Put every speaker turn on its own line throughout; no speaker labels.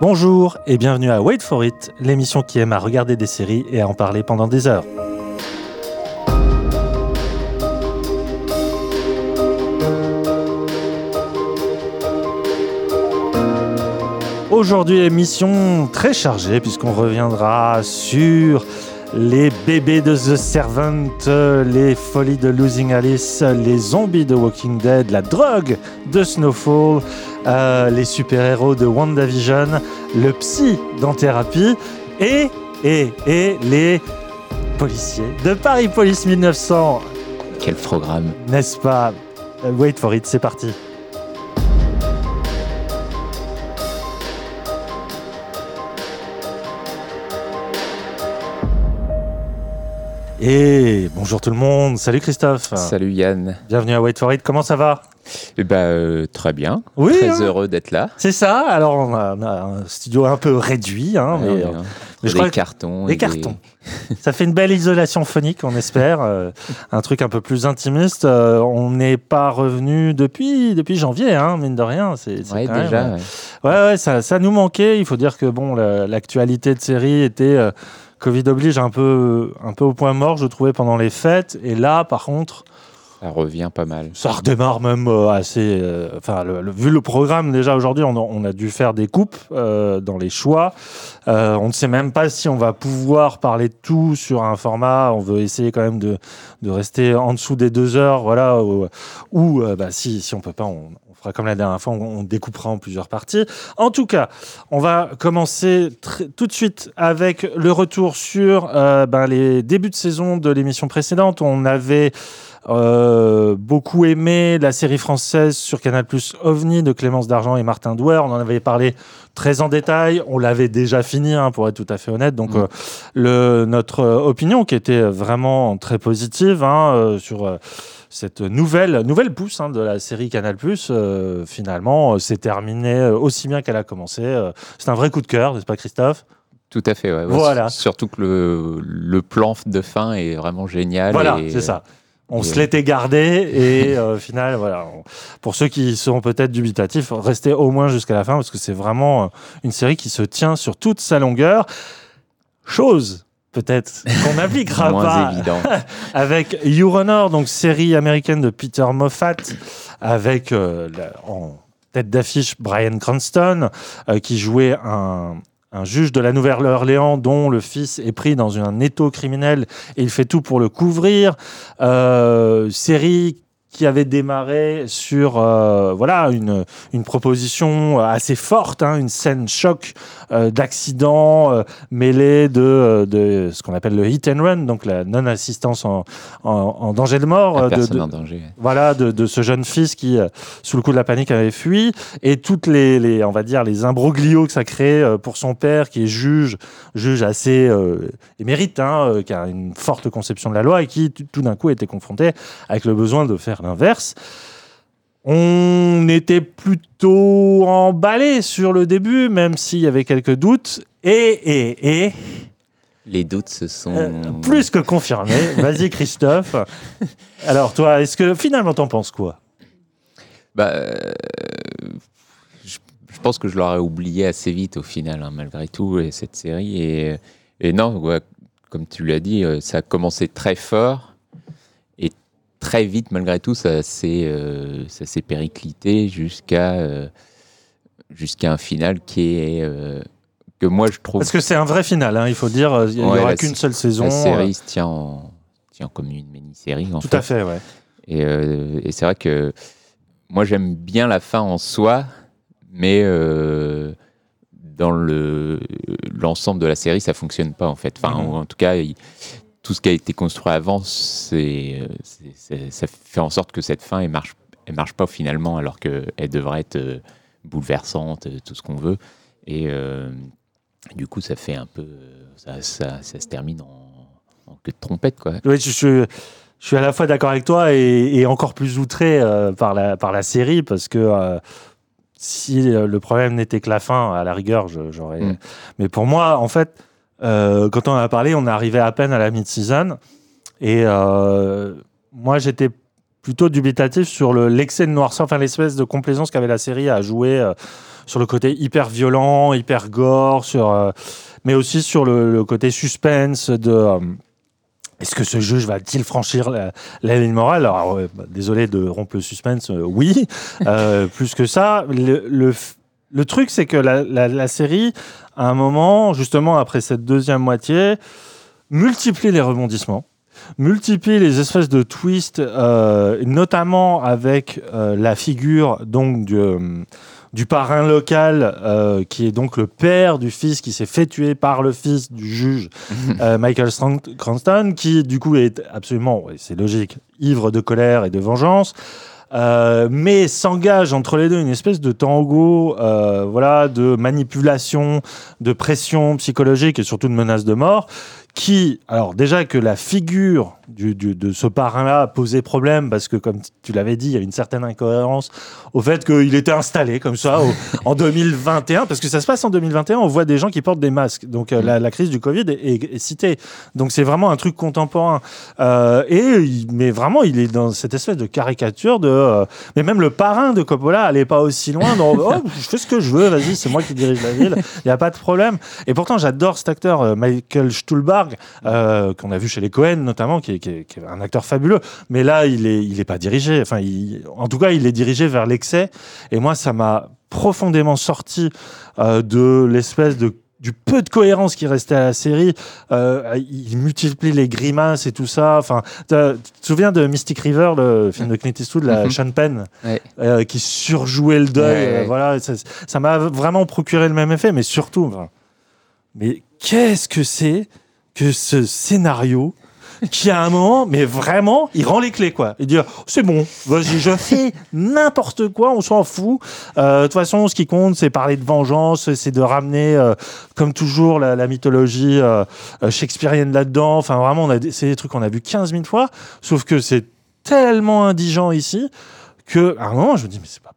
Bonjour et bienvenue à Wait for It, l'émission qui aime à regarder des séries et à en parler pendant des heures. Aujourd'hui, émission très chargée puisqu'on reviendra sur les bébés de The Servant, les folies de Losing Alice, les zombies de Walking Dead, la drogue de Snowfall, euh, les super-héros de WandaVision, le psy dans Thérapie et, et, et les policiers de Paris Police 1900.
Quel programme
N'est-ce pas? Wait for it, c'est parti. Et bonjour tout le monde, salut Christophe.
Salut Yann.
Bienvenue à Wait for It, comment ça va?
Eh ben, euh, très bien.
Oui,
très
hein.
heureux d'être là.
C'est ça, alors on a, on a un studio un peu réduit, hein, mais,
Ouais,
euh,
ouais, hein.
mais je
Des
crois
cartons.
des cartons. ça fait une belle isolation phonique, on espère, euh, un truc un peu plus intimiste. Euh, on n'est pas revenu depuis, depuis janvier, hein, mine de rien. C'est, c'est quand
déjà. ouais.
Ouais, ça, ça nous manquait. Il faut dire que bon, la- l'actualité de série était Covid oblige un peu, un peu au point mort, je trouvais pendant les fêtes. Et là, par contre,
Ça revient pas mal.
ça redémarre même euh, assez. euh, Enfin, vu le programme déjà aujourd'hui, on, a- on a dû faire des coupes euh, dans les choix. Euh, on ne sait même pas si on va pouvoir parler de tout sur un format. On veut essayer quand même de, de rester en dessous des deux heures, voilà. Ou, bah, si si on peut pas, on fera comme la dernière fois, on, on découpera en plusieurs parties. En tout cas, on va commencer tout de suite avec le retour sur euh, ben, les débuts de saison de l'émission précédente. On avait euh, beaucoup aimé la série française sur Canal Plus OVNI de Clémence D'Argent et Martin Douer. On en avait parlé très en détail. On l'avait déjà fini, hein, pour être tout à fait honnête. Donc,
Mm.
euh, le, notre opinion qui était vraiment très positive hein, sur cette nouvelle, nouvelle pousse hein, de la série Canal Plus, euh, finalement, euh, s'est terminée euh, aussi bien qu'elle a commencé. C'est un vrai coup de cœur, n'est-ce pas, Christophe?
Tout à fait. ouais.
Voilà.
Surtout que le, le plan de fin est vraiment génial.
Voilà, c'est ça. On
et-
se l'était gardé et au final, voilà. Pour ceux qui sont peut-être dubitatifs, restez au moins jusqu'à la fin parce que c'est vraiment une série qui se tient sur toute sa longueur. Chose peut-être qu'on n'appliquera pas
évident.
avec You Runner, donc série américaine de Peter Moffat, avec euh, la- en tête d'affiche Brian Cranston, euh, qui jouait un, un juge de la Nouvelle-Orléans dont le fils est pris dans un étau criminel et il fait tout pour le couvrir. Euh, série qui avait démarré sur euh, voilà une, une proposition assez forte, hein, une scène choc euh, d'accident euh, mêlée de, euh, de ce qu'on appelle le hit and run, donc la non-assistance en, en, en danger de mort.
La
euh, de-
personne
de,
en danger.
voilà, de, de ce jeune fils qui, euh, sous le coup de la panique, avait fui, et toutes les, les on va dire, les imbroglios que ça crée pour son père, qui est juge, juge assez euh, émérite, hein, qui a une forte conception de la loi, et qui tout d'un coup était confronté avec le besoin de faire l'inverse. On était plutôt emballé sur le début, même s'il y avait quelques doutes, et, et, et,
Les doutes se sont.
euh, plus que confirmé. Vas-y, Christophe. Alors, toi, est-ce que finalement, t'en penses quoi?
Bah, euh, je, je pense que je l'aurais oublié assez vite au final, hein, malgré tout, et cette série. Et, et non, ouais, comme tu l'as dit, euh, ça a commencé très fort. Très vite, malgré tout, ça s'est euh, ça s'est périclité jusqu'à euh, jusqu'à un final qui est. euh, que moi, je trouve
Parce que c'est un vrai final, hein, il faut dire. euh, Il n'y
Ouais,
aura qu'une seule saison.
la
euh,
série se tient, en, tient comme une mini-série. en
Tout
fait.
à fait, ouais.
Et, euh, et c'est vrai que moi j'aime bien la fin en soi, mais euh, dans le l'ensemble de la série ça fonctionne pas en fait. Enfin,
Mhm.
en, en tout cas, il- tout ce qui a été construit avant, c'est, ça fait en sorte que cette fin elle marche, elle marche pas finalement, alors qu'elle devrait être euh, bouleversante, euh, tout ce qu'on veut. Et euh, du coup, ça fait un peu, ça, ça, ça se termine en, en queue de trompette quoi.
Oui, je, je- je suis à la fois d'accord avec toi et, et encore plus outré euh, par, la, par la série parce que euh, si le problème n'était que la fin, à la rigueur, j'aurais.
Mm.
Mais pour moi, en fait, euh, quand on en a parlé, on arrivait à peine à la mid-season et euh, moi, j'étais plutôt dubitatif sur le l'excès de noirceur, enfin l'espèce de complaisance qu'avait la série à jouer euh, sur le côté hyper violent, hyper gore, euh, mais aussi sur le, côté suspense de. euh, est-ce que ce juge va-t-il franchir la, ligne morale? Alors, ouais, bah, désolé de rompre le suspense, euh, oui. Euh, plus que ça, le, le truc, c'est que la, la- la série, à un moment, justement après cette deuxième moitié, multiplie les rebondissements, multiplie les espèces de twists, euh, notamment avec euh, la figure donc du, euh, du parrain local, euh, qui est donc le père du fils qui s'est fait tuer par le fils du juge Michael Strang- Cranston, qui du coup est absolument, c'est logique, ivre de colère et de vengeance. Euh, mais s'engage entre les deux une espèce de tango, euh, voilà, de manipulation, de pression psychologique et surtout de menace de mort, qui, alors déjà que la figure du, du- de ce parrain-là posait problème parce que, comme tu l'avais dit, il y a une certaine incohérence au fait qu'il était installé comme ça au- en 2021, parce que ça se passe en 2021, on voit des gens qui portent des masques. Donc euh, la, la crise du Covid est, est- est citée. Donc c'est vraiment un truc contemporain. Euh, et mais vraiment, il est dans cette espèce de caricature de. euh, mais même le parrain de Coppola allait pas aussi loin. Dans, oh, je fais ce que je veux, vas-y, c'est moi qui dirige la ville. Il y a pas de problème. Et pourtant, j'adore cet acteur Michael Stuhlbarg qu'on a vu chez les Cohen notamment, qui est, qui est- qui est un acteur fabuleux. Mais là, il est, il est pas dirigé. Enfin, il- en tout cas, il est dirigé vers l'excès. Et moi, ça m'a profondément sorti euh, de l'espèce de du peu de cohérence qui restait à la série. Euh, il multiplie les grimaces et tout ça. Enfin, tu te souviens de Mystic River, le film de Clint Eastwood, la
Mhm.
Sean Penn,
Ouais.
euh, qui surjouait le deuil.
Ouais, ouais.
voilà, ça ça m'a vraiment procuré le même effet, mais surtout, enfin, mais qu'est-ce que c'est que ce scénario qui à un moment, mais vraiment, il rend les clés quoi. Il dit c'est bon, vas-y, je fais n'importe quoi, on s'en fout. Euh, De toute façon, ce qui compte, c'est parler de vengeance, c'est de ramener, euh, comme toujours, la, mythologie euh, shakespearienne là-dedans. Enfin, vraiment, c'est des trucs qu'on a vu 15 000 fois, sauf que c'est tellement indigent ici que à un moment, je me dis mais c'est pas.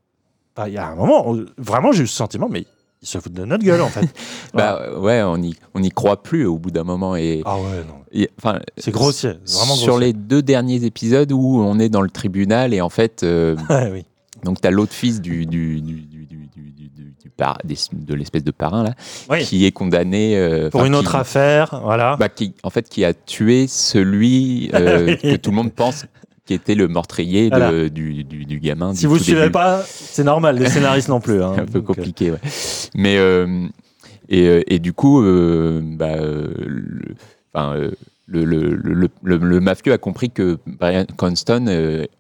Il y a un moment, vraiment, j'ai eu ce sentiment, mais il se fout de notre gueule en fait.
Bah ouais, on y, on y croit plus au bout d'un moment. Et,
Ah ouais, non.
enfin,
C'est grossier, vraiment
Sur
grossier.
les deux derniers épisodes où on est dans le tribunal et en fait, euh,
Ouais, oui.
donc tu as l'autre fils du, du, du, du, du, du- du- du- du par- des- de l'espèce de parrain là,
Oui.
qui est condamné euh,
Pour une
qui-
autre affaire, voilà.
bah, qui, en fait, qui a tué celui euh, que tout le monde pense qui était le meurtrier de- du, du, du gamin.
si
du
vous ne suivez pas, c'est normal, les scénaristes non plus. hein.
un peu
euh,
compliqué, ouais. Mais euh, et, euh, et du coup, euh, bah, le, enfin, euh, le, le, le, mafieux a compris que Brian Cranston,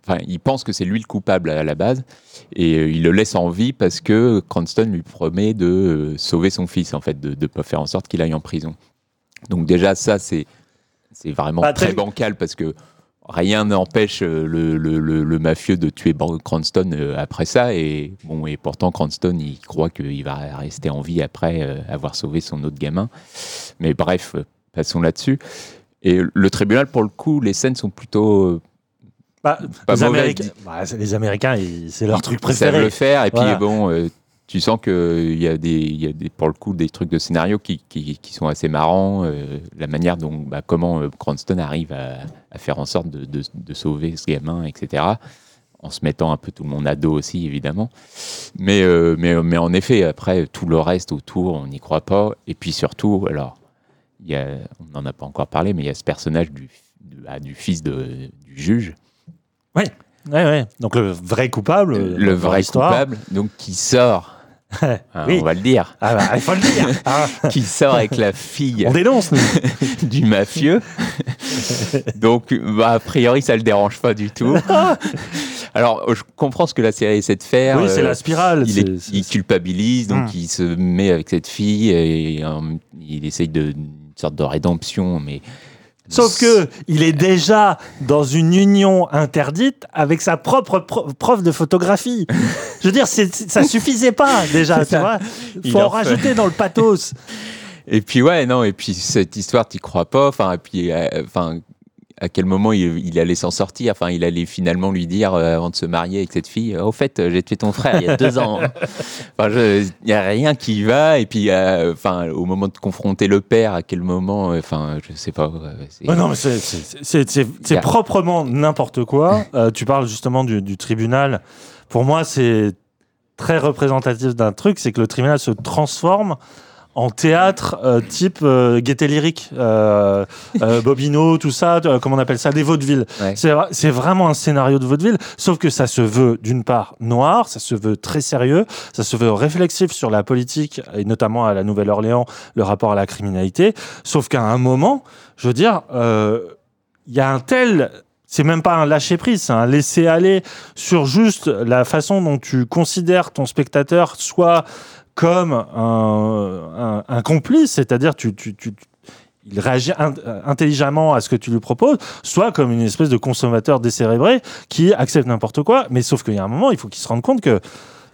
enfin, il pense que c'est lui le coupable à la base, et il le laisse en vie parce que Cranston lui promet de sauver son fils, en fait, de ne pas faire en sorte qu'il aille en prison. Donc déjà, ça, c'est c'est vraiment
Bah,
très
très-
bancal parce que rien n'empêche euh, le, le, le, le mafieux de tuer Cranston euh, après ça. Et, bon, et pourtant, Cranston, il croit qu'il va rester en vie après euh, avoir sauvé son autre gamin. Mais bref, passons là-dessus. Et le tribunal, pour le coup, les scènes sont plutôt
bah,
pas
les,
mauvaises.
Américains, bah, c'est- les Américains, c'est leur truc
Ils savent
préféré.
le faire. Et
Voilà.
puis, bon, tu sens qu'il y, a des, y a des, pour le coup, des trucs de scénario qui, qui, qui sont assez marrants. euh, la manière dont, bah, comment euh, Cranston arrive à, à faire en sorte de, de- de sauver ce gamin, etc. En se mettant un peu tout le monde à dos aussi, évidemment. Mais, euh, mais, mais en effet, après, tout le reste autour, on n'y croit pas. Et puis surtout, alors, y a, on n'en a pas encore parlé, mais il y a ce personnage du, de- ah, du fils de- du juge,
Ouais, ouais. Donc le vrai coupable. euh,
le vrai coupable, donc qui sort,
Oui.
on va le dire,
Ah bah, il faut le dire. Ah,
qui sort avec la fille
on dénonce, nous.
du mafieux. Donc, bah, a priori, ça le dérange pas du tout. Alors, je comprends ce que la série essaie de faire.
Oui, c'est
Euh,
la spirale.
il, est-
c'est-
il culpabilise, donc
Hmm.
il se met avec cette fille et euh, il essaye de une sorte de rédemption, mais
Sauf que il est déjà dans une union interdite avec sa propre pro- prof de photographie. Je veux dire, c'est- ça suffisait pas déjà, tu vois.
Il
Faut en
fait.
rajouter dans le pathos.
Et puis ouais, non, et puis cette histoire, t'y crois pas. Enfin, et puis, euh, enfin, à quel moment il, allait s'en sortir. Enfin, il allait finalement lui dire euh, avant de se marier avec cette fille Au fait, j'ai tué ton frère il y a deux ans. Enfin, il n'y a rien qui va. Et puis, enfin, au moment de confronter le père, à quel moment Enfin, je sais pas.
non, mais c'est proprement n'importe quoi. tu parles justement du, du tribunal. Pour moi, c'est très représentatif d'un truc c'est que le tribunal se transforme en théâtre euh, type euh, gaieté lyrique, euh, euh Bobino, tout ça, comment on appelle ça, des vaudevilles. C'est vraiment un scénario de vaudeville, sauf que ça se veut d'une part noir, ça se veut très sérieux, ça se veut réflexif sur la politique et notamment à la Nouvelle-Orléans, le rapport à la criminalité. Sauf qu'à un moment, je veux dire, il y a un tel c'est même pas un lâcher prise, c'est un laisser aller sur juste la façon dont tu considères ton spectateur, soit comme un, un, complice, c'est-à-dire tu, tu, tu, il réagit intelligemment à ce que tu lui proposes, soit comme une espèce de consommateur décérébré qui accepte n'importe quoi. Mais sauf qu'il y a un moment, il faut qu'il se rende compte que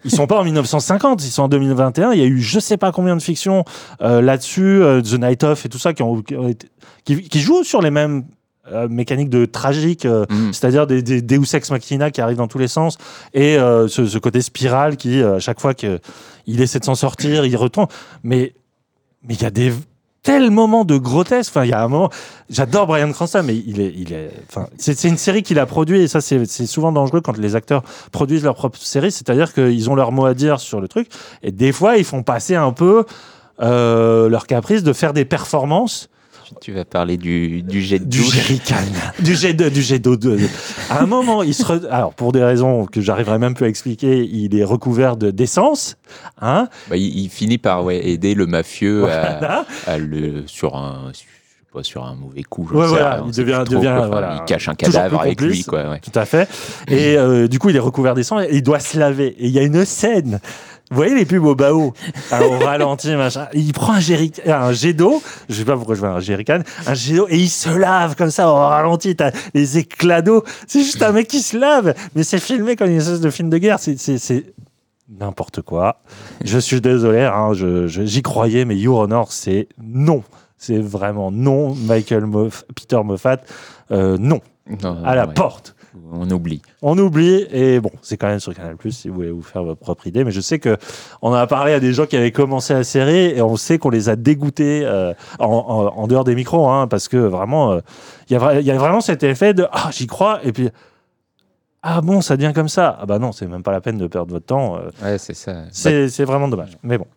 ils sont pas en 1950, ils sont en 2021. Il y a eu je sais pas combien de fictions euh, là-dessus, euh, The Night Of et tout ça, qui, ont, qui, qui, jouent sur les mêmes euh, mécaniques de tragique, mm. c'est-à-dire des, des, Deus Ex Machina qui arrivent dans tous les sens, et ce, ce, côté spirale qui, à chaque fois que il essaie de s'en sortir, il retourne. Mais mais il y a des tels moments de grotesque. Enfin, il y a un moment. J'adore Brian Cranston, mais il est, il est. Enfin, c'est une série qu'il a produit et ça, c'est souvent dangereux quand les acteurs produisent leur propre série. C'est-à-dire qu'ils ont leur mot à dire sur le truc et des fois, ils font passer un peu euh, leur caprice de faire des performances
tu vas parler du, du jet
Du jerrycan. du jet de, du jet d'eau. À un moment, il se alors pour des raisons que j'arriverai même plus à expliquer, il est recouvert de d'essence. Hein
bah, il, finit par ouais, aider le mafieux à, le, sur un pas sur un mauvais coup.
Ouais, voilà, il devient, devient voilà,
il cache un cadavre avec lui, quoi. Ouais.
Tout à fait. Et euh, du coup, il est recouvert d'essence et il doit se laver. Et il y a une scène vous voyez les pubs au bao, au ralenti, machin. Il prend un, un jet d'eau, je sais pas pourquoi je vois un jerrycan, un jet d'eau, et il se lave comme ça au ralenti. T'as les éclats d'eau. C'est juste un mec qui se lave, mais c'est filmé comme une espèce de film de guerre. C'est n'importe quoi. Je suis désolé, hein, j'y croyais, mais Your Honor, c'est non. C'est vraiment non. Michael Moff, Peter Moffat, euh, non. À la porte
on oublie.
On oublie et bon, c'est quand même sur Canal Plus si vous voulez vous faire votre propre idée. Mais je sais que on a parlé à des gens qui avaient commencé la série et on sait qu'on les a dégoûtés euh, en, dehors des micros, hein, parce que vraiment, euh, il y, a vraiment cet effet de ah j'y crois et puis ah bon ça devient comme ça. Ah bah non, c'est même pas la peine de perdre votre temps.
Euh. ouais, c'est ça.
C'est vraiment dommage. Mais bon.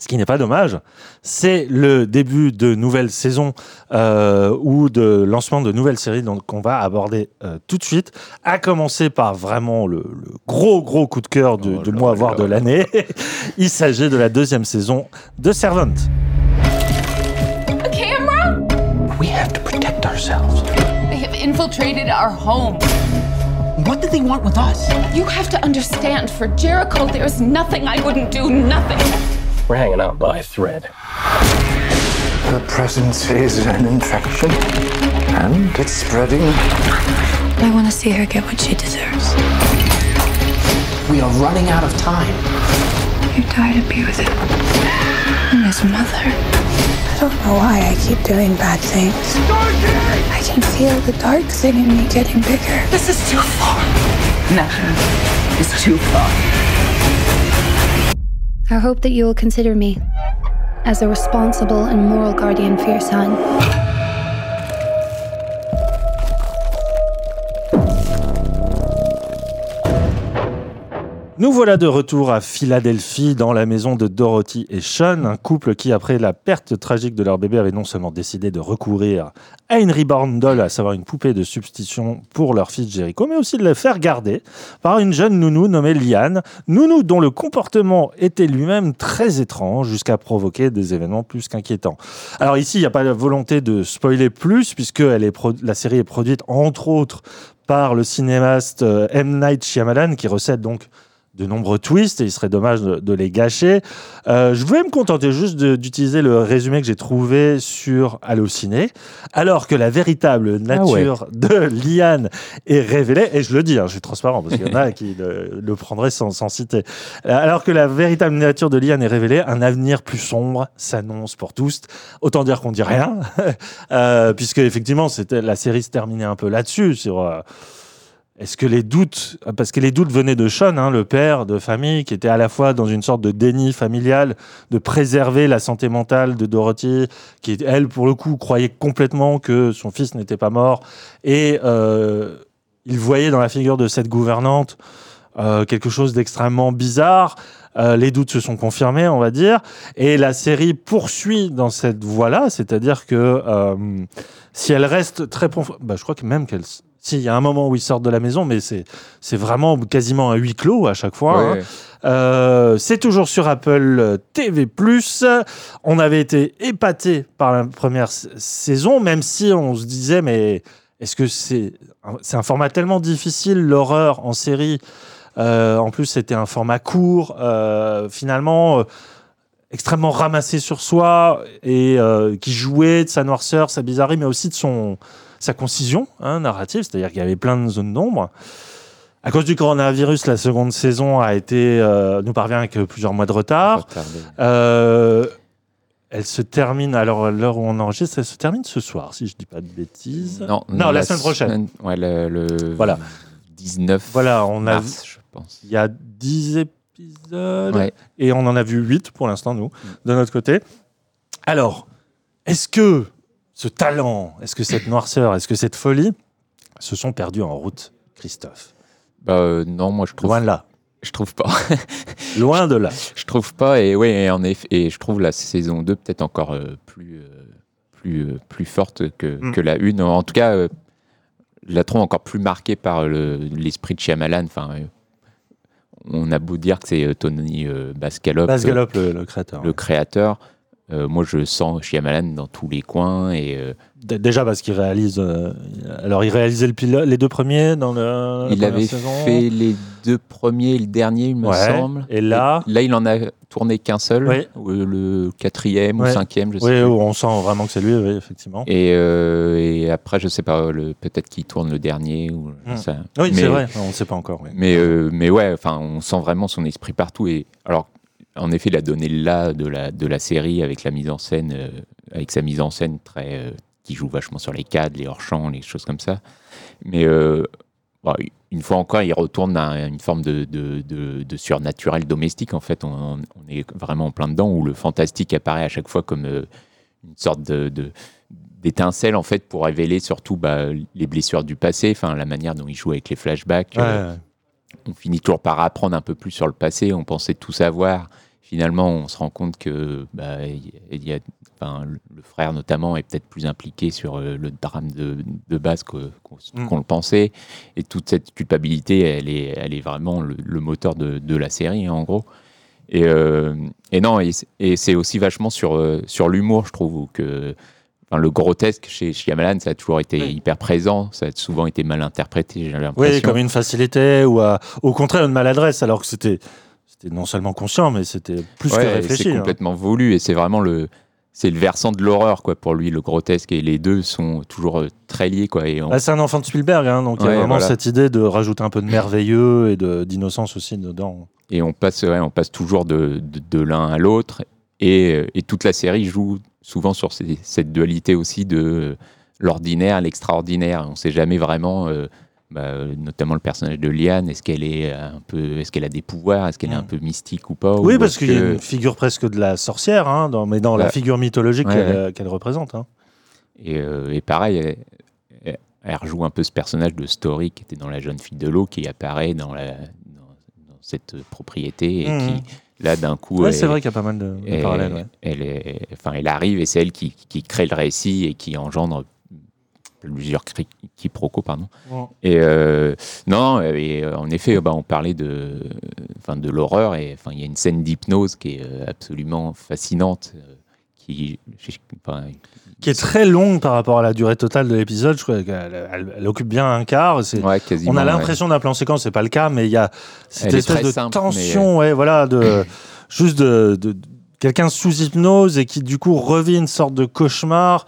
Ce qui n'est pas dommage, c'est le début de nouvelles saisons euh, ou de lancement de nouvelles séries qu'on va aborder euh, tout de suite, à commencer par vraiment le, le gros gros coup de cœur de, oh, de mois voire de l'année. Il s'agit de la deuxième saison de Servant.
A camera? We have to protect ourselves. They have infiltrated our home. What do they want with us? You have to understand, for Jericho, there's nothing I wouldn't do, nothing. We're hanging out by a thread. Her presence is an infection, and it's spreading. I want to see her get what she deserves. We are running out of time. You died to be with him. And his mother. I don't know why I keep doing bad things. Darky! I can feel the dark thing in me getting bigger. This is too far. Nothing is too far. I hope that you will consider me as a responsible and moral guardian for your son.
Nous voilà de retour à Philadelphie, dans la maison de Dorothy et Sean, un couple qui, après la perte tragique de leur bébé, avait non seulement décidé de recourir à une reborn doll, à savoir une poupée de substitution pour leur fils Jericho, mais aussi de la faire garder par une jeune nounou nommée Liane, nounou dont le comportement était lui-même très étrange jusqu'à provoquer des événements plus qu'inquiétants. Alors ici, il n'y a pas la volonté de spoiler plus, puisque la série est produite entre autres par le cinéaste euh, M. Night Shyamalan, qui recède donc de nombreux twists et il serait dommage de, les gâcher. Euh, je vais me contenter juste d'utiliser le résumé que j'ai trouvé sur Allociné, alors que la véritable ah nature de Liane est révélée, et je le dis, hein, je suis transparent parce qu'il y en a qui le, prendraient sans, sans, citer. Alors que la véritable nature de Liane est révélée, un avenir plus sombre s'annonce pour tous. Autant dire qu'on dit rien, euh, puisque effectivement, la série se terminait un peu là-dessus, sur... Euh, est-ce que les doutes, parce que les doutes venaient de Sean, hein, le père de famille, qui était à la fois dans une sorte de déni familial, de préserver la santé mentale de Dorothy, qui elle pour le coup croyait complètement que son fils n'était pas mort, et euh, il voyait dans la figure de cette gouvernante euh, quelque chose d'extrêmement bizarre. Euh, les doutes se sont confirmés, on va dire, et la série poursuit dans cette voie-là, c'est-à-dire que si elle reste très, bah, je crois que même qu'elle si, il y a un moment où ils sortent de la maison, mais c'est, c'est vraiment quasiment un huis clos à chaque fois. Hein. Euh, c'est toujours sur Apple TV+. On avait été épaté par la première saison, même si on se disait, mais est-ce que c'est, c'est un format tellement difficile, l'horreur en série euh, En plus, c'était un format court. Euh, finalement extrêmement ramassé sur soi et qui jouait de sa noirceur, sa bizarrerie, mais aussi de son, sa concision hein, narrative, c'est-à-dire qu'il y avait plein de zones d'ombre. À cause du coronavirus, la seconde saison a été, euh, nous parvient avec plusieurs mois de retard. Euh, elle se termine, alors l'heure où on enregistre, elle se termine ce soir, si je ne dis pas de bêtises.
Non,
non, la, semaine prochaine.
ouais, le, voilà. 19
voilà, on a,
je pense.
Il y a 10 épisodes et on en a vu 8 pour l'instant, nous, de notre côté. Alors, est-ce que ce talent, est-ce que cette noirceur, est-ce que cette folie se sont perdus en route, Christophe?
Bah, euh, Non, moi je trouve.
Loin de là.
Je trouve pas.
Loin de là.
Je trouve pas, et ouais, en effet, et je trouve la saison 2 peut-être encore euh, plus, euh, plus, plus forte que, hmm. que la 1. En tout cas, je la trouve encore plus marquée par l'esprit de Shyamalan. Enfin, on a beau dire que c'est Tony Bascalop,
Bascalop le, créateur.
Le créateur euh, moi, je sens Shyamalan dans tous les coins. Et, euh,
Déjà parce qu'il réalise. Euh, alors, il réalisait le les deux premiers dans le.
Il avait fait les deux premiers et le dernier, il me semble.
Et là.
là, il en a tourné qu'un seul. Le quatrième ou cinquième, je sais.
Oui, on sent vraiment que c'est lui, effectivement.
Et, et, après, je sais pas, peut-être qu'il tourne le dernier. Ou,
hmm. ça. Oui, c'est vrai, on ne sait pas encore.
Mais, mais ouais, enfin, on sent vraiment son esprit partout. Et alors, en effet, il a donné là de la, de la série avec la mise en scène, euh, avec sa mise en scène très, euh, qui joue vachement sur les cadres, les hors-champs, les choses comme ça. Mais euh, une fois encore, il retourne à une forme de, de, de, surnaturel domestique. En fait, on, est vraiment en plein dedans où le fantastique apparaît à chaque fois comme une sorte de, d'étincelle en fait pour révéler surtout bah, les blessures du passé, enfin la manière dont il joue avec les flashbacks on finit toujours par apprendre un peu plus sur le passé. On pensait tout savoir. Finalement, on se rend compte que bah, il y a, enfin, le frère notamment est peut-être plus impliqué sur euh, le drame de, base mm. qu'on le pensait. Et toute cette culpabilité, elle est, elle est vraiment le, moteur de, la série, en gros. Et, euh, et non, et, c'est aussi vachement sur, euh, sur l'humour, je trouve, que le grotesque chez Shyamalan, ça a toujours été hyper présent, ça a souvent été mal interprété, j'ai l'impression.
Oui, comme une facilité ou au contraire une maladresse, alors que c'était non seulement conscient, mais c'était plus que réfléchi.
C'est hein. complètement voulu et c'est vraiment le c'est le versant de l'horreur quoi pour lui le grotesque et les deux sont toujours euh, très liés quoi et
ah, c'est un enfant de Spielberg hein, donc il y a vraiment cette idée de rajouter un peu de merveilleux et d'innocence aussi dedans
et on passe on passe toujours de, de, l'un à l'autre et, euh, et, toute la série joue souvent sur cette dualité aussi de l'ordinaire, l'extraordinaire. On ne sait jamais vraiment, euh, bah, notamment le personnage de Liane, est-ce qu'elle est un peu, est-ce qu'elle a des pouvoirs, est-ce qu'elle est un peu mystique ou pas?
Oui, parce qu'il y a une figure presque de la sorcière, hein, dans, mais dans la bah, figure mythologique qu'elle représente. Hein.
Euh, et, pareil, elle, rejoue un peu ce personnage de Story qui était dans La jeune fille de l'eau, qui apparaît dans, la, dans, cette propriété et mmh. qui Là, d'un coup.
Ouais, c'est vrai qu'il y a pas mal de, parallèles.
Elle, est, enfin, elle arrive et c'est elle qui, qui, crée le récit et qui engendre plusieurs quiproquos, pardon. Et euh, non, et euh, en effet, bah, on parlait de, enfin, de l'horreur et enfin, il y a une scène d'hypnose qui est euh, absolument fascinante, qui qui, enfin,
qui est très longue par rapport à la durée totale de l'épisode. Je crois qu'elle elle, elle occupe bien un quart. C'est-
ouais,
on a
ouais.
l'impression d'un plan séquence, c'est pas le cas, mais il y a cette
Elle
espèce de
simple,
tension, ouais, voilà, de juste de- quelqu'un sous hypnose et qui du coup revit une sorte de cauchemar.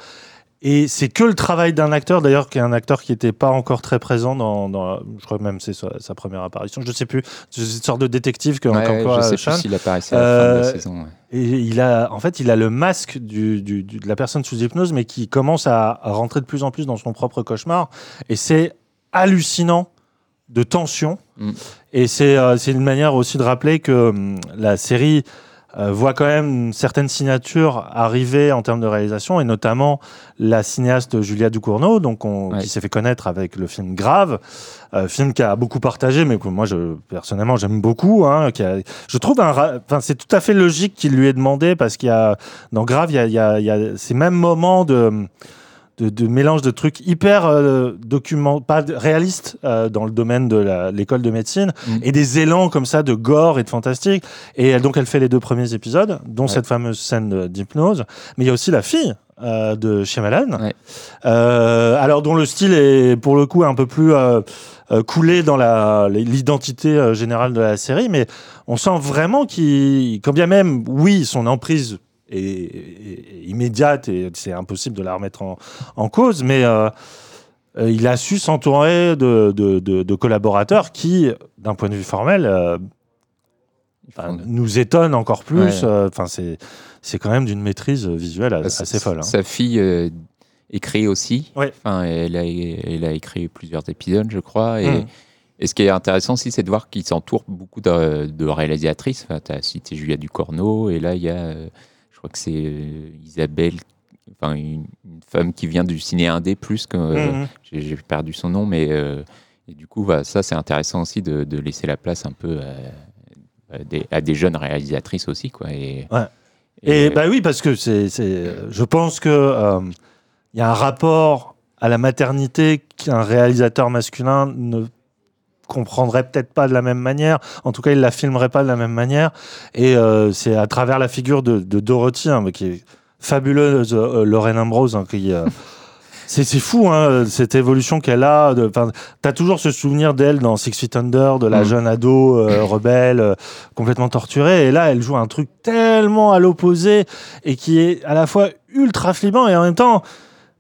Et c'est que le travail d'un acteur, d'ailleurs, qui est un acteur qui n'était pas encore très présent dans, dans- je crois même c'est sa, sa première apparition. Je sais plus, c'est une sorte de détective que
Ouais,
qu'emploie
je sais
Sean.
plus s'il apparaissait à la fin de la
Euh,
saison. ouais.
Et il a, en fait, il a le masque du, du- du- de la personne sous hypnose, mais qui commence à, à rentrer de plus en plus dans son propre cauchemar. Et c'est hallucinant de tension.
Mm.
Et c'est euh, c'est une manière aussi de rappeler que hum, la série voit quand même une certaine signature arriver en termes de réalisation, et notamment la cinéaste Julia Ducournau, donc on-
Ouais.
qui s'est fait connaître avec le film Grave, euh, film qui a beaucoup partagé, mais que moi, je, personnellement, j'aime beaucoup. Hein, qui a, je trouve, un enfin, c'est tout à fait logique qu'il lui ait demandé, parce qu'il y a, dans Grave, il y a, il y a- il y a ces mêmes moments de de, de mélange de trucs hyper euh, document pas réalistes euh, dans le domaine de l'école de médecine
Mm.
et des élans comme ça de gore et de fantastique et elle, donc elle fait les deux premiers épisodes dont
Ouais.
cette fameuse scène d'hypnose mais il y a aussi la fille euh, de Shyamalan
Ouais.
euh, alors dont le style est pour le coup un peu plus coulé dans l'identité générale de la série mais on sent vraiment qu'il quand bien même oui son emprise est, est- immédiate et c'est impossible de la remettre en, en cause, mais euh, euh, il a su s'entourer de, de- de- de collaborateurs qui, d'un point de vue formel, euh, nous étonnent encore plus.
Ouais.
Euh, Enfin, c'est c'est quand même d'une maîtrise visuelle assez folle. hein.
Sa fille écrit aussi.
Ouais.
Enfin, elle, a, elle a écrit plusieurs épisodes, je crois. Et,
Mm.
et ce qui est intéressant aussi, c'est de voir qu'il s'entoure beaucoup de, de réalisatrices. Enfin, tu as cité Julia Ducorneau, et là, il y a, crois que c'est euh, Isabelle, enfin, une, une femme qui vient du ciné indé plus que. euh,
Mhm.
j'ai perdu son nom, mais. euh, et du coup, voilà, ça, c'est intéressant aussi de, de laisser la place un peu à, à des, à des jeunes réalisatrices aussi. Quoi, et,
Ouais. Et bah oui, parce que c'est, je pense que il y a un rapport à la maternité qu'un réalisateur masculin ne comprendrait peut-être pas de la même manière. En tout cas, il la filmerait pas de la même manière. Et euh, c'est à travers la figure de, de Dorothy, hein, qui est fabuleuse, euh, Lorraine Ambrose, hein, qui euh, c'est, fou, hein, cette évolution qu'elle a. T'as toujours ce souvenir d'elle dans Six Feet Under, de la
Mm.
jeune ado euh, rebelle, euh, complètement torturée. Et là, elle joue un truc tellement à l'opposé et qui est à la fois ultra flippant et en même temps,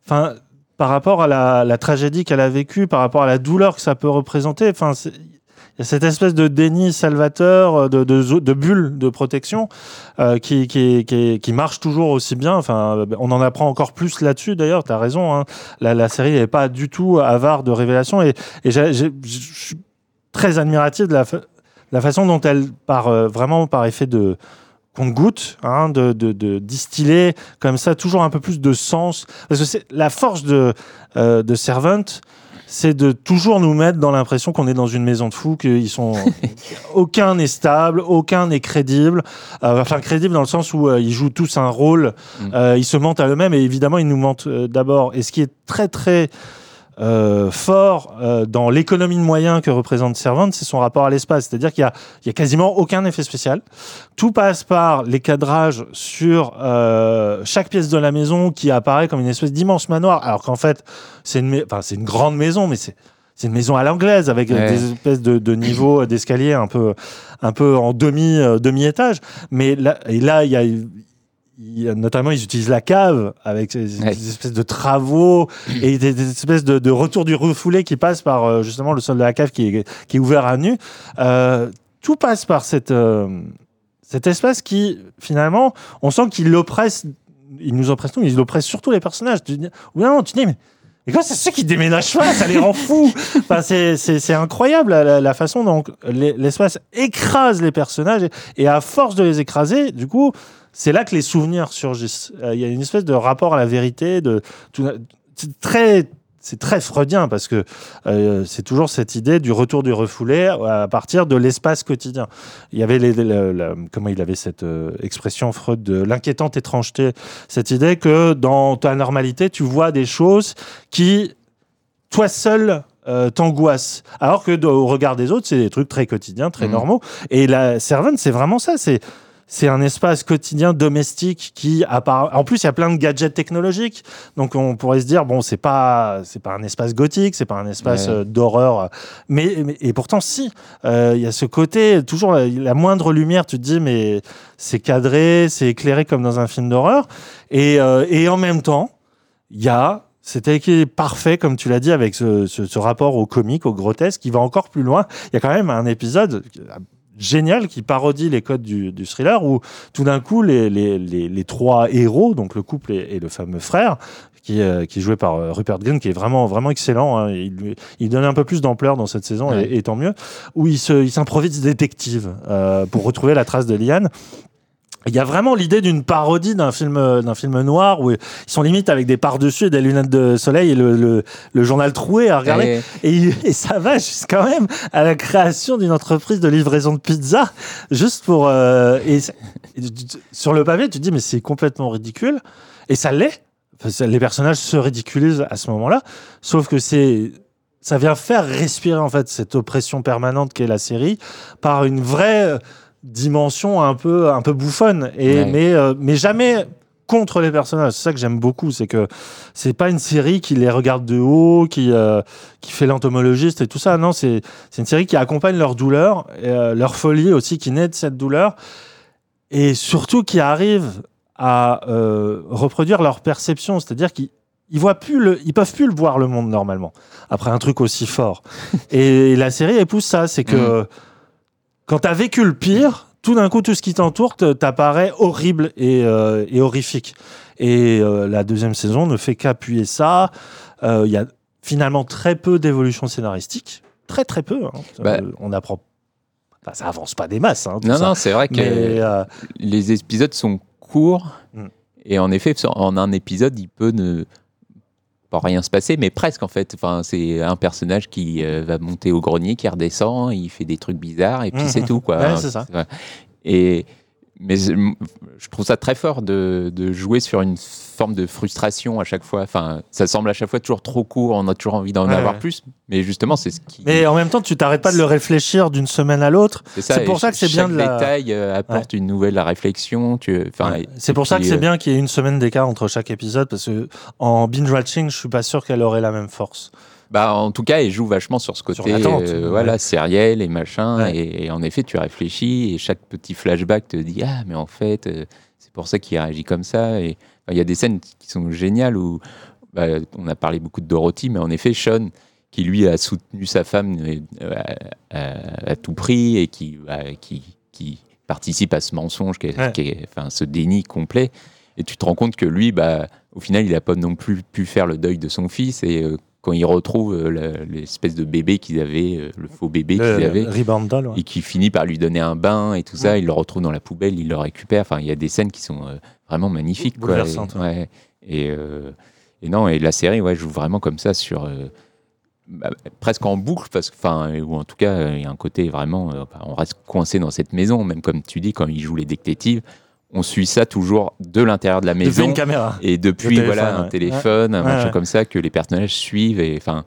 enfin, par rapport à la, tragédie qu'elle a vécue, par rapport à la douleur que ça peut représenter, enfin, cette espèce de déni salvateur, euh, de, de, de bulle de protection euh, qui, marche toujours aussi bien. Enfin, on en apprend encore plus là-dessus d'ailleurs, tu as raison. hein. La, série n'est pas du tout avare de révélations et, et je suis très admiratif de la façon dont elle, par, euh, vraiment par effet de compte-goutte, hein, de, de, de distiller comme ça toujours un peu plus de sens. Parce que c'est la force de, euh, de Servant, c'est de toujours nous mettre dans l'impression qu'on est dans une maison de fous, qu'ils sont aucun n'est stable, aucun n'est crédible. Euh, enfin crédible dans le sens où euh, ils jouent tous un rôle,
Mm.
euh, ils se mentent à eux-mêmes et évidemment ils nous mentent d'abord. Et ce qui est très très euh, fort euh, dans l'économie de moyens que représente Servant, c'est son rapport à l'espace. C'est-à-dire qu'il y a, a quasiment aucun effet spécial. Tout passe par les cadrages sur euh, chaque pièce de la maison qui apparaît comme une espèce d'immense manoir, alors qu'en fait, c'est une, c'est une grande maison, mais c'est c'est une maison à l'anglaise avec euh,
Ouais.
des espèces de, de niveaux d'escalier un peu, un peu en demi, euh, demi-étage. Mais là, et là, il y a, il notamment, ils utilisent la cave avec
Ouais.
espèces de travaux et des, des espèces de, de retour du refoulé qui passent par euh, justement le sol de la cave qui est, qui est ouvert à nu. Euh, tout passe par cette, euh, cet espace qui, finalement, on sent qu'il l'oppresse. Il nous oppresse nous, il oppresse surtout les personnages. Tu non, tu dis, mais. Et quoi, c'est ceux qui déménagent pas, ça les rend fous. Enfin, c'est, c'est, c'est incroyable la, la- façon dont l'e- l'espace écrase les personnages et, et à force de les écraser, du coup, c'est là que les souvenirs surgissent. Euh, Il y a une espèce de rapport à la vérité, de tout- c'est très, c'est très freudien parce que euh, c'est toujours cette idée du retour du refoulé à partir de l'espace quotidien. Il y avait les, comment il avait cette euh, expression Freud de l'inquiétante étrangeté, cette idée que dans ta normalité, tu vois des choses qui, toi seul, euh, t'angoissent. Alors que au regard des autres, c'est des trucs très quotidiens, très
Mhm.
normaux. Et la Servant, c'est vraiment ça. C'est c'est un espace quotidien domestique qui apparaît. En plus, il y a plein de gadgets technologiques, donc on pourrait se dire bon, c'est pas c'est pas un espace gothique, c'est pas un espace
Ouais.
euh, d'horreur, mais, mais- et pourtant si, Euh, il y a ce côté toujours la, la moindre lumière, tu te dis mais c'est cadré, c'est éclairé comme dans un film d'horreur, et, euh, et en même temps, il y a équilibre parfait, comme tu l'as dit, avec ce, ce- ce rapport au comique, au grotesque, qui va encore plus loin. Il y a quand même un épisode génial qui parodie les codes du, du thriller où tout d'un coup les, les, les, les trois héros, donc le couple et, et le fameux frère, qui, euh, qui est joué par euh, Rupert Grint, qui est vraiment, vraiment excellent. hein. Il, il donne un peu plus d'ampleur dans cette saison,
Ouais.
et, et tant mieux. Où il se- il s'improvise détective euh, pour retrouver la trace de Liane. Il y a vraiment l'idée d'une parodie d'un film, euh, d'un film noir où ils sont limite avec des pare-dessus et des lunettes de soleil et le, le, le journal troué à regarder.
Et-
Et, ça va jusqu'à même à la création d'une entreprise de livraison de pizza, juste pour. euh, et, sur le papier, tu te dis, mais c'est complètement ridicule. Et ça l'est. Les personnages se ridiculisent à ce moment-là. Sauf que c'est. Ça vient faire respirer, en fait, cette oppression permanente qu'est la série par une vraie euh, dimension un peu, un peu bouffonne. Et,
Ouais.
mais, euh, mais jamais contre les personnages. C'est ça que j'aime beaucoup. C'est que c'est pas une série qui les regarde de haut, qui. euh, qui fait l'entomologiste et tout ça. Non, c'est c'est une série qui accompagne leur douleur, et, euh, leur folie aussi, qui naît de cette douleur, et surtout qui arrive à reproduire leur perception, c'est-à-dire qu'ils ils voient plus le, ils peuvent plus le voir le monde normalement après un truc aussi fort. et la série épouse ça, c'est que quand tu as vécu le pire, tout d'un coup tout ce qui t'entoure te- t'apparaît horrible et, euh, et horrifique. Et euh, la deuxième saison ne fait qu'appuyer ça. Euh, Il y a finalement très peu d'évolution scénaristique, très très peu. hein.
Bah.
Euh, on apprend, enfin, ça avance pas des masses. hein,
Non,
ça.
non, c'est vrai que
Mais euh,
les épisodes sont courts.
Mm.
Et en effet, en un épisode, il peut ne pas rien se passer, mais presque en fait. Enfin, c'est un personnage qui euh, va monter au grenier, qui redescend, il fait des trucs bizarres, et puis
Mhm.
c'est tout. Quoi.
Ouais, c'est ça.
Et, mais je trouve ça très fort de, de jouer sur une forme de frustration à chaque fois. Enfin, ça semble à chaque fois toujours trop court, on a toujours envie d'en
Ouais,
avoir
ouais.
plus, mais justement, c'est ce qui.
mais en même temps, tu t'arrêtes pas de le réfléchir d'une semaine à l'autre. c'est pour ça que c'est bien de la-
détail euh, apporte une nouvelle réflexion. Tu, enfin,
C'est pour ça que c'est
euh,
bien qu'il y ait une semaine d'écart entre chaque épisode, parce que en binge watching, je suis pas sûr qu'elle aurait la même force.
Bah, en tout cas, il joue vachement sur ce
Sur
côté euh,
ouais.
voilà, sériel et machin.
Ouais.
Et, et en effet, tu réfléchis et chaque petit flashback te dit Ah, mais en fait, euh, c'est pour ça qu'il réagit comme ça. Et il y a des scènes qui sont géniales où bah, on a parlé beaucoup de Dorothy, mais en effet, Sean, qui lui a soutenu sa femme euh, à, à- à tout prix et qui, bah, qui, qui participe à ce mensonge, qui
Ouais.
enfin, ce déni complet. Et tu te rends compte que lui, bah, au final, il n'a pas non plus pu faire le deuil de son fils. Et euh, quand il retrouve euh, l'espèce de bébé qu'ils avaient, euh, le faux bébé qu'ils avaient,
ouais.
et qui finit par lui donner un bain et tout ça, il le retrouve dans la poubelle, il le récupère. Enfin, il y a des scènes qui sont euh, vraiment magnifiques. Quoi. Et,
ouais.
ouais. et, euh, et non, et la série ouais, joue vraiment comme ça sur. euh, bah, presque en boucle, parce que, enfin, ou en tout cas, il y a un côté vraiment. bah, on reste coincé dans cette maison, même comme tu dis, quand il joue les détectives, on suit ça toujours de l'intérieur de la
Depuis
maison.
une caméra.
Et depuis, voilà, un
ouais.
téléphone, un machin
ouais.
comme ça, que les personnages suivent. Et enfin,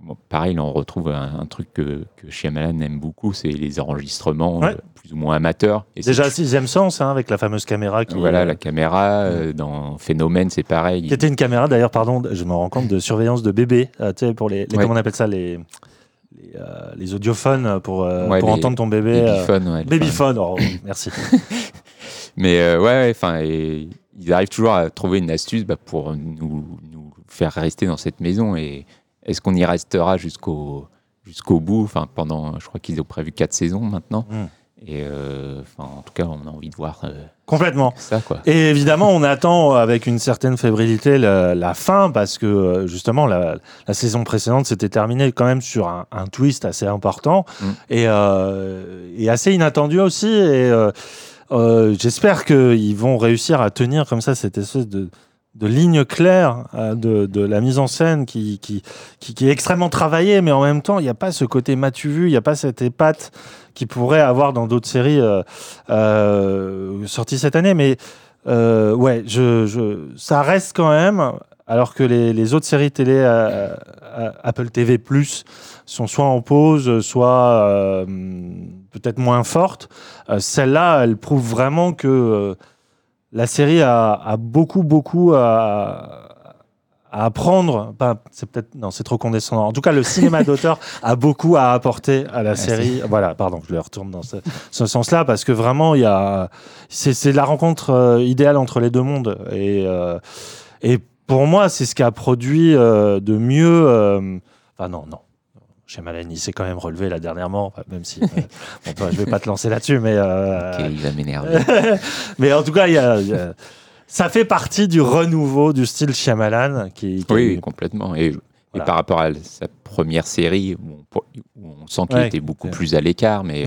bon, pareil, là, on retrouve un, un truc que, que Shyamalan aime beaucoup, c'est les enregistrements euh, plus ou moins amateurs. Et
Déjà, sixième sens, hein, avec la fameuse caméra qui.
voilà,
euh,
la caméra, euh, dans Phénomène, c'est pareil.
Qui était une caméra, d'ailleurs, pardon, je me rends compte de surveillance de bébé, tu sais, pour les, comment on appelle ça, les, les, euh, les audiophones pour, euh,
Ouais,
pour
les-
entendre ton bébé. euh,
Babyphone, ouais,
Babyphone, oh, merci.
Mais euh, ouais, enfin, ils arrivent toujours à trouver une astuce bah, pour nous, nous faire rester dans cette maison. Et est-ce qu'on y restera jusqu'au jusqu'au bout? Enfin, pendant, je crois qu'ils ont prévu quatre saisons maintenant.
Mm.
Et euh, enfin, en tout cas, on a envie de voir euh,
Complètement.
ça, quoi.
Et évidemment, on attend avec une certaine fébrilité la, la fin parce que justement, la, la saison précédente s'était terminée quand même sur un, un twist assez important
Mm.
et, euh, et assez inattendu aussi. Et euh, j'espère qu'ils vont réussir à tenir comme ça cette espèce de, ligne claire euh, de, la mise en scène qui, qui, qui, qui est extrêmement travaillée, mais en même temps, il n'y a pas ce côté matu vu, il n'y a pas cette épate qu'il pourrait avoir dans d'autres séries euh, sorties cette année. Mais ouais, ça reste quand même alors que les, autres séries télé Apple TV sont soit en pause, soit peut-être moins fortes, celle-là, elle prouve vraiment que la série a, beaucoup, beaucoup à, apprendre. c'est peut-être non, c'est trop condescendant. En tout cas, le cinéma d'auteur a beaucoup à apporter à la série. Voilà, pardon, je le retourne dans ce, sens-là parce que vraiment, il y a, c'est, la rencontre idéale entre les deux mondes et et pour moi, c'est ce qui a produit euh, de mieux. Euh, enfin, non, non. Chez Malène, il s'est quand même relevé là dernièrement, même si euh, bon, je vais pas te lancer là-dessus, mais
ok, il va m'énerver.
mais en tout cas, il y a, ça fait partie du renouveau du style Shyamalan, qui,
oui, complètement. Et, par rapport à sa première série, où on, sent qu'il était beaucoup plus à l'écart, mais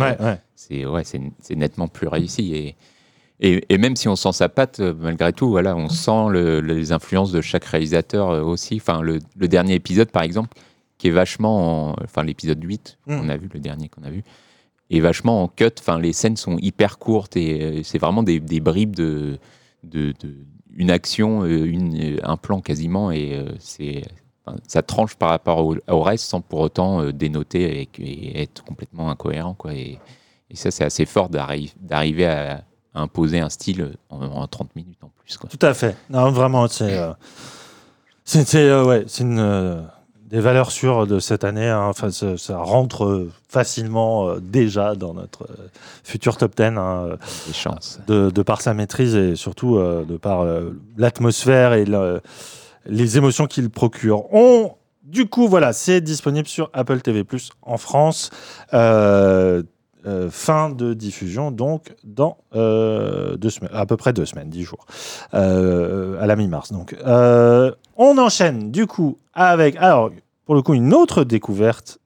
c'est ouais, c'est nettement plus réussi et et, même si on sent sa patte, euh, malgré tout, voilà, on sent les influences de chaque réalisateur euh, aussi. Enfin, le, dernier épisode, par exemple, qui est vachement, enfin l'épisode 8, mm. on a vu, le dernier qu'on a vu, est vachement en cut. Enfin, les scènes sont hyper courtes et euh, c'est vraiment des, bribes de, de, une action, une, un plan quasiment, et c'est ça tranche par rapport au, reste sans pour autant dénoter et, être complètement incohérent. Quoi. Et, et ça, c'est assez fort d'arriver à, imposer un style en, 30 minutes en plus. Quoi.
Tout à fait. Non, vraiment, c'est euh, c'est euh, ouais, une euh, des valeurs sûres de cette année. Hein. Enfin, ça, rentre facilement déjà dans notre futur top 10. Hein, de, de, par sa maîtrise et surtout de par l'atmosphère et les émotions qu'il procure. On du coup, voilà, c'est disponible sur Apple TV Plus en France. Euh, fin de diffusion, donc dans euh, deux semaines, à peu près deux semaines, dix jours, euh, à la mi-mars. Donc, on enchaîne du coup avec, alors pour le coup, une autre découverte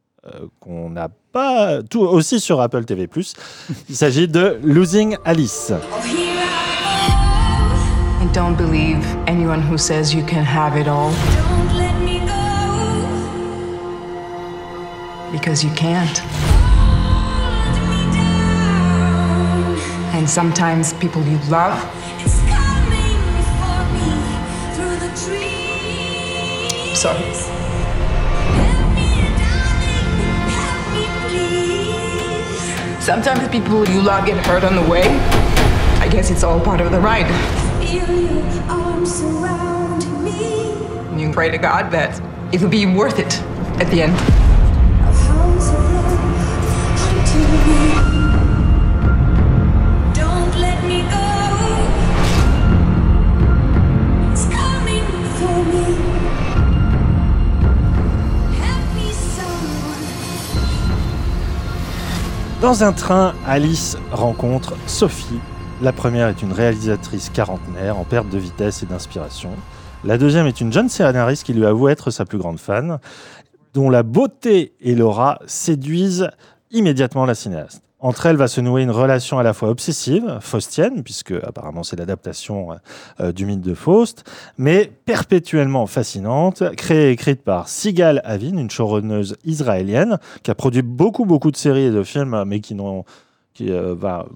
qu'on n'a pas tout aussi sur Apple TV+. Il s'agit de Losing Alice. I don't believe anyone who says you can have it all. Because you can't. And sometimes people you love Sorry. Sometimes people you love get hurt on the way. I guess it's all part of the ride. You pray to God that it'll be worth it at the end. Dans un train, Alice rencontre Sophie. La première est une réalisatrice quarantenaire en perte de vitesse et d'inspiration. La deuxième est une jeune scénariste qui lui avoue être sa plus grande fan, dont la beauté et l'aura séduisent immédiatement la cinéaste. Entre elles va se nouer une relation à la fois obsessive, faustienne, puisque apparemment c'est l'adaptation euh, du mythe de Faust, mais perpétuellement fascinante, créée et écrite par Sigal Avin, une showrunneuse israélienne, qui a produit beaucoup beaucoup de séries et de films, mais qui n'ont qui euh, va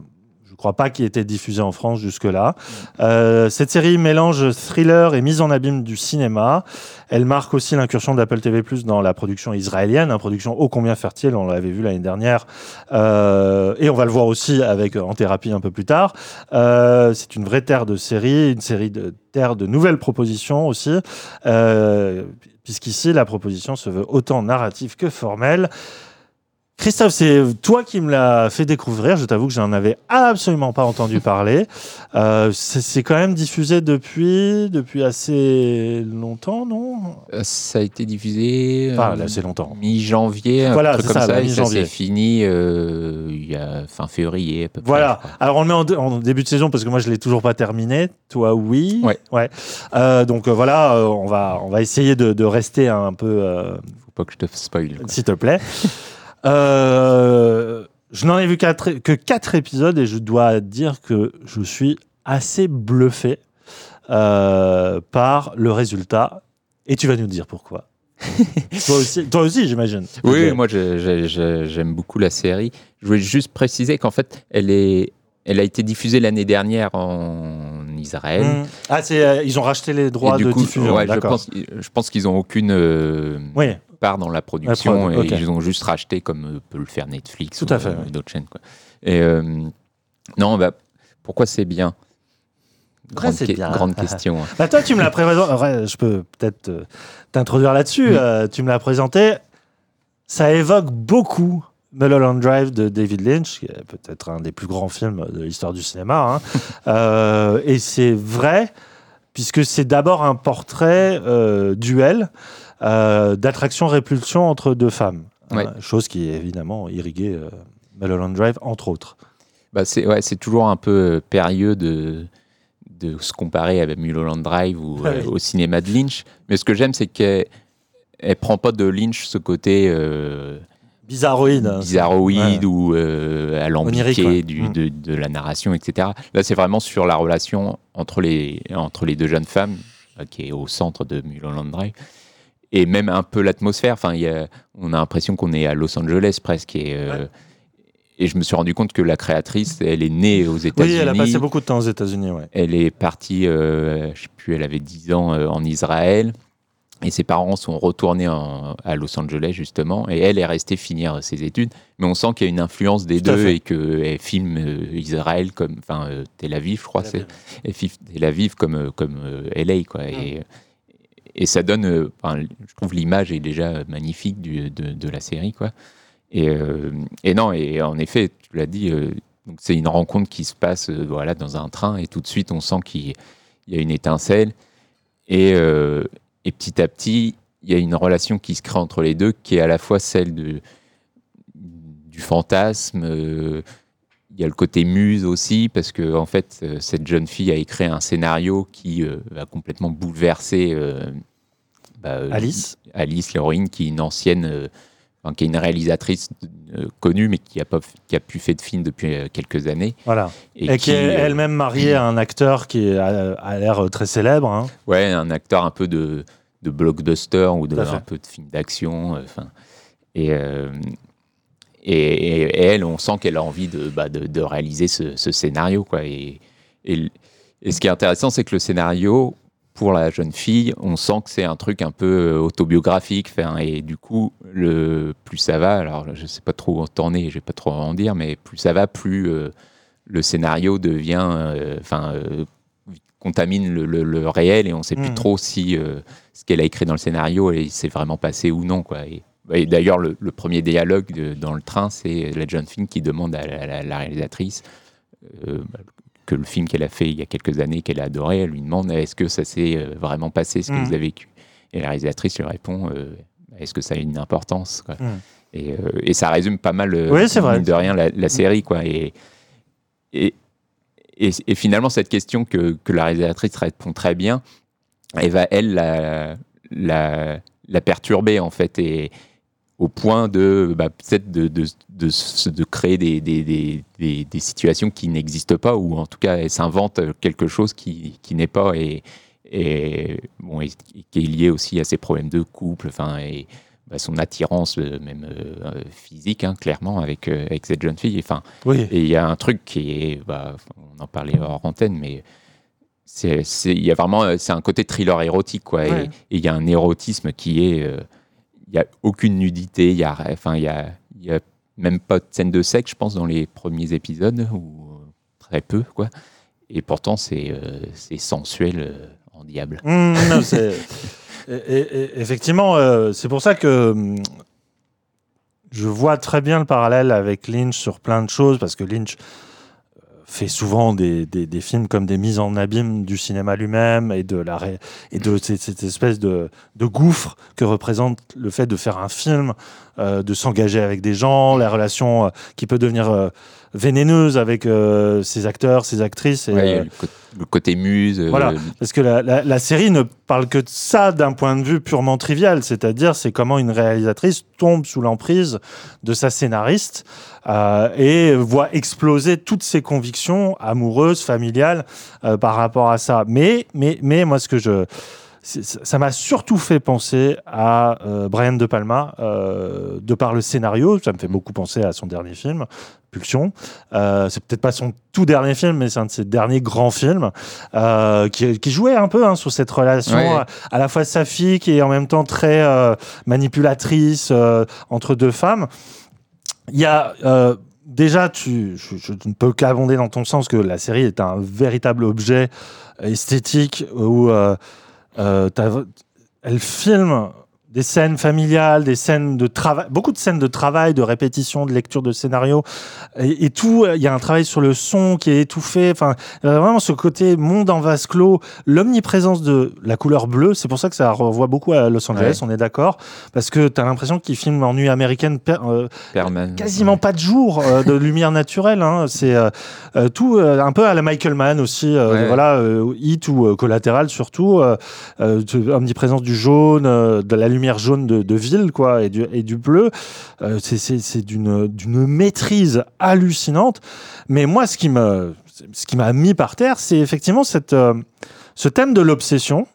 crois pas qu'il ait été diffusé en France jusque-là. Euh, cette série mélange thriller et mise en abîme du cinéma. Elle marque aussi l'incursion d'Apple TV Plus dans la production israélienne, une production ô combien fertile, on l'avait vu l'année dernière, euh, et on va le voir aussi avec En thérapie un peu plus tard. Euh, c'est une vraie terre de série, une série de terre de nouvelles propositions aussi, puisqu'ici la proposition se veut autant narrative que formelle. Christophe, c'est toi qui me l'as fait découvrir. Je t'avoue que j'en avais absolument pas entendu parler. Euh, c'est quand même diffusé depuis, depuis assez longtemps, non?
Euh, Ça a été diffusé
enfin, assez longtemps.
mi-janvier, voilà, c'est ça, ça, ça s'est fini euh, il y a fin février à peu
près. Voilà. Alors on le met en, début de saison parce que moi je l'ai toujours pas terminé. Toi, oui.
Ouais.
ouais. donc voilà, on va on va essayer de, de rester un peu.
Faut pas que je te spoil.
S'il te plaît. Euh, je n'en ai vu que quatre épisodes et je dois dire que je suis assez bluffé euh, par le résultat. Et tu vas nous dire pourquoi. toi aussi, toi aussi j'imagine.
Oui, moi j'aime beaucoup la série. Je voulais juste préciser qu'en fait, elle, est, elle a été diffusée l'année dernière en Israël.
Mm. Ah, c'est, euh, ils ont racheté les droits
Et du
de
coup,
diffusion.
ouais, je pense, je pense qu'ils ont aucune euh,
Oui.
Part dans la production
La prod,
et ils ont juste racheté comme euh, peut le faire Netflix
Tout
ou
à fait,
euh,
ouais.
d'autres chaînes. Quoi. Et euh, non, bah, pourquoi c'est bien? Grande, que-
bien?
grande question. hein.
Bah, toi, tu me l'as présenté. ouais, je peux peut-être t'introduire là-dessus.
Mm.
Euh, tu me l'as présenté. Ça évoque beaucoup Mulholland Drive de David Lynch, qui est peut-être un des plus grands films de l'histoire du cinéma. hein. Euh, et c'est vrai, puisque c'est d'abord un portrait euh, duel d'attraction-répulsion entre deux femmes.
Ouais.
Hein, chose qui est évidemment irriguée euh, Mulholland Drive, entre autres.
Bah, c'est ouais, toujours un peu euh, périlleux de, de se comparer avec Mulholland Drive ou euh, au cinéma de Lynch. Mais ce que j'aime, c'est qu'elle elle prend pas de Lynch ce côté euh,
Bizarroïde. hein,
bizarroïde
Ouais.
ou euh, alambiqué
Onirique, ouais.
du,
Mm.
de, de la narration, etc. Là, c'est vraiment sur la relation entre les, entre les deux jeunes femmes, euh, qui est au centre de Mulholland Drive. Et même un peu l'atmosphère. Enfin, il y a- on a l'impression qu'on est à Los Angeles presque. Et, euh, et je me suis rendu compte que la créatrice, elle est née aux
Oui,
États-Unis.
elle a passé beaucoup de temps aux États-Unis. Ouais.
Elle est partie, euh, je sais plus, elle avait 10 ans euh, en Israël. Et ses parents sont retournés en- à Los Angeles, justement. Et elle est restée finir ses études. Mais on sent qu'il y a une influence des
Tout
deux et qu'elle filme euh, Israël comme. Enfin, euh, Tel Aviv, je crois. Elle filme Tel Aviv comme, comme euh, LA, quoi. Et, et ça donne. euh, je trouve l'image est déjà magnifique du- de, de la série, quoi. Et, euh, et non, et en effet, tu l'as dit, euh, c'est une rencontre qui se passe voilà, dans un train et tout de suite on sent qu'il y- a une étincelle. Et, et petit à petit, il y a une relation qui se crée entre les deux qui est à la fois celle de, du fantasme. Il y a le côté muse aussi, parce que en fait, euh, cette jeune fille a écrit un scénario qui euh, va complètement bouleverser euh, bah,
Alice.
Alice, l'héroïne, qui est une ancienne, euh, enfin, qui est une réalisatrice connue, mais qui a, pas, qui a plus fait de films depuis quelques années.
Voilà.
Et,
Et qui est elle-même mariée à un acteur qui a, a l'air très célèbre. hein.
Ouais, un acteur un peu de, de blockbuster ou de, un peu de film d'action. Enfin, et, et, elle, on sent qu'elle a envie de, bah, de, de réaliser ce, ce scénario. Quoi. Et, et, et ce qui est intéressant, c'est que le scénario, pour la jeune fille, on sent que c'est un truc un peu euh, autobiographique. Et du coup, le, plus ça va, alors je sais pas trop où t'en es, je vais pas trop en dire, mais plus ça va, plus euh, le scénario devient. euh, Enfin. euh, contamine le, le- le réel et on sait plus
Mhm.
trop si ce qu'elle a écrit dans le scénario s'est vraiment passé ou non quoi. Et, et d'ailleurs le, le premier dialogue de- dans le train c'est la jeune fille qui demande à la, la- la réalisatrice euh, que le film qu'elle a fait il y a quelques années qu'elle a adoré, elle lui demande est-ce que ça s'est euh, vraiment passé ce que
Mhm.
vous avez vécu? Et la réalisatrice lui répond euh, est-ce que ça a une importance quoi.
Mhm.
et, euh, et ça résume pas mal
Oui, vrai.
de rien la, la série quoi et, et, et, et finalement, cette question que, que la réalisatrice répond très bien, elle va, elle, la, la, la perturber, en fait, et au point de bah, peut-être de, de, de, créer des, des, des, des, situations qui n'existent pas, ou en tout cas, elle s'invente quelque chose qui, qui n'est pas, et, et, bon, et qui est lié aussi à ses problèmes de couple, enfin, et bah, son attirance, euh, même euh, physique, hein, clairement, avec, euh, avec cette jeune fille. Enfin,
Oui.
et il y a un truc qui est, bah, on en parlait hors antenne, mais c'est, il y a vraiment, c'est un côté thriller érotique, quoi. Et-
Ouais.
Et il y a un érotisme qui est, euh, il y a aucune nudité, il y a, enfin, il y a, y a même pas de scène de sexe, je pense, dans les premiers épisodes, ou très peu, quoi. Et pourtant, c'est, euh, sensuel euh, en diable.
Mmh, non, c'est- et- et- et- effectivement, euh, c'est pour ça que hum, je vois très bien le parallèle avec Lynch sur plein de choses, parce que Lynch fait souvent des, des- des films comme des mises en abîme du cinéma lui-même et de, la ré- et de cette, cette espèce de, de gouffre que représente le fait de faire un film, euh, de s'engager avec des gens, la relation euh, qui peut devenir euh, vénéneuse avec ses acteurs, ses actrices. Et,
Ouais, le, côté muse.
Voilà. parce que la, la- la série ne parle que de ça d'un point de vue purement trivial, c'est-à-dire c'est comment une réalisatrice tombe sous l'emprise de sa scénariste euh, et voit exploser toutes ses convictions amoureuses, familiales euh, par rapport à ça. Mais, mais, mais moi, ce que je ça m'a surtout fait penser à Brian De Palma, de par le scénario. Ça me fait beaucoup penser à son dernier film, Pulsion. Euh, c'est peut-être pas son tout dernier film, mais c'est un de ses derniers grands films euh, qui, qui, jouait un peu hein, sur cette relation à, la fois saphique et en même temps très euh, manipulatrice euh, entre deux femmes. Il y a euh, déjà, tu, je, ne peux qu'abonder dans ton sens que la série est un véritable objet esthétique où elle filme des scènes familiales, des scènes de travail, beaucoup de scènes de travail, de répétition, de lecture de scénario, et, tout. Il y a un travail sur le son qui est étouffé. Enfin, vraiment ce côté monde en vase clos, l'omniprésence de la couleur bleue. C'est pour ça que ça renvoie beaucoup à Los Angeles. On est d'accord, parce que tu as l'impression qu'ils filment en nuit américaine, euh, quasiment pas de jour euh, de lumière naturelle. Hein. C'est euh, tout un peu à la Michael Mann aussi. Voilà, Hit ou Collatéral surtout. omniprésence du jaune, de la lumière jaune de, ville, quoi, et du, et bleu. Euh, c'est d'une, maîtrise hallucinante. Mais moi, ce qui me, ce qui m'a mis par terre, c'est effectivement cette, euh, ce thème de l'obsession.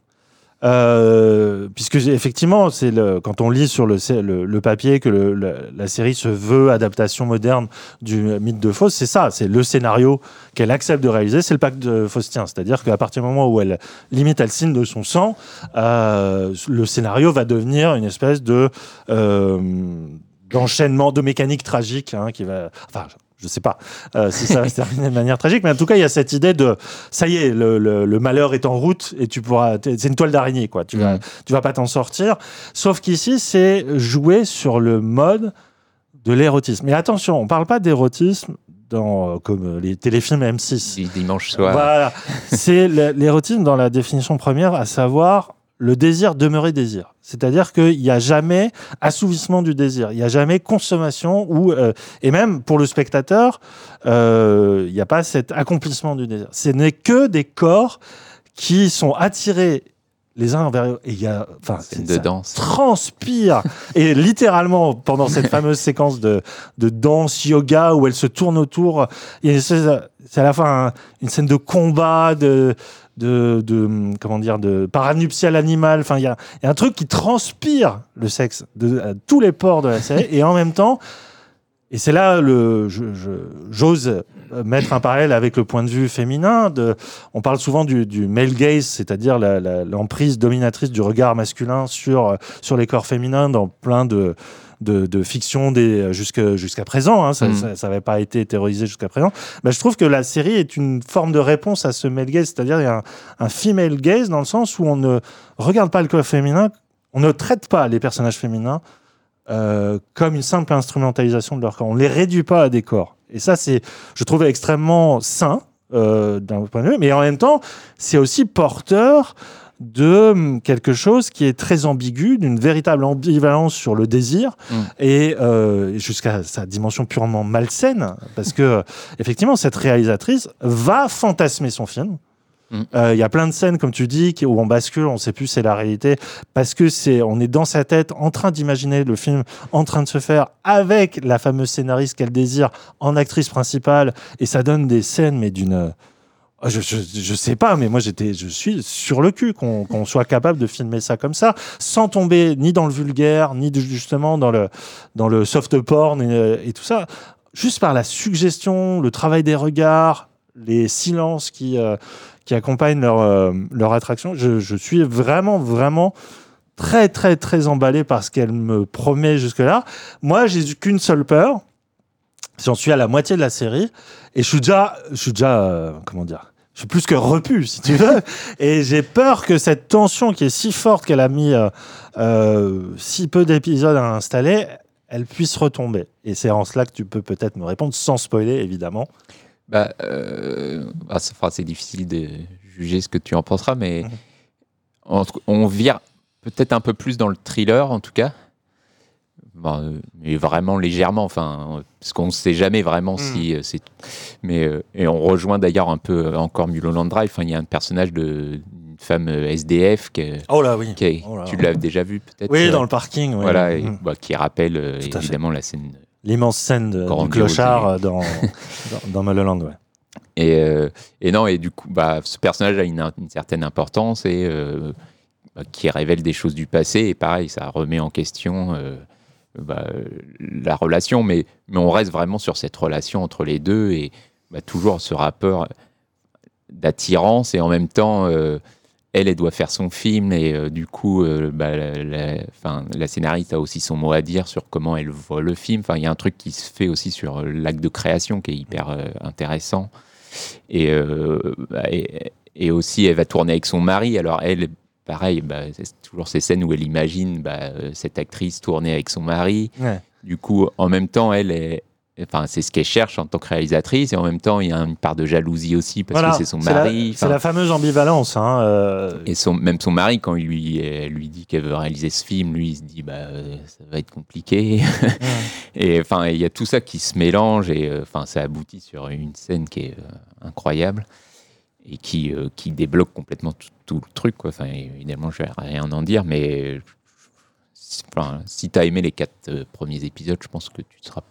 Euh, puisque effectivement, c'est quand on lit sur le, papier que la série se veut adaptation moderne du mythe de Faust, c'est ça, c'est le scénario qu'elle accepte de réaliser, c'est le pacte de Faustien. C'est-à-dire qu'à partir du moment où elle limite elle signe de son sang, euh, le scénario va devenir une espèce euh, d'enchaînement de mécanique tragique hein, qui va, je sais pas euh, si ça va se terminer de manière tragique, mais en tout cas, il y a cette idée de ça y est, le, le, le malheur est en route et tu pourras. C'est une toile d'araignée, quoi. Tu vas, mm. tu vas pas t'en sortir. Sauf qu'ici, c'est jouer sur le mode de l'érotisme. Mais attention, on parle pas d'érotisme dans euh, comme les téléfilms M6.
Dimanche soir.
Voilà, c'est l'érotisme dans la définition première, à savoir le désir demeurer désir. C'est-à-dire qu'il n'y a jamais assouvissement du désir, il n'y a jamais consommation ou euh, et même pour le spectateur, euh, il n'y a pas cet accomplissement du désir. Ce n'est que des corps qui sont attirés les uns envers et il y a enfin
de danse
transpire et littéralement pendant cette fameuse séquence de de danse yoga où elle se tourne autour c'est à la fois une scène de combat de de, de comment dire de paranuptial animal. Enfin, il y a, y a, un truc qui transpire le sexe de tous les ports de la série et en même temps. Et c'est là le j'ose mettre un parallèle avec le point de vue féminin. De, on parle souvent du, du male gaze, c'est-à-dire l'emprise dominatrice du regard masculin sur sur les corps féminins dans plein de de, de fiction jusqu'à jusqu'à présent. Hein, ça n'avait mm. pas été terrorisé jusqu'à présent. Mais je trouve que la série est une forme de réponse à ce male gaze, c'est-à-dire il y a un, un, female gaze dans le sens où on ne regarde pas le corps féminin, on ne traite pas les personnages féminins euh, comme une simple instrumentalisation de leur corps. On les réduit pas à des corps. Et ça, c'est, je trouve, extrêmement sain euh, d'un point de vue, mais en même temps, c'est aussi porteur de hum, quelque chose qui est très ambigu, d'une véritable ambivalence sur le désir et euh, jusqu'à sa dimension purement malsaine, parce que effectivement cette réalisatrice va fantasmer son film. Mm. Euh, il y a plein de scènes, comme tu dis, où on bascule, on sait plus c'est la réalité, parce que c'est, on est dans sa tête, en train d'imaginer le film en train de se faire avec la fameuse scénariste qu'elle désire en actrice principale, et ça donne des scènes, mais d'une je, je, je, sais pas, mais moi j'étais, je suis sur le cul qu'on soit capable de filmer ça comme ça, sans tomber ni dans le vulgaire, ni justement dans le dans le soft porn et, tout ça, juste par la suggestion, le travail des regards, les silences qui euh, qui accompagnent leur euh, leur attraction. Je, je, suis vraiment vraiment très très très emballé par ce qu'elle me promet jusque là. Moi, j'ai qu'une seule peur, J'en suis à la moitié de la série et je suis déjà, je suis déjà, euh, comment dire, je suis plus que repu, si tu veux. et j'ai peur que cette tension qui est si forte qu'elle a mis euh, euh, si peu d'épisodes à installer, elle puisse retomber. Et c'est en cela que tu peux peut-être me répondre sans spoiler, évidemment.
Bah, bah c'est difficile de juger ce que tu en penseras, mais mhm. on, on vire peut-être un peu plus dans le thriller, en tout cas. Bon, mais vraiment légèrement, enfin, parce qu'on ne sait jamais vraiment hmm. si euh, c'est. Mais euh, et on rejoint d'ailleurs un peu euh, encore Mulholland Drive. Enfin, il y a un personnage de une femme SDF qui,
oh là oui,
oh tu l'as déjà vu peut-être?
Oui, dans le parking.
Voilà, hmm. bah, qui rappelle évidemment la scène.
L'immense scène de, du clochard dans, dans, Mulholland, ouais.
Et, et, non, et du coup, bah, ce personnage a une, une certaine importance et bah, qui révèle des choses du passé. Et pareil, ça remet en question euh, bah, la relation, mais, on reste vraiment sur cette relation entre les deux et bah, toujours ce rapport d'attirance et en même temps, euh, elle, elle doit faire son film et euh, du coup, euh, bah, la, scénariste a aussi son mot à dire sur comment elle voit le film. Il y a un truc qui se fait aussi sur l'acte de création qui est hyper intéressant. Et, et aussi, elle va tourner avec son mari. Alors, elle, pareil, bah, c'est toujours ces scènes où elle imagine bah, euh, cette actrice tourner avec son mari.
Ouais.
Du coup, en même temps, elle est. Enfin, c'est ce qu'elle cherche en tant que réalisatrice, et en même temps, il y a une part de jalousie aussi parce
Voilà,
que c'est son mari.
C'est la fameuse ambivalence. Hein, euh,
et son, même son mari, quand il lui, elle lui dit qu'elle veut réaliser ce film, lui, il se dit bah euh, ça va être compliqué. et enfin, il y a tout ça qui se mélange et enfin, ça aboutit sur une scène qui est euh, incroyable et qui, euh, qui débloque complètement tout, tout le truc. Quoi. Enfin, évidemment, je vais rien en dire, mais enfin, si tu as aimé les quatre euh, premiers épisodes, je pense que tu seras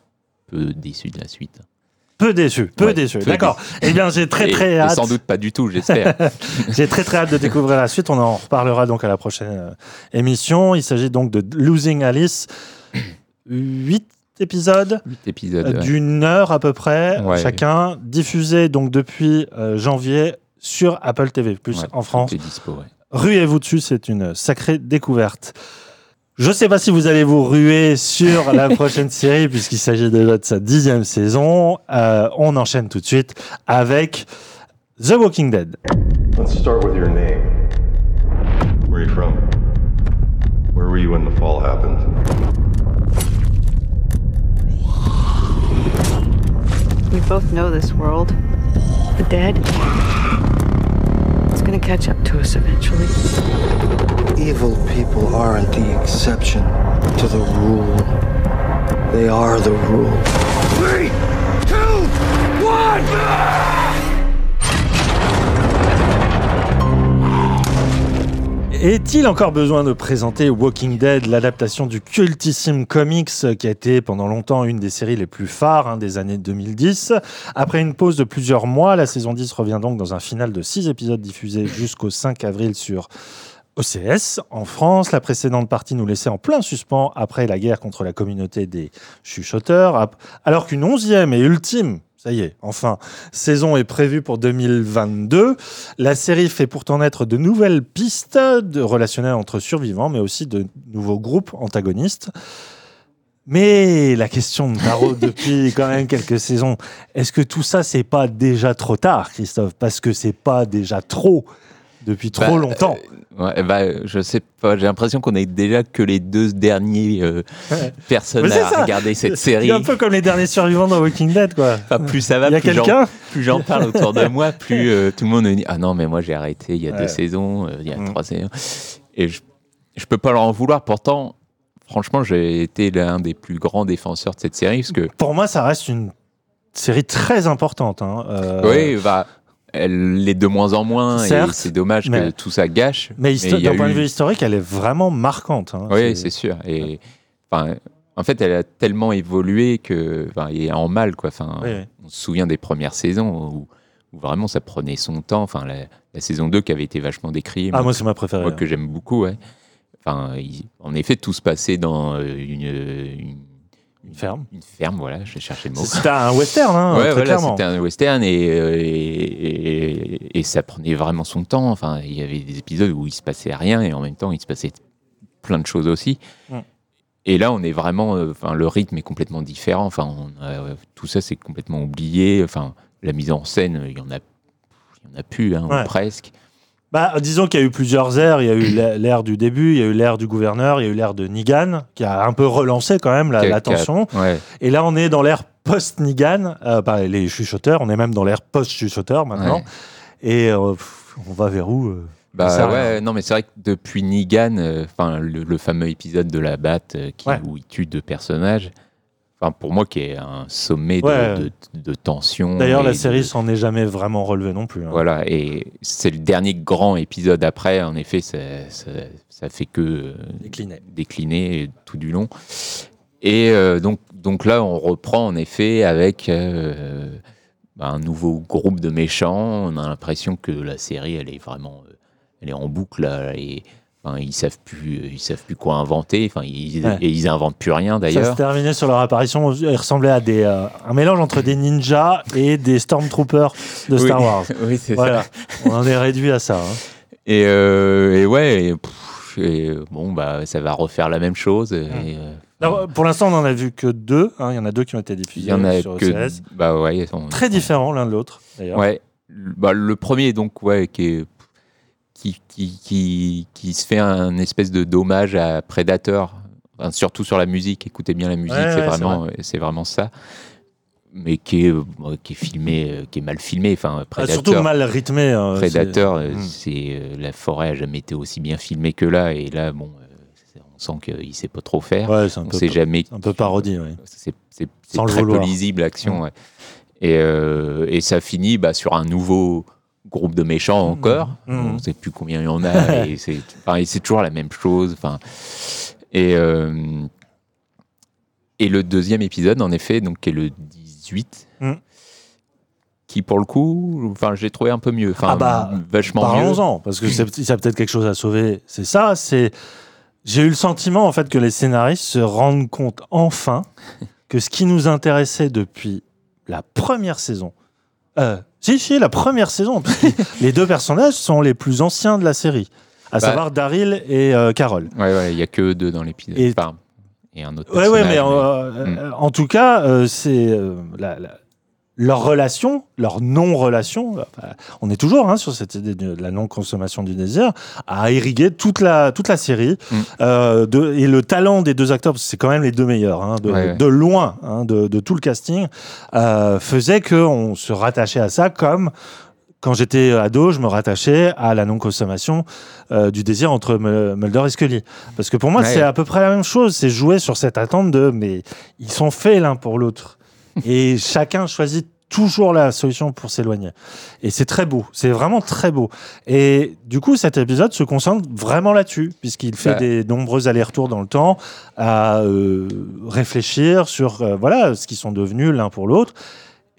peu déçu de la suite.
Peu déçu, peu
Ouais,
déçu. D'accord. Eh bien, j'ai très très
et
hâte.
sans doute pas du tout, j'espère.
J'ai très très hâte de découvrir la suite. On en reparlera donc à la prochaine euh, émission. Il s'agit donc de Losing Alice. Huit épisodes
Huit épisodes. ouais.
d'une heure à peu près
Ouais.
chacun, diffusés donc depuis euh, janvier sur Apple TV+,
Ouais,
en France.
tout est dispo, ouais.
Ruez-vous dessus, c'est une sacrée découverte. Je ne sais pas si vous allez vous ruer sur la prochaine série, puisqu'il s'agit déjà de sa dixième saison. Euh, on enchaîne tout de suite avec The Walking Dead.
Let's start with your name. Where are you from? Where were you when the fall happened?
We both know this world. The dead. It's gonna catch up to us eventually.
Evil people aren't the exception to the rule. They are the rule. Three, two, one!
Est-il encore besoin de présenter Walking Dead, l'adaptation du cultissime comics qui a été pendant longtemps une des séries les plus phares hein, des années 2010 Après une pause de plusieurs mois, la saison 10 revient donc dans un final de 6 épisodes diffusés jusqu'au 5 avril sur OCS. En France, la précédente partie nous laissait en plein suspens après la guerre contre la communauté des chuchoteurs, alors qu'une onzième et ultime, ça y est, enfin, saison est prévue pour 2022. La série fait pourtant naître de nouvelles pistes de relationnelles entre survivants, mais aussi de nouveaux groupes antagonistes. Mais la question me taraude depuis quand même quelques saisons. Est-ce que tout ça, c'est pas déjà trop tard, Christophe? Parce que c'est pas déjà trop depuis trop
Bah,
longtemps.
Ouais, bah, je sais pas, j'ai l'impression qu'on est déjà que les deux derniers euh, personnes à
ça.
regarder cette
C'est
série.
un peu comme les derniers survivants dans Walking Dead, quoi.
Enfin, plus ça va,
a
plus j'en- parle autour de moi, plus euh, tout le monde me dit Ah non, mais moi j'ai arrêté il y a
Ouais.
deux saisons, euh, il y a
Mm.
trois saisons. Et je, je peux pas leur en vouloir. Pourtant, franchement, j'ai été l'un des plus grands défenseurs de cette série parce que,
Pour moi, ça reste une série très importante. hein. Euh,
oui, bah, elle l'est de moins en moins
Certes,
et c'est dommage
mais-
que tout ça gâche.
Mais d'un point de vue historique, elle est vraiment marquante. hein.
Oui, c'est sûr. Et enfin, en fait, elle a tellement évolué que, et en mal, quoi. Enfin,
Oui, oui.
on se souvient des premières saisons où, où vraiment ça prenait son temps. Enfin, la, la saison 2 qui avait été vachement décriée,
Ah,
moi,
c'est ma préférée.
moi,
hein.
que j'aime beaucoup, ouais. Enfin, il- en effet, tout se passait dans euh, une, une,
Une ferme.
une ferme, voilà, je cherchais le mot.
C'était un western, hein,
Ouais,
très
voilà, c'était un western et, euh, et, et- et ça prenait vraiment son temps. Enfin, il y avait des épisodes où il se passait rien et en même temps il se passait plein de choses aussi.
Mm.
Et là, on est vraiment, euh, enfin, le rythme est complètement différent. Enfin, on a- euh, tout ça c'est complètement oublié. Enfin, la mise en scène, il y en a, il y en a plus, hein, ou presque.
Bah, disons qu'il y a eu plusieurs ères. Il y a eu l'ère- du début, il y a eu l'ère du gouverneur, il y a eu l'ère de Negan, qui a un peu relancé quand même la, tension.
Ouais.
Et là, on est dans l'ère post-Negan, euh, bah, les chuchoteurs, on est même dans l'ère post-chuchoteur maintenant.
Ouais.
Et euh, on va vers où euh,
Bah ouais, non mais c'est vrai que depuis enfin le, le fameux épisode de la batte qui, où il tue deux personnages, enfin pour moi qui est un sommet de,
Ouais.
de, de tension.
D'ailleurs, la
de-
série s'en est jamais vraiment relevée non plus. hein.
Voilà, et c'est le dernier grand épisode après, en effet, ça, ça, ça fait que euh,
Décliné.
décliner tout du long. Et euh, donc, donc là, on reprend en effet avec euh, bah, un nouveau groupe de méchants. On a l'impression que la série, elle est vraiment, elle est en boucle. là, et Enfin, ils savent plus, ils savent plus quoi inventer. Enfin, ils,
Ouais.
et ils inventent plus rien
Ça se
d'ailleurs.
terminait sur leur apparition. Ils ressemblaient à des, euh, un mélange entre des ninjas et des stormtroopers de Star
Oui.
Wars.
oui, c'est ça.
On en est réduit à ça. hein.
Et, euh, et ouais, et, pff, et, bon, bah, ça va refaire la même chose. Et, euh,
Alors, pour l'instant, on n'en a vu que deux. hein. Il y en a deux qui ont été
il
diffusés
y en a
sur
que. Bah ouais, on-
Très différents l'un de l'autre, d'ailleurs.
Ouais. Bah, le premier, donc, ouais, qui, est- qui, qui, qui, qui se fait un espèce de dommage à Predator, Enfin, surtout sur la musique. Écoutez bien la musique,
Ouais,
c'est
ouais,
vraiment, c'est vraiment ça. Mais qui est, euh, qui est filmé, euh, qui est mal filmé. Enfin,
Ah,
Predator,
surtout mal rythmé. euh,
Predator,
c'est-
euh,
Mm.
c'est euh, la forêt a jamais été aussi bien filmée que là. Et là, bon, euh, on sent qu'il sait pas trop faire.
Ouais, c'est un
on
peu,
sait jamais
un peu parodie. Oui.
c'est très peu lisible l'action.
Mm.
ouais. Et, euh, et ça finit bah, sur un nouveau groupe de méchants encore.
Mm.
On ne sait plus combien il y en a. et c'est toujours la même chose. Enfin, et, euh, et le deuxième épisode, en effet, donc, qui est le 18,
Mm.
qui pour le coup, enfin, j'ai trouvé un peu mieux. Enfin,
Ah bah,
vachement mieux.
Parlons-en, parce que c'est- il y a peut-être quelque chose à sauver. C'est ça, c'est. J'ai eu le sentiment, en fait, que les scénaristes se rendent compte enfin que ce qui nous intéressait depuis la première saison. Euh, si, si, la première saison, parce que les deux personnages sont les plus anciens de la série, à
Bah.
savoir Daryl et euh, Carol.
Ouais, ouais, il n'y a que deux dans l'épisode.
Et-
Enfin, et un autre
Ouais, ouais,
personnage,
mais euh, euh, en tout cas, euh, c'est euh, la- la- leur relation, leur non-relation. on est toujours hein, sur cette idée de la non-consommation du désir, a irrigué toute la toute la série.
Mm.
Euh, de- et le talent des deux acteurs, c'est quand même les deux meilleurs, hein, de,
Ouais, ouais.
de loin, hein, de, de tout le casting, euh, faisait que on se rattachait à ça comme quand j'étais ado, je me rattachais à la non-consommation euh, du désir entre Mulder et Scully. Parce que pour moi,
Ouais.
c'est à peu près la même chose. C'est jouer sur cette attente de mais ils sont faits l'un pour l'autre. Et chacun choisit toujours la solution pour s'éloigner. Et c'est très beau. C'est vraiment très beau. Et du coup, cet épisode se concentre vraiment là-dessus, puisqu'il fait
Bah.
des nombreux allers-retours dans le temps à euh, réfléchir sur euh, voilà ce qu'ils sont devenus l'un pour l'autre.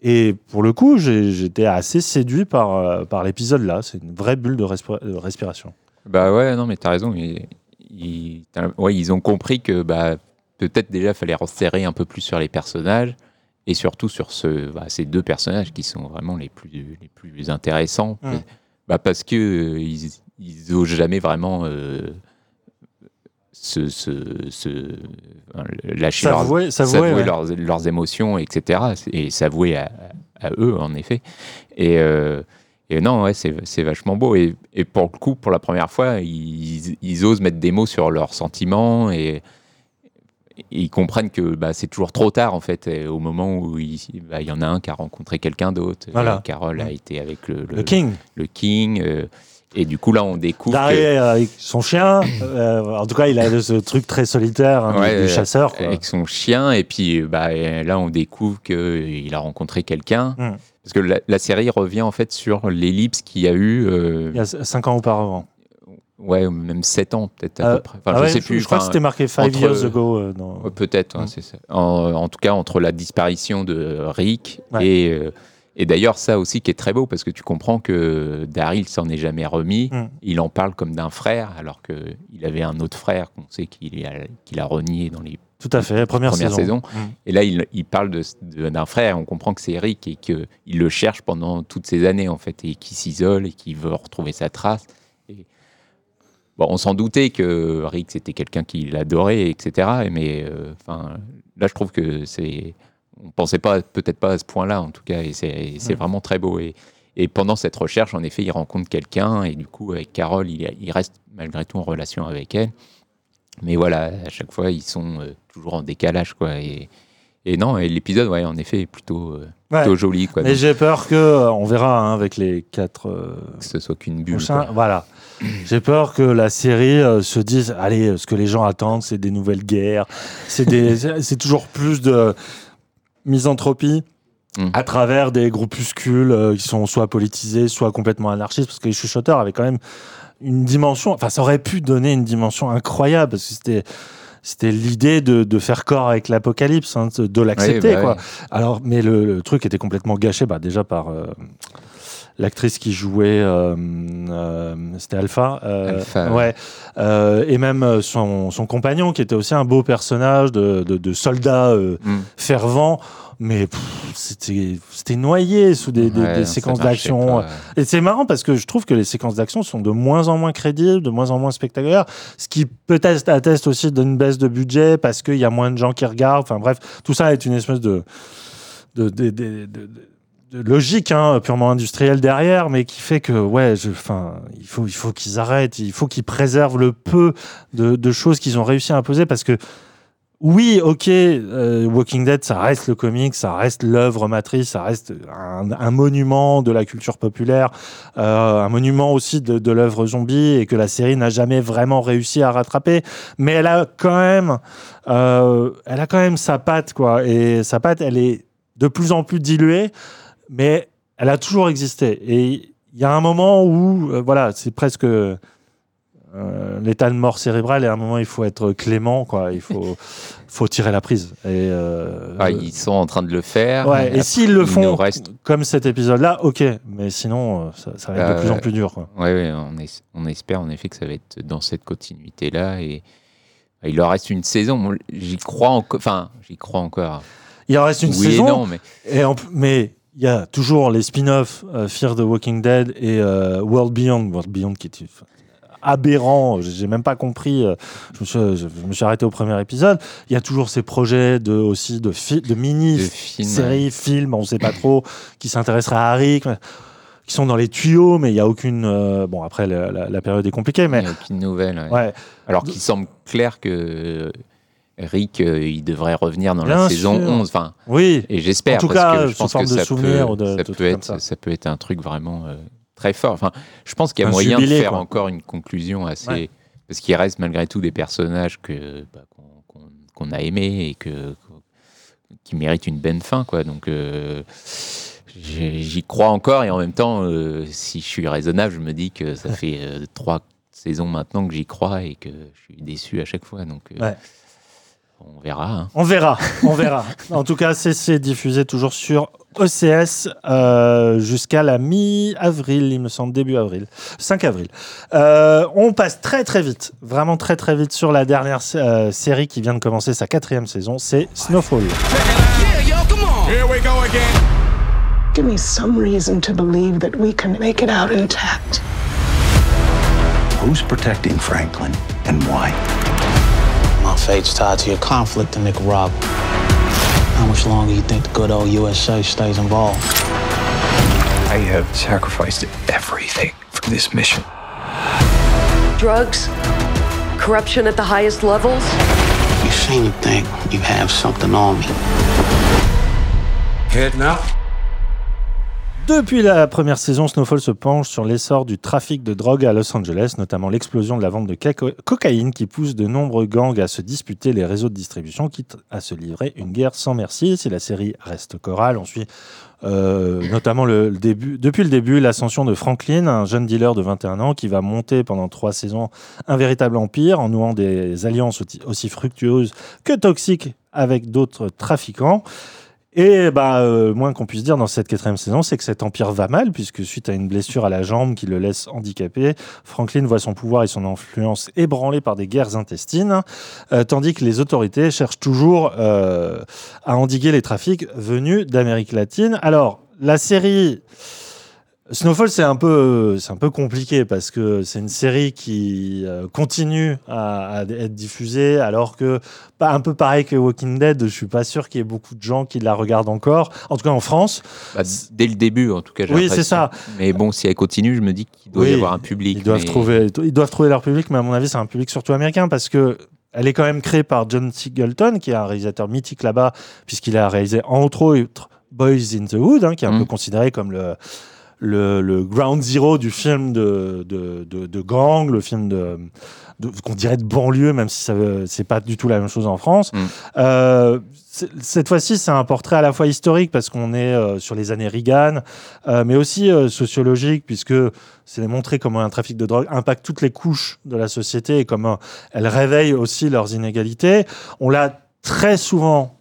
Et pour le coup, j'étais assez séduit par, euh, par l'épisode là. C'est une vraie bulle de, respi- de respiration.
Bah ouais, non, mais t'as raison. Ils, ils, ouais, ont compris que bah, peut-être déjà fallait resserrer un peu plus sur les personnages et surtout sur ce, bah, ces deux personnages qui sont vraiment les plus, les plus intéressants. Bah, parce que euh, ils, ils osent jamais vraiment euh, se, se, se- enfin, lâcher leurs,
S'avouer, s'avouer,
s'avouer
ouais.
leurs, leurs émotions, etc. Et s'avouer à, à eux, en effet. Et, euh, et non, ouais, c'est, c'est vachement beau. Et, et pour le coup, pour la première fois, ils, ils osent mettre des mots sur leurs sentiments et ils comprennent que bah, c'est toujours trop tard, en fait, et au moment où il bah, il y en a un qui a rencontré quelqu'un d'autre.
Voilà.
Euh, Carole a
Mm.
été avec le,
Le King.
le King, euh, et du coup, là, on découvre que-
avec son chien. euh, en tout cas, il a ce truc très solitaire hein, du-
Ouais,
du, chasseur. quoi.
avec son chien et puis bah, là on découvre qu'il a rencontré quelqu'un
Mm.
parce que la, la série revient en fait sur l'ellipse qu'il y a eu euh,
Il y a cinq ans auparavant.
Ouais même 7 ans peut-être à
Euh,
peu près enfin,
Ah
je sais plus
Je crois que c'était marqué Five
entre-
years ago. euh, dans-
ouais, peut-être
Mm.
c'est ça en, en tout cas entre la disparition de Rick
Ouais.
et euh, et d'ailleurs ça aussi qui est très beau parce que tu comprends que Daryl s'en est jamais remis
Mm.
il en parle comme d'un frère alors que il avait un autre frère qu'on sait qu'il a, qu'il a renié dans les
Tout à fait, première,
Première saison.
Mm.
Et là, il, il parle de- de- d'un frère, et on comprend que c'est Eric et qu'il le cherche pendant toutes ces années, en fait, et qu'il s'isole et qu'il veut retrouver sa trace. Et, bon, on s'en doutait que Rick, c'était quelqu'un qu'il adorait, etc. Mais euh, enfin, là, je trouve que c'est. On pensait pas, peut-être pas à ce point-là, en tout cas, et c'est vraiment très beau. Et, et pendant cette recherche, en effet, il rencontre quelqu'un, et du coup, avec Carole, il, il reste malgré tout en relation avec elle. Mais voilà, à chaque fois, ils sont euh, toujours en décalage, quoi. Et, et non, et l'épisode, ouais, en effet, est plutôt, euh,
Ouais.
plutôt joli, quoi.
Mais j'ai peur que, euh, on verra hein, avec les quatre
que ce soit qu'une bulle.
Voilà. J'ai peur que la série euh, se dise allez, ce que les gens attendent, c'est des nouvelles guerres, c'est toujours plus de misanthropie.
Mm.
À travers des groupuscules euh, qui sont soit politisés, soit complètement anarchistes, parce que les chuchoteurs avaient quand même une dimension, enfin ça aurait pu donner une dimension incroyable, parce que c'était c'était l'idée de, de faire corps avec l'apocalypse, hein, de, de l'accepter.
Bah
quoi. Alors, mais le, le truc était complètement gâché, bah, déjà par, euh, l'actrice qui jouait, euh, euh, c'était Alpha, euh,
Alpha,
ouais, Euh, et même son, son compagnon qui était aussi un beau personnage de, de, de soldat euh,
Mm.
fervent, mais c'était noyé sous des, des-
Ouais,
séquences d'action. Et c'est marrant parce que je trouve que les séquences d'action sont de moins en moins crédibles, de moins en moins spectaculaires, ce qui peut-être atteste aussi d'une baisse de budget parce qu'il y a moins de gens qui regardent. Enfin bref, tout ça est une espèce de, de, de, de- de- de logique hein, purement industrielle derrière, mais qui fait que ouais, enfin, il faut, il faut qu'ils arrêtent, il faut qu'ils préservent le peu de, choses qu'ils ont réussi à imposer parce que oui, ok, euh, Walking Dead, ça reste le comic, ça reste l'œuvre matrice, ça reste un, monument de la culture populaire, euh, un monument aussi de, de l'œuvre zombie et que la série n'a jamais vraiment réussi à rattraper. Mais elle a quand même, euh, elle a quand même sa patte, quoi. Et sa patte, elle est de plus en plus diluée, mais elle a toujours existé. Et il y a un moment où, euh, voilà, c'est presque euh, l'état de mort cérébrale et à un moment il faut être clément quoi il faut faut tirer la prise et euh,
Ah, ils sont en train de le faire.
ouais, et
Après,
s'ils le font
reste
comme cet épisode là ok mais sinon ça, ça va être de
Euh,
plus en plus dur quoi.
Ouais, on, es- on espère en effet que ça va être dans cette continuité-là. Et il leur reste une saison. J'y crois encore. Enfin, j'y crois encore.
il en reste une
oui
saison
et non, mais
et en p- mais il y a toujours les spin-offs euh, Fear the Walking Dead et euh, World Beyond World Beyond qui est aberrant j'ai même pas compris euh, je, me suis, je- je me suis arrêté au premier épisode il y a toujours ces projets de aussi de, fi- de mini
de films.
séries, films, on sait pas trop, qui s'intéresseraient à Harry, qui sont dans les tuyaux, mais il y a aucune. euh, bon, après, la, la- la période est compliquée,
Il
mais.
n'y a aucune nouvelle. ouais.
Ouais,
Alors qu'il semble clair que Rick, euh, il devrait revenir dans
Bien
la saison
sûr.
11. Enfin,
oui,
et j'espère
En tout
parce
cas,
que je pense que ça peut,
de-
ça être,
ça.
ça. peut être un truc vraiment euh, très fort. Enfin, je pense qu'il y a
Un
moyen
jubilé,
de faire
quoi.
encore une conclusion assez,
Ouais.
parce qu'il reste malgré tout des personnages que bah, qu'on a aimés et que qui méritent une bonne fin, quoi. Donc euh, j'y crois encore et en même temps, si je suis raisonnable, je me dis que ça fait trois saisons maintenant que j'y crois et que je suis déçu à chaque fois. Donc
Ouais.
On verra. hein.
on verra, on verra. en tout cas, c'est- diffusé toujours sur OCS euh, jusqu'à la mi-avril, il me semble, début avril, 5 avril. Euh, on passe très très vite, vraiment très très vite sur la dernière euh, série qui vient de commencer sa quatrième saison, c'est Snowfall.
Give me some reason to believe that we can make it out intact.
Who's protecting Franklin and why?
My fate's tied to your conflict in Nicaragua. How much longer do you think the good old USA stays involved?
I have sacrificed everything for this mission.
drugs, corruption at the highest levels.
You seem to think you have something on me.
Heading out?
Depuis la première saison, Snowfall se penche sur l'essor du trafic de drogue à Los Angeles, notamment l'explosion de la vente de cocaïne qui pousse de nombreux gangs à se disputer les réseaux de distribution, quitte à se livrer une guerre sans merci. Si la série reste chorale, on suit euh, notamment depuis le début l'ascension de Franklin, un jeune dealer de 21 ans qui va monter pendant trois saisons un véritable empire en nouant des alliances aussi fructueuses que toxiques avec d'autres trafiquants. Et bah, euh, moins qu'on puisse dire dans cette quatrième saison, c'est que cet empire va mal, puisque suite à une blessure à la jambe qui le laisse handicapé, Franklin voit son pouvoir et son influence ébranlés par des guerres intestines, euh, tandis que les autorités cherchent toujours euh, à endiguer les trafics venus d'Amérique latine. Alors, la série Snowfall, c'est un peu, c'est un peu compliqué parce que c'est une série qui euh, continue à, à être diffusée, alors que pas un peu pareil que Walking Dead. Je suis pas sûr qu'il y ait beaucoup de gens qui la regardent encore. En tout cas, en France,
Bah, dès le début, en tout cas.
Oui, c'est ça.
Mais bon, si elle continue, je me dis qu'il doit
Oui,
y avoir un public.
ils doivent
mais-
trouver, ils doivent trouver leur public, mais à mon avis, c'est un public surtout américain parce que elle est quand même créée par John Singleton, qui est un réalisateur mythique là-bas, puisqu'il a réalisé entre autres Boys in the Wood, hein, qui est un
Mm.
peu considéré comme le le, le ground zero du film de, de, de, de gang, le film de, qu'on dirait de banlieue, même si c'est pas du tout la même chose en France.
Mm.
Euh, cette fois-ci, c'est un portrait à la fois historique parce qu'on est euh, sur les années Reagan, euh, mais aussi sociologique puisque c'est montrer comment un trafic de drogue impacte toutes les couches de la société et comment elle réveille aussi leurs inégalités. On l'a très souvent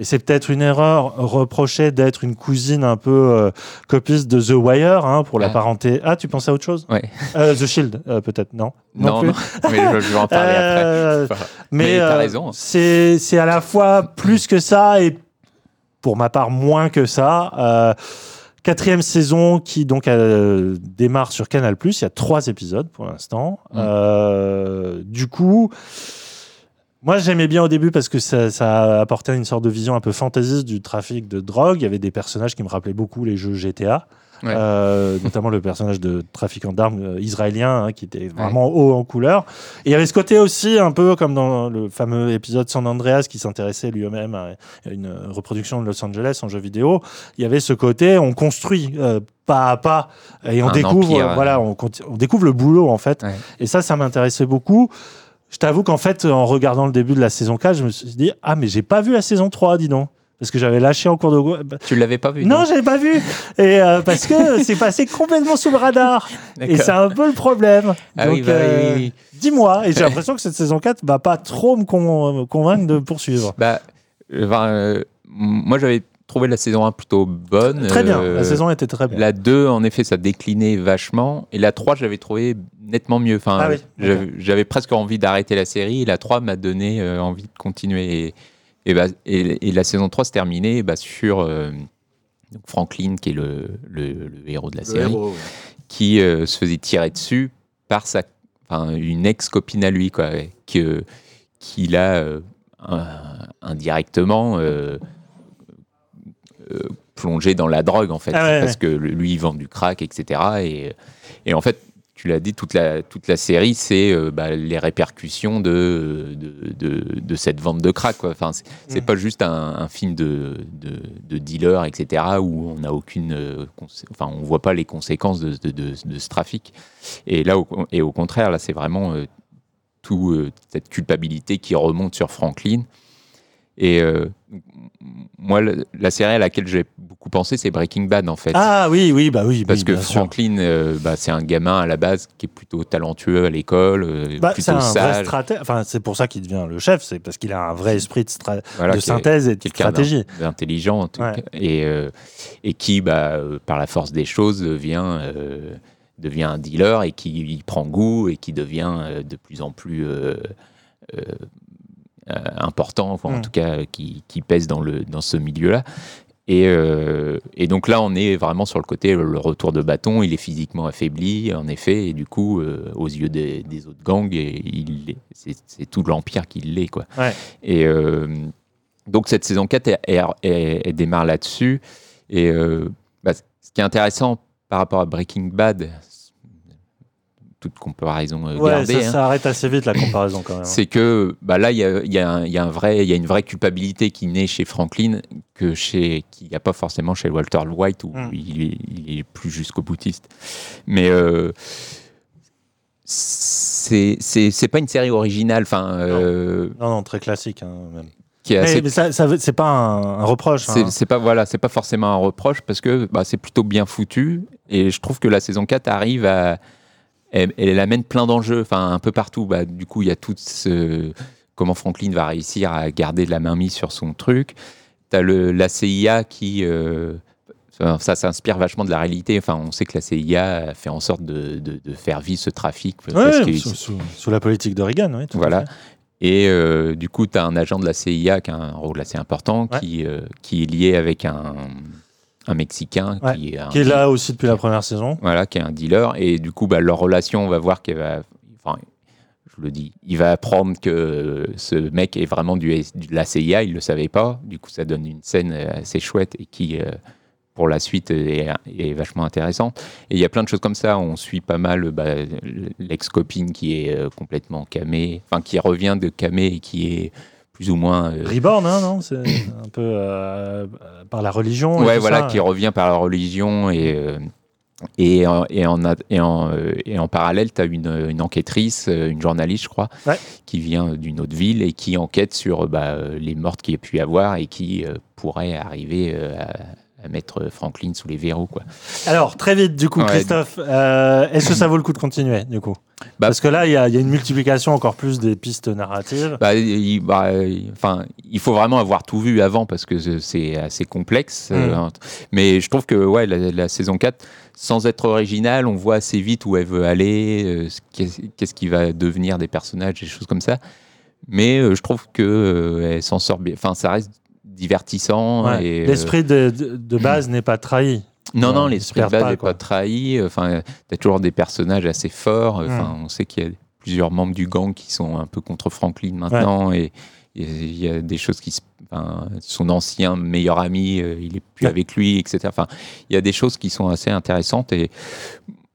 et c'est peut-être une erreur reprochée d'être une cousine un peu euh, copiste de The Wire hein, pour la
Ah.
parenté. Ah, tu pensais à autre chose?
Ouais.
Euh, The Shield, euh, peut-être, non?
Non, non, mais je, je vais en parler
Euh,
après. Enfin,
Mais,
mais t'as raison.
C'est à la fois plus que ça et pour ma part moins que ça. Quatrième saison qui donc euh, démarre sur Canal+. Il y a trois épisodes pour l'instant.
Mm.
Euh, du coup, moi j'aimais bien au début parce que ça, ça apportait une sorte de vision un peu fantaisiste du trafic de drogue. Il y avait des personnages qui me rappelaient beaucoup les jeux GTA.
Ouais.
Euh, notamment le personnage de trafiquant d'armes euh, israélien hein, qui était vraiment haut en couleur. Et il y avait ce côté aussi un peu comme dans le fameux épisode San Andreas qui s'intéressait lui-même à une reproduction de Los Angeles en jeu vidéo. Il y avait ce côté on construit euh, pas à pas et on
Un
découvre
empire,
voilà on, découvre le boulot en fait. Et ça ça m'intéressait beaucoup. Je t'avoue qu'en fait en regardant le début de la saison 4, je me suis dit ah mais j'ai pas vu la saison 3 dis donc parce que j'avais lâché en cours de route.
Tu l'avais pas vu
Non, j'avais pas vu. Et euh, parce que c'est passé complètement sous le radar. Et c'est un peu le problème.
Ah
Donc,
oui, bah
euh,
oui, oui.
dis-moi. Et j'ai l'impression que cette saison 4 va pas trop me con- convaincre de poursuivre.
Bah, euh, euh, moi, j'avais trouvé la saison 1 plutôt bonne.
Très bien.
Euh,
La saison était très bien.
La 2, en effet, ça déclinait vachement. Et la 3, j'avais trouvé nettement mieux. Enfin,
Ah oui,
j'avais- presque envie d'arrêter la série. Et la 3 m'a donné euh, envie de continuer. Et, et, bah, et, et la saison 3 se terminait bah, sur euh, Franklin, qui est le, le- le héros de la série,
héros, ouais.
qui se faisait tirer dessus par sa, une ex-copine à lui, quoi, que, qu'il a euh, un- indirectement plongé dans la drogue, en fait,
Ah ouais,
parce
ouais.
que lui, il vend du crack, etc. Et, et en fait, tu l'as dit, toute la, toute la série, c'est euh, bah, les répercussions de, de, de, de cette vente de crack. Quoi. Enfin, c'est
Mm.
pas juste un, un film de, de, de dealer, etc., où on n'a aucune, euh, enfin, on voit pas les conséquences de, ce trafic. Et là, au, et au contraire, là, c'est vraiment euh, tout euh, cette culpabilité qui remonte sur Franklin. Et euh, moi, la, la série à laquelle j'ai beaucoup pensé, c'est Breaking Bad, en fait.
Ah oui, oui, bah oui.
Parce
oui,
que. Franklin, euh, bah, c'est un gamin à la base qui est plutôt talentueux à l'école, euh,
Bah, c'est
plutôt
un vrai
sage.
stratège. Enfin, c'est pour ça qu'il devient le chef. C'est parce qu'il a un vrai esprit de, stra-
Voilà,
de
qui est-
synthèse et de stratégie.
d'intelligent en tout
Ouais.
cas, et, euh, et qui, bah, par la force des choses, devient, devient un dealer et qui y prend goût et qui devient de plus en plus euh, euh, euh, important, enfin, en
Mm.
tout cas euh, qui, qui pèse dans, le, dans ce milieu-là. Et, euh, et donc là, on est vraiment sur le côté, le retour de bâton, il est physiquement affaibli, en effet, et du coup, euh, aux yeux des, des autres gangs, il c'est tout l'Empire qui l'est. Quoi.
Ouais.
Et euh, donc cette saison 4, elle, elle- elle- elle démarre là-dessus. Et euh, bah, ce qui est intéressant par rapport à Breaking Bad, toute comparaison euh,
Ouais,
gardée,
ça,
hein,
ça arrête assez vite la comparaison quand même.
c'est que bah là, il y a, il y a un- il y a un vrai, il y a une vraie culpabilité qui naît chez Franklin que chez, qu'il n'y a pas forcément chez Walter White où
Mm.
il, est, il est plus jusqu'au boutiste. Mais euh, c'est pas une série originale, enfin. euh,
Non, non, très classique hein, même.
qui est
Mais,
assez
mais ça, c'est pas un, un reproche.
c'est
hein.
c'est pas voilà, c'est pas forcément un reproche parce que bah, c'est plutôt bien foutu et je trouve que la saison 4 arrive à elle, elle amène plein d'enjeux, enfin un peu partout. Bah, du coup, il y a tout ce comment Franklin va réussir à garder de la mainmise sur son truc. T'as le la CIA qui euh, ça s'inspire vachement de la réalité. Enfin, on sait que la CIA fait en sorte de, de- de faire vivre ce trafic.
Ouais,
parce que-
sous, sous- sous la politique de Reagan, oui. tout à
voilà. Et euh, du coup, tu as un agent de la CIA qui a un rôle assez important,
Ouais.
qui, euh, qui est lié avec un, un Mexicain
Ouais,
qui est un
Qui est là aussi depuis la première saison.
voilà, qui est un dealer. Et du coup, bah, leur relation, on va voir qu'elle va. Enfin, je le dis, il va apprendre que ce mec est vraiment du, de la CIA, il le savait pas. Du coup, ça donne une scène assez chouette et qui, euh, pour la suite, est, est vachement intéressante. Et il y a plein de choses comme ça. On suit pas mal bah, l'ex-copine qui est euh, complètement camée, enfin, qui revient de camée et qui est plus ou moins. euh,
Reborn, hein, non C'est un peu euh, par la religion.
Ouais, voilà,
ça.
qui revient par la religion et. euh, et en, et, en, et, en, euh, et en parallèle, tu as une, une enquêtrice, euh, une journaliste, je crois,
Ouais.
qui vient d'une autre ville et qui enquête sur euh, bah, euh, les morts qu'il y a pu y avoir et qui euh, pourrait arriver euh, à mettre Franklin sous les verrous. Quoi.
Alors, très vite, du coup,
Ouais.
Christophe, euh, est-ce que ça vaut le coup de continuer, du coup?
Bah-
Parce que là, il y, a il y a une multiplication encore plus des pistes narratives.
Bah, il, bah, enfin, il faut vraiment avoir tout vu avant parce que c'est assez complexe.
Mm.
euh, mais je trouve que ouais, la, la saison 4, sans être originale, on voit assez vite où elle veut aller, euh, ce qu'est- qu'est-ce qui va devenir des personnages, des choses comme ça. Mais euh, je trouve que euh, elle s'en sort bien. Enfin, ça reste divertissant.
Ouais.
et, euh,
L'esprit de, de- de base n'est pas trahi.
non, non,
ils
l'esprit de base n'est pas trahi. Enfin, t'as toujours des personnages assez forts. Enfin,
Mm.
on sait qu'il y a plusieurs membres du gang qui sont un peu contre Franklin maintenant, et et il y a des choses qui, se- enfin, son ancien meilleur ami, euh, il est plus
Ouais.
avec lui, etc. Enfin, il y a des choses qui sont assez intéressantes et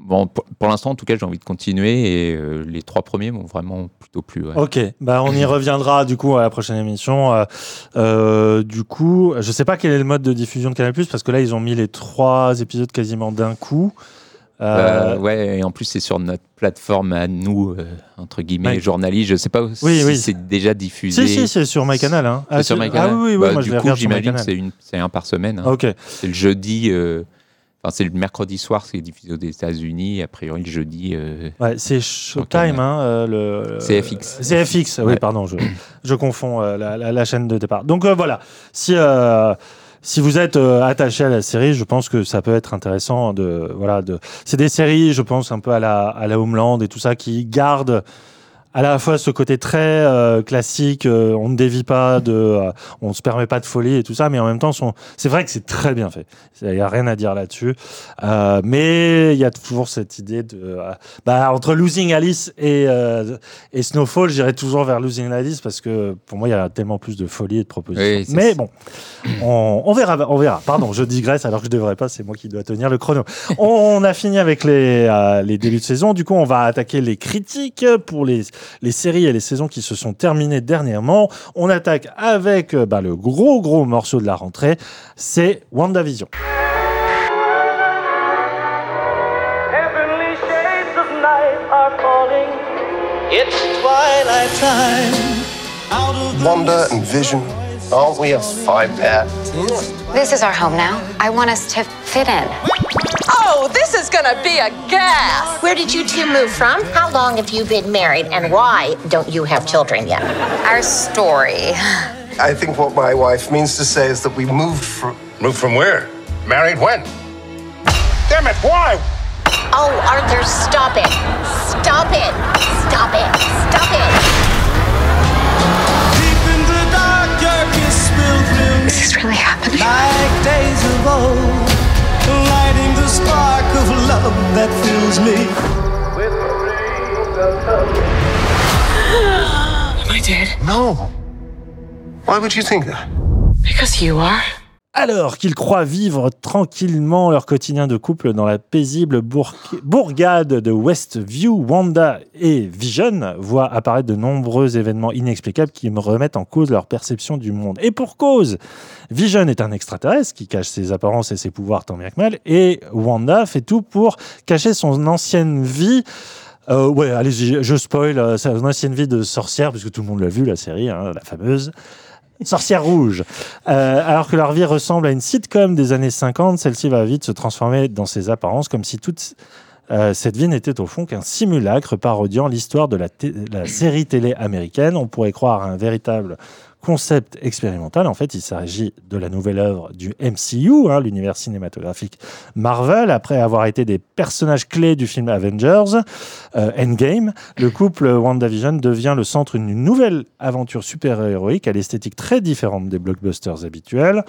bon, pour, pour l'instant, en tout cas, j'ai envie de continuer et euh, les trois premiers m'ont vraiment plutôt plu. ouais.
Ok, bah on y reviendra du coup à la prochaine émission. Euh, euh, du coup, je sais pas quel est le mode de diffusion de Canal parce que là ils ont mis les trois épisodes quasiment d'un coup. Euh,
ouais, et en plus, c'est sur notre plateforme à nous, entre guillemets,
Ouais.
journalistes. Je sais pas si
Oui, oui.
c'est déjà diffusé.
Si, si, c'est sur MyCanal. Hein.
C'est sur MyCanal
Ah oui, oui, oui
Bah,
moi
du
je
coup, j'imagine que
MyCanal.
c'est une- c'est un par semaine. hein.
Ok.
C'est le jeudi. Enfin, c'est le mercredi soir, c'est diffusé aux États-Unis. A priori, le jeudi. euh,
Ouais, c'est Showtime, hein, euh, le.
C'est FX.
C'est FX, oui,
Ouais.
pardon, je, je confonds euh, la, la- la chaîne de départ. Donc voilà, si, si vous êtes attaché à la série, je pense que ça peut être intéressant de. Voilà, de... C'est des séries, je pense, un peu à la, à la Homeland et tout ça, qui gardent à la fois ce côté très euh, classique, euh, on ne dévie pas, de, euh, on ne se permet pas de folie et tout ça, mais en même temps, sont- c'est vrai que c'est très bien fait. Il n'y a rien à dire là-dessus. Euh, mais il y a toujours cette idée de. euh, bah, entre Losing Alice et, euh, et Snowfall, j'irais toujours vers Losing Alice parce que pour moi, il y a tellement plus de folie et de propositions.
Oui,
mais bon, on, on verra, on verra. Pardon, je digresse alors que je devrais pas, c'est moi qui dois tenir le chrono. On a fini avec les, euh, les débuts de saison. Du coup, on va attaquer les critiques pour les, les séries et les saisons qui se sont terminées dernièrement. On attaque avec euh, bah, le gros, gros morceau de la rentrée, c'est WandaVision.
Heavenly shades of night are falling. It's twilight time. Out of the
Wanda and Vision, aren't we a five pair?
This is our home now. I want us to fit in.
Oh, this is gonna be a gas!
Where did you two move from? How long have you been married? And why don't you have children yet?
Our story.
I think what my wife means to say is that we moved from.
Moved from where? Married when? Damn it, why?
Oh, Arthur, stop it! Stop it! Stop it! Stop it!
deep in the dark, darkness will thrill
Is this really happening?
like days of the spark of love that fills me. With dreams of
Am I dead?
No. Why would you think that?
Because you are.
Alors qu'ils croient vivre tranquillement leur quotidien de couple dans la paisible bourg- bourgade de Westview, Wanda et Vision voient apparaître de nombreux événements inexplicables qui me remettent en cause leur perception du monde. Et pour cause Vision est un extraterrestre qui cache ses apparences et ses pouvoirs tant bien que mal, et Wanda fait tout pour cacher son ancienne vie. Euh, ouais, allez, je spoil, euh, son ancienne vie de sorcière, puisque tout le monde l'a vu, la série, hein, la fameuse. Sorcière rouge. Euh, alors que leur vie ressemble à une sitcom des années 50, celle-ci va vite se transformer dans ses apparences, comme si toute euh, cette vie n'était au fond qu'un simulacre parodiant l'histoire de la, série télé américaine. On pourrait croire à un véritable concept expérimental. En fait, il s'agit de la nouvelle œuvre du MCU, hein, l'univers cinématographique Marvel. Après avoir été des personnages clés du film Avengers euh, Endgame, le couple WandaVision devient le centre d'une nouvelle aventure super-héroïque à l'esthétique très différente des blockbusters habituels,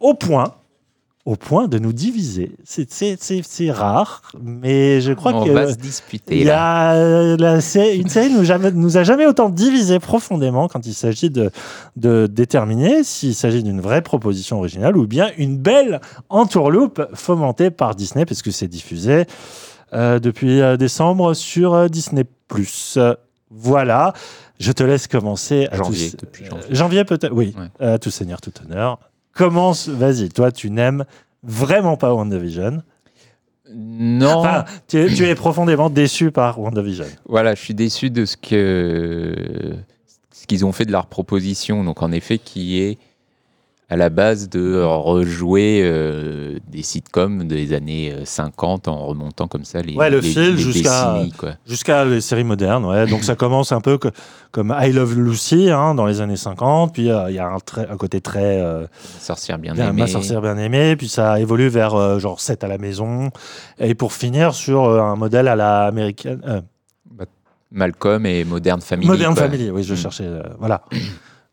au point au point de nous diviser. C'est- rare, mais je crois
On
que
va se disputer,
y a la une série nous, jamais, nous a jamais autant divisé profondément quand il s'agit de, de déterminer s'il s'agit d'une vraie proposition originale ou bien une belle entourloupe fomentée par Disney, parce que c'est diffusé euh, depuis euh, décembre sur euh, Disney+. Voilà, je te laisse commencer. À
Janvier,
tous-
depuis janvier.
janvier peut-être, oui.
Ouais.
À tout seigneur, tout honneur. Commence, vas-y, toi tu n'aimes vraiment pas WandaVision.
Non.
Enfin, tu, es, tu es profondément déçu par WandaVision.
Voilà, je suis déçu de ce que ce qu'ils ont fait de leur proposition. Donc en effet, qui est à la base de rejouer euh, des sitcoms des années euh, 50 en remontant comme ça les,
Ouais, le
les-
fil jusqu'à les séries modernes. Ouais. Donc ça commence un peu que- comme I Love Lucy hein, dans les années 50. Puis euh, il y a un, côté très euh,
sorcière bien
bien-
aimée.
Ma sorcière bien aimée. Puis ça évolue vers euh, genre 7 à la maison. Et pour finir sur euh, un modèle à la américaine. euh,
Malcolm et Modern Family.
Modern
quoi.
Family, oui, je
Mm.
cherchais. euh, voilà.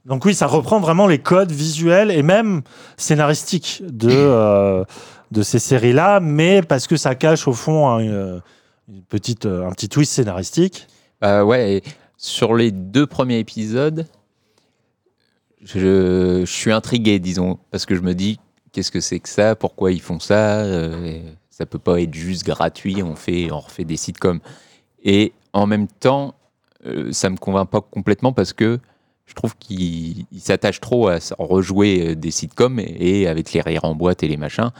Donc oui, ça reprend vraiment les codes visuels et même scénaristiques de, euh, de ces séries-là, mais parce que ça cache au fond un, une petite, euh, un petit twist scénaristique.
Bah ouais, et sur les deux premiers épisodes, je, je suis intrigué, disons, parce que je me dis, qu'est-ce que c'est que ça? Pourquoi ils font ça? Euh, Ça peut pas être juste gratuit, on, fait, on refait des sitcoms. Et en même temps, ça me convainc pas complètement parce que je trouve qu'ils ils s'attachent trop à rejouer euh, des sitcoms et, et avec les rires en boîte et les machins.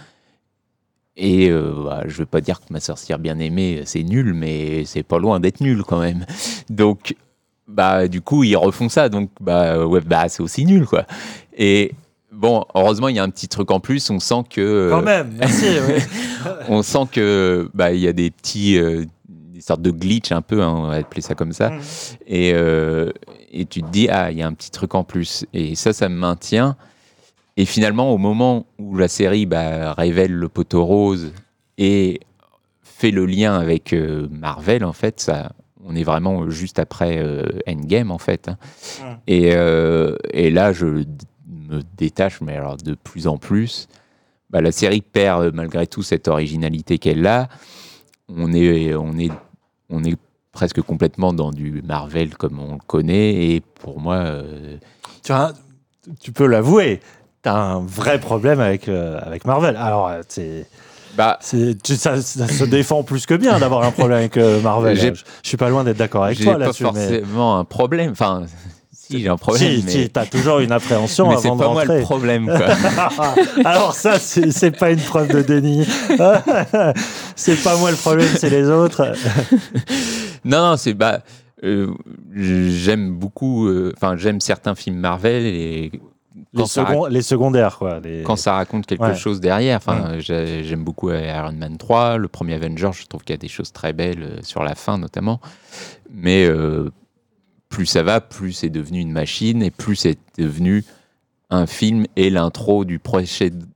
Et euh, bah, je veux pas dire que ma sorcière bien aimée c'est nul, mais c'est pas loin d'être nul quand même. Donc, bah du coup ils refont ça, donc bah ouais, bah c'est aussi nul quoi. Et bon, heureusement il y a un petit truc en plus, on sent que
Quand même, merci.
on sent que bah il y a des petits euh, des sortes de glitch un peu, hein, on va appeler ça comme ça.
Mm.
Et, euh, et tu te dis ah il y a un petit truc en plus. Et ça ça me maintient. Et finalement au moment où la série bah, révèle le poteau rose et fait le lien avec euh, Marvel en fait ça on est vraiment juste après euh, Endgame en fait. hein.
Mm.
Et, et là je me détache mais alors de plus en plus bah, la série perd malgré tout cette originalité qu'elle a. On est, on est, on est presque complètement dans du Marvel comme on le connaît. Et pour moi, euh,
tu, as- tu peux l'avouer, tu as un vrai problème avec, euh, avec Marvel. Alors, euh, c'est.
Bah,
tu- ça, ça se défend plus que bien d'avoir un problème avec Marvel. Je, je suis pas loin d'être d'accord avec toi
pas
là-dessus. mais-
forcément un problème. Enfin, si j'ai un problème,
Si,
mais,
si, t'as toujours une appréhension
mais c'est
avant de
pas moi
rentrer.
le problème. Quoi.
Alors ça, c'est c'est pas une preuve de déni. c'est pas moi le problème, c'est les autres.
non, non, c'est bah, euh, j'aime beaucoup. euh, Enfin, j'aime certains films Marvel et
Les, secondaires, quoi. Les...
quand ça raconte quelque
Ouais.
chose derrière. Enfin,
Ouais.
j'aime beaucoup Iron Man 3, le premier Avenger, je trouve qu'il y a des choses très belles euh, sur la fin notamment. Mais euh, plus ça va, plus c'est devenu une machine et plus c'est devenu un film et l'intro du,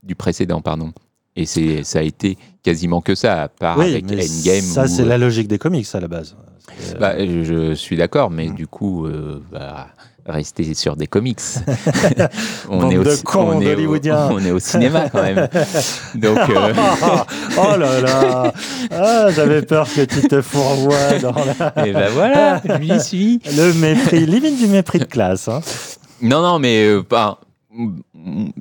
du précédent. Pardon. Et c'est, ça a été quasiment que ça, à part
Oui,
avec Endgame.
ça, c'est
euh,
la logique des comics à la base. Euh,
bah, je je suis d'accord, mais
Mm.
du coup, euh, bah, rester sur des comics.
De cons
on est au-
d'Hollywoodiens.
on est au cinéma quand même. Donc, euh,
oh là là ah, J'avais peur que tu te fourvoies dans la...
Et ben voilà, j'y suis.
Le mépris, limite du mépris de classe. hein.
non, non, mais euh,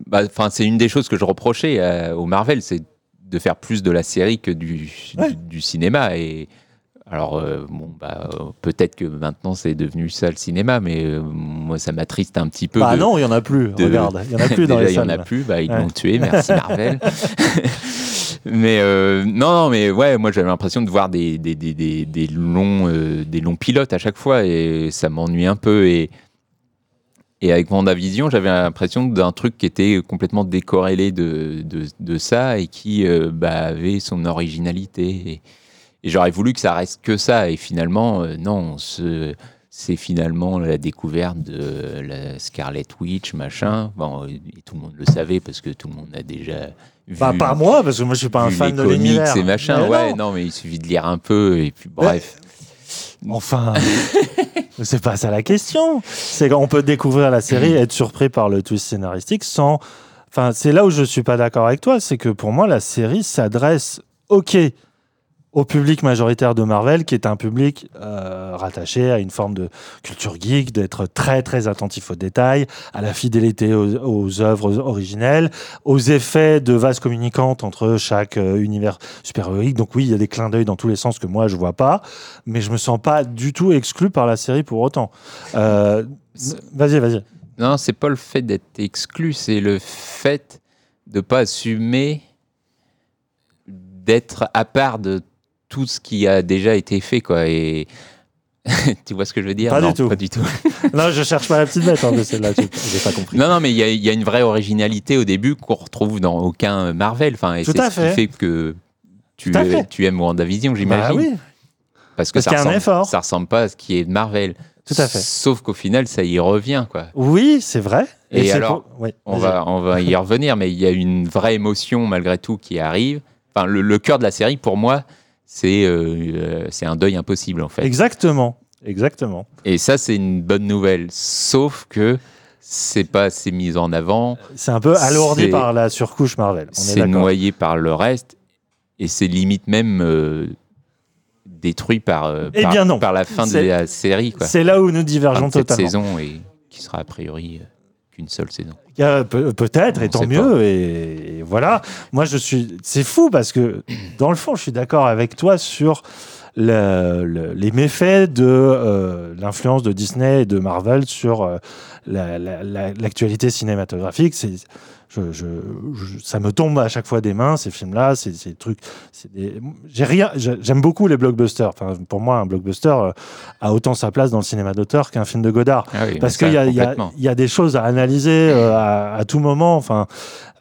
bah, c'est une des choses que je reprochais euh, au Marvel, c'est de faire plus de la série que du, du, du cinéma. Et alors, euh, bon, bah, euh, peut-être que maintenant c'est devenu ça le cinéma, mais euh, moi ça m'attriste un petit peu.
Bah
de-
non, il y en a plus.
de-
Regarde, il y en a plus dans
Déjà,
les
il y en a
salles.
plus, bah, ils
Ouais.
l'ont tué, merci Marvel. mais euh, non, non, mais ouais, moi j'avais l'impression de voir des, des, des, des, des longs, des longs pilotes à chaque fois et ça m'ennuie un peu. Et, et avec Vendavision, j'avais l'impression d'un truc qui était complètement décorrélé de, de, de ça et qui bah, avait son originalité. Et, et j'aurais voulu que ça reste que ça. Et finalement, euh, non, ce- c'est finalement la découverte de la Scarlet Witch, machin. Bon, et tout le monde le savait parce que tout le monde a déjà vu.
Bah, pas moi, parce que moi je suis pas un fan de
comics
l'univers.
et machin.
Mais
ouais,
non.
non. mais il suffit de lire un peu et puis bref.
Enfin, c'est pas ça la question. C'est qu'on peut découvrir la série, être surpris par le twist scénaristique sans. Enfin, c'est là où je suis pas d'accord avec toi, c'est que pour moi la série s'adresse, ok, au public majoritaire de Marvel, qui est un public euh, rattaché à une forme de culture geek, d'être très très attentif aux détails, à la fidélité aux, œuvres originelles, aux effets de vases communicantes entre chaque euh, univers super-héroïque. Donc oui, il y a des clins d'œil dans tous les sens que moi je vois pas, mais je me sens pas du tout exclu par la série pour autant. Euh, vas-y, vas-y.
Non, c'est pas le fait d'être exclu, c'est le fait de pas assumer d'être à part de tout ce qui a déjà été fait, quoi. Et tu vois ce que je veux dire?
Pas
Non,
du tout.
Pas du tout.
non, je cherche pas la petite bête hein, de celle-là. J'ai pas compris.
Non, non, mais il y, a- il y a une vraie originalité au début qu'on retrouve dans aucun Marvel. Enfin, et
Tout
c'est ce
fait.
qui fait que tu,
fait.
tu aimes WandaVision, j'imagine.
Bah oui.
Parce que
Parce
ça,
a un
ressemble,
effort.
ça ressemble pas à ce qui est de Marvel.
Tout à fait.
Sauf qu'au final, ça y revient, quoi.
Oui, c'est vrai.
Et,
c'est
alors,
pour- oui,
on, va, on va y revenir, mais il y a une vraie émotion malgré tout qui arrive. Enfin, le, le cœur de la série, pour moi, c'est euh, euh, un deuil impossible, en fait.
Exactement. Exactement.
Et ça, c'est une bonne nouvelle. Sauf que c'est pas assez mis en avant.
C'est un peu alourdi par la surcouche Marvel.
C'est noyé par le reste. Et c'est limite même euh, détruit par, euh,
Eh
par,
bien non.
par la fin de la série.
C'est là où nous divergeons
de cette
totalement.
saison et qui sera a priori qu'une seule saison.
Pe- Peut-être, et tant mieux, et, et voilà. Moi, je suis. C'est fou parce que, dans le fond, je suis d'accord avec toi sur le- le- les méfaits de euh, l'influence de Disney et de Marvel sur euh, la- la- la- l'actualité cinématographique. C'est. Je, je- je- ça me tombe à chaque fois des mains ces films-là, ces, ces trucs. c'est des- J'ai rien. j'ai- J'aime beaucoup les blockbusters. Enfin, pour moi, un blockbuster euh, a autant sa place dans le cinéma d'auteur qu'un film de Godard.
Ah oui,
parce qu'il y, a- y y des choses à analyser euh, à, à tout moment. Enfin,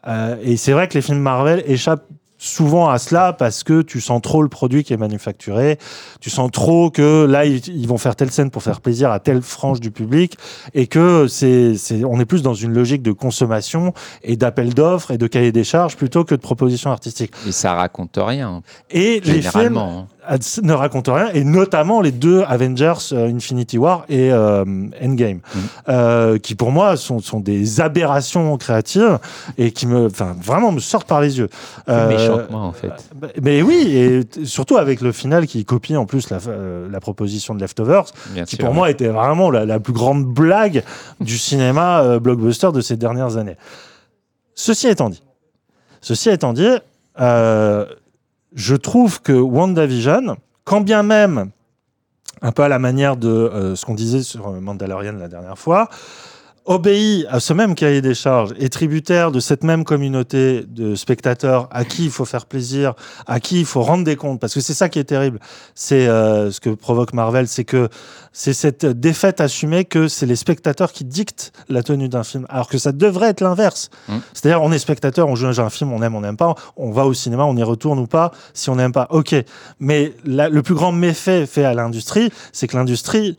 euh, et c'est vrai que les films Marvel échappent souvent à cela parce que tu sens trop le produit qui est manufacturé, tu sens trop que là ils, vont faire telle scène pour faire plaisir à telle frange du public et que c'est c'est on est plus dans une logique de consommation et d'appel d'offres et de cahier des charges plutôt que de propositions artistiques.
Et ça raconte rien.
Et les films
Généralement, hein.
Ne racontent rien, et notamment les deux Avengers euh, Infinity War et euh, Endgame,
Mm.
euh, qui pour moi sont, sont des aberrations créatives et qui me, enfin, vraiment me sortent par les yeux.
Plus méchant que moi, en fait.
bah, Mais oui, et surtout avec le final qui copie en plus la, la proposition de Leftovers,
Bien
qui
sûr,
pour moi était vraiment la, la plus grande blague du cinéma blockbuster de ces dernières années. Ceci étant dit, ceci étant dit, euh, je trouve que WandaVision, quand bien même, un peu à la manière de euh, ce qu'on disait sur euh, Mandalorian la dernière fois, obéit à ce même cahier des charges, est tributaire de cette même communauté de spectateurs à qui il faut faire plaisir, à qui il faut rendre des comptes, parce que c'est ça qui est terrible. C'est euh, ce que provoque Marvel, c'est que c'est cette défaite assumée que c'est les spectateurs qui dictent la tenue d'un film, alors que ça devrait être l'inverse.
Mm.
C'est-à-dire, on est spectateur, on juge un film, on aime, on n'aime pas, on va au cinéma, on y retourne ou pas, si on n'aime pas, ok. Mais la- le plus grand méfait fait à l'industrie, c'est que l'industrie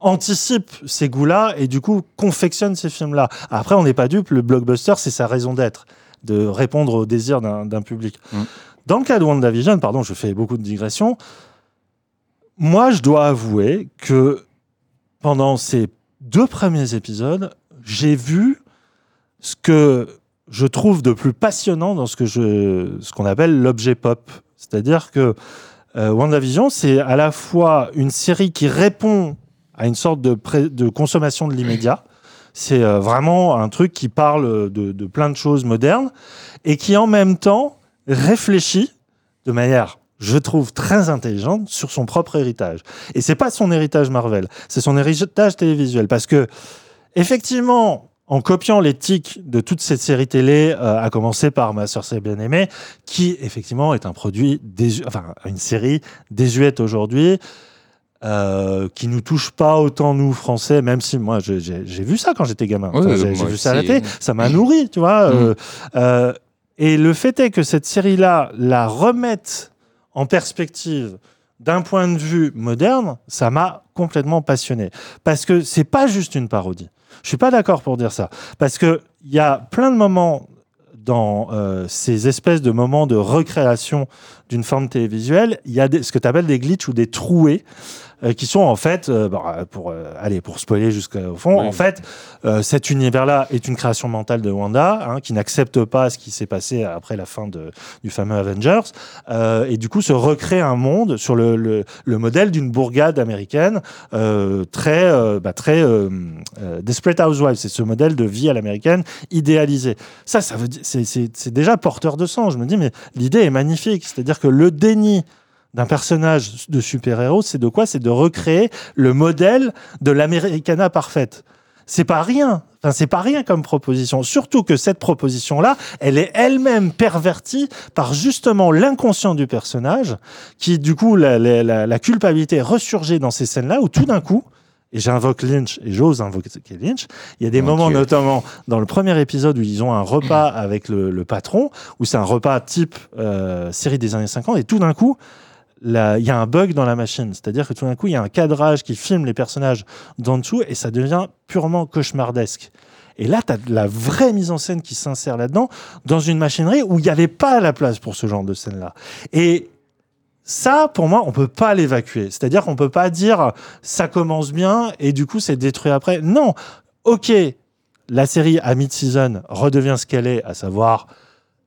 anticipe ces goûts-là et du coup confectionne ces films-là. Après, on n'est pas dupe, le blockbuster, c'est sa raison d'être, de répondre aux désirs d'un public.
Mm.
Dans le cas de WandaVision, pardon, je fais beaucoup de digressions, moi, je dois avouer que pendant ces deux premiers épisodes, j'ai vu ce que je trouve de plus passionnant dans ce que je, ce qu'on appelle l'objet pop. C'est-à-dire que euh, WandaVision, c'est à la fois une série qui répond à une sorte de, consommation de l'immédiat. C'est euh, vraiment un truc qui parle de, plein de choses modernes et qui en même temps réfléchit de manière, je trouve, très intelligente sur son propre héritage. Et c'est pas son héritage Marvel, c'est son héritage télévisuel. Parce que, effectivement, en copiant les tics de toute cette série télé, euh, à commencer par Ma sœur c'est bien aimé, qui effectivement est un produit, une série désuète aujourd'hui, euh, qui nous touche pas autant nous Français, même si moi j'ai vu ça quand j'étais gamin. Enfin, j'ai vu ça à la télé, ça m'a nourri, tu vois. euh, euh, et le fait est que cette série-là la remette en perspective d'un point de vue moderne, ça m'a complètement passionné. Parce que c'est pas juste une parodie. Je suis pas d'accord pour dire ça. Parce que il y a plein de moments dans euh, ces espèces de moments de recréation d'une forme télévisuelle, il y a des- ce que tu appelles des glitches ou des trouées euh, qui sont en fait, euh, euh, pour euh, aller pour spoiler jusqu'au fond,
Oui.
en fait, cet univers-là est une création mentale de Wanda, hein, qui n'accepte pas ce qui s'est passé après la fin de, du fameux Avengers, et du coup se recrée un monde sur le, le, le modèle d'une bourgade américaine très, bah, très Desperate Housewives. C'est ce modèle de vie à l'américaine idéalisé. Ça, ça veut c'est, déjà porteur de sens. Je me dis, mais l'idée est magnifique. C'est-à-dire que le déni d'un personnage de super-héros, c'est de quoi? C'est de recréer le modèle de l'Americana parfaite. c'est pas rien. Enfin, c'est pas rien comme proposition. Surtout que cette proposition-là, elle est elle-même pervertie par justement l'inconscient du personnage, qui du coup la, la, culpabilité ressurgit dans ces scènes-là où tout d'un coup, et j'invoque Lynch et j'ose invoquer Lynch. Il y a des
Mon
moments,
Dieu.
notamment dans le premier épisode où ils ont un repas avec le, le patron, où c'est un repas type euh, série des années 50, et tout d'un coup, il y a un bug dans la machine. C'est-à-dire que tout d'un coup, il y a un cadrage qui filme les personnages d'en dessous et ça devient purement cauchemardesque. Et là, tu as la vraie mise en scène qui s'insère là-dedans, dans une machinerie où il n'y avait pas la place pour ce genre de scène-là. Et ça, pour moi, on peut pas l'évacuer. C'est-à-dire qu'on peut pas dire ça commence bien et du coup c'est détruit après. Non, ok, la série à mid-season redevient ce qu'elle est, à savoir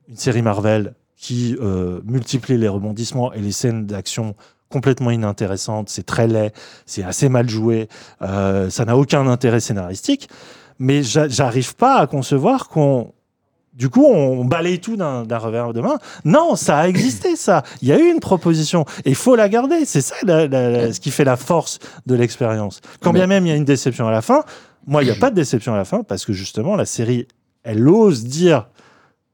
une série Marvel qui euh, multiplie les rebondissements et les scènes d'action complètement inintéressantes. C'est très laid, c'est assez mal joué, euh, ça n'a aucun intérêt scénaristique. Mais j'a- j'arrive pas à concevoir qu'on du coup, on balaye tout d'un revers de main. Non, ça a existé, ça. Il y a eu une proposition. Et il faut la garder. C'est ça la- la- la- ce qui fait la force de l'expérience. Quand bien même il y a une déception à la fin, moi, il n'y a pas de déception à la fin parce que justement, la série, elle ose dire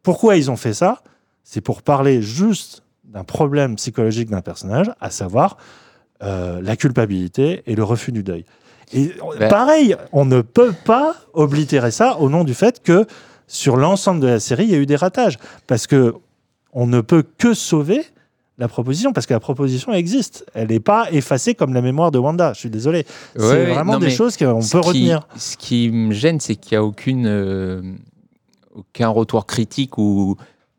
pourquoi ils ont fait ça. C'est pour parler juste d'un problème psychologique d'un personnage, à savoir euh, la culpabilité et le refus du deuil. Et
Ben-
pareil, on ne peut pas oblitérer ça au nom du fait que sur l'ensemble de la série, il y a eu des ratages. Parce que on ne peut que sauver la proposition, parce que la proposition existe. Elle n'est pas effacée comme la mémoire de Wanda. Je suis désolé.
Ouais,
c'est
ouais,
vraiment
non,
des choses qu'on peut
qui-
retenir.
Ce qui me gêne, c'est qu'il n'y a aucune, euh, aucun retour critique ou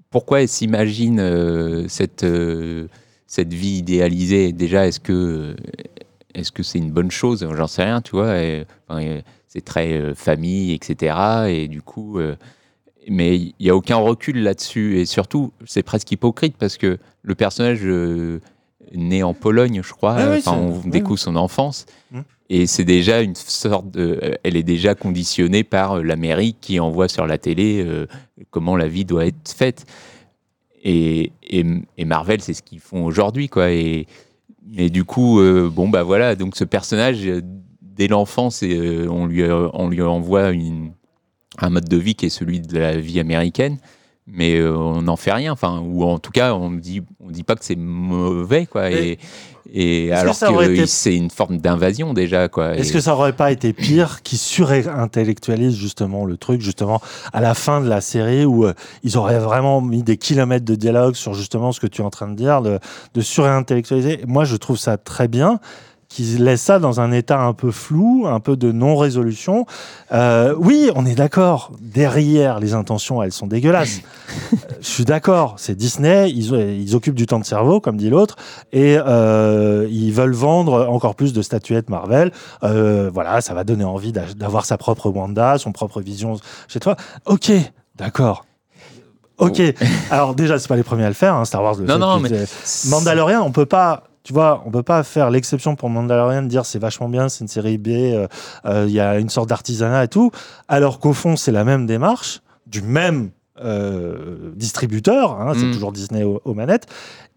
pourquoi elle s'imagine euh, cette, euh, cette vie idéalisée? Déjà, est-ce que est-ce que c'est une bonne chose? J'en sais rien, tu vois. enfin, c'est très euh, famille, etc. Et du coup, mais il n'y a aucun recul là-dessus. Et surtout, c'est presque hypocrite parce que le personnage né en Pologne, je crois,
Ah oui,
on découvre son enfance.
Mm.
Et c'est déjà une sorte de. euh, Elle est déjà conditionnée par euh, l'Amérique qui envoie sur la télé euh, comment la vie doit être faite. Et, Marvel, c'est ce qu'ils font aujourd'hui, quoi. Et, mais du coup, bon, bah voilà, donc ce personnage, dès l'enfance, on, lui, on lui envoie un mode de vie qui est celui de la vie américaine, mais euh, on n'en fait rien, enfin, ou en tout cas, on dit, on dit pas que c'est mauvais, quoi. Et, et
est-ce que
alors que
été-
c'est une forme d'invasion déjà, quoi.
Est-ce
Et-
que ça aurait pas été pire qu'ils surintellectualisent justement le truc, justement, à la fin de la série où euh, ils auraient vraiment mis des kilomètres de dialogue sur justement ce que tu es en train de dire, de, de surintellectualiser? Moi, je trouve ça très bien qu'ils laissent ça dans un état un peu flou, un peu de non-résolution. Euh, oui, on est d'accord. Derrière, les intentions, elles sont dégueulasses. Euh, je suis d'accord. C'est Disney. Ils, ils occupent du temps de cerveau, comme dit l'autre, et euh, ils veulent vendre encore plus de statuettes Marvel. Euh, voilà, ça va donner envie d'a- d'avoir sa propre Wanda, son propre vision chez toi. Ok, d'accord. Ok. Alors déjà, c'est pas les premiers à le faire. hein, Star Wars. Le
Non, non, mais
Mandalorian, on peut pas. Tu vois, on peut pas faire l'exception pour Mandalorian, dire c'est vachement bien, c'est une série B, euh, euh, il y a une sorte d'artisanat et tout, alors qu'au fond c'est la même démarche du même euh, distributeur, hein, c'est
Mm.
toujours Disney aux, aux manettes,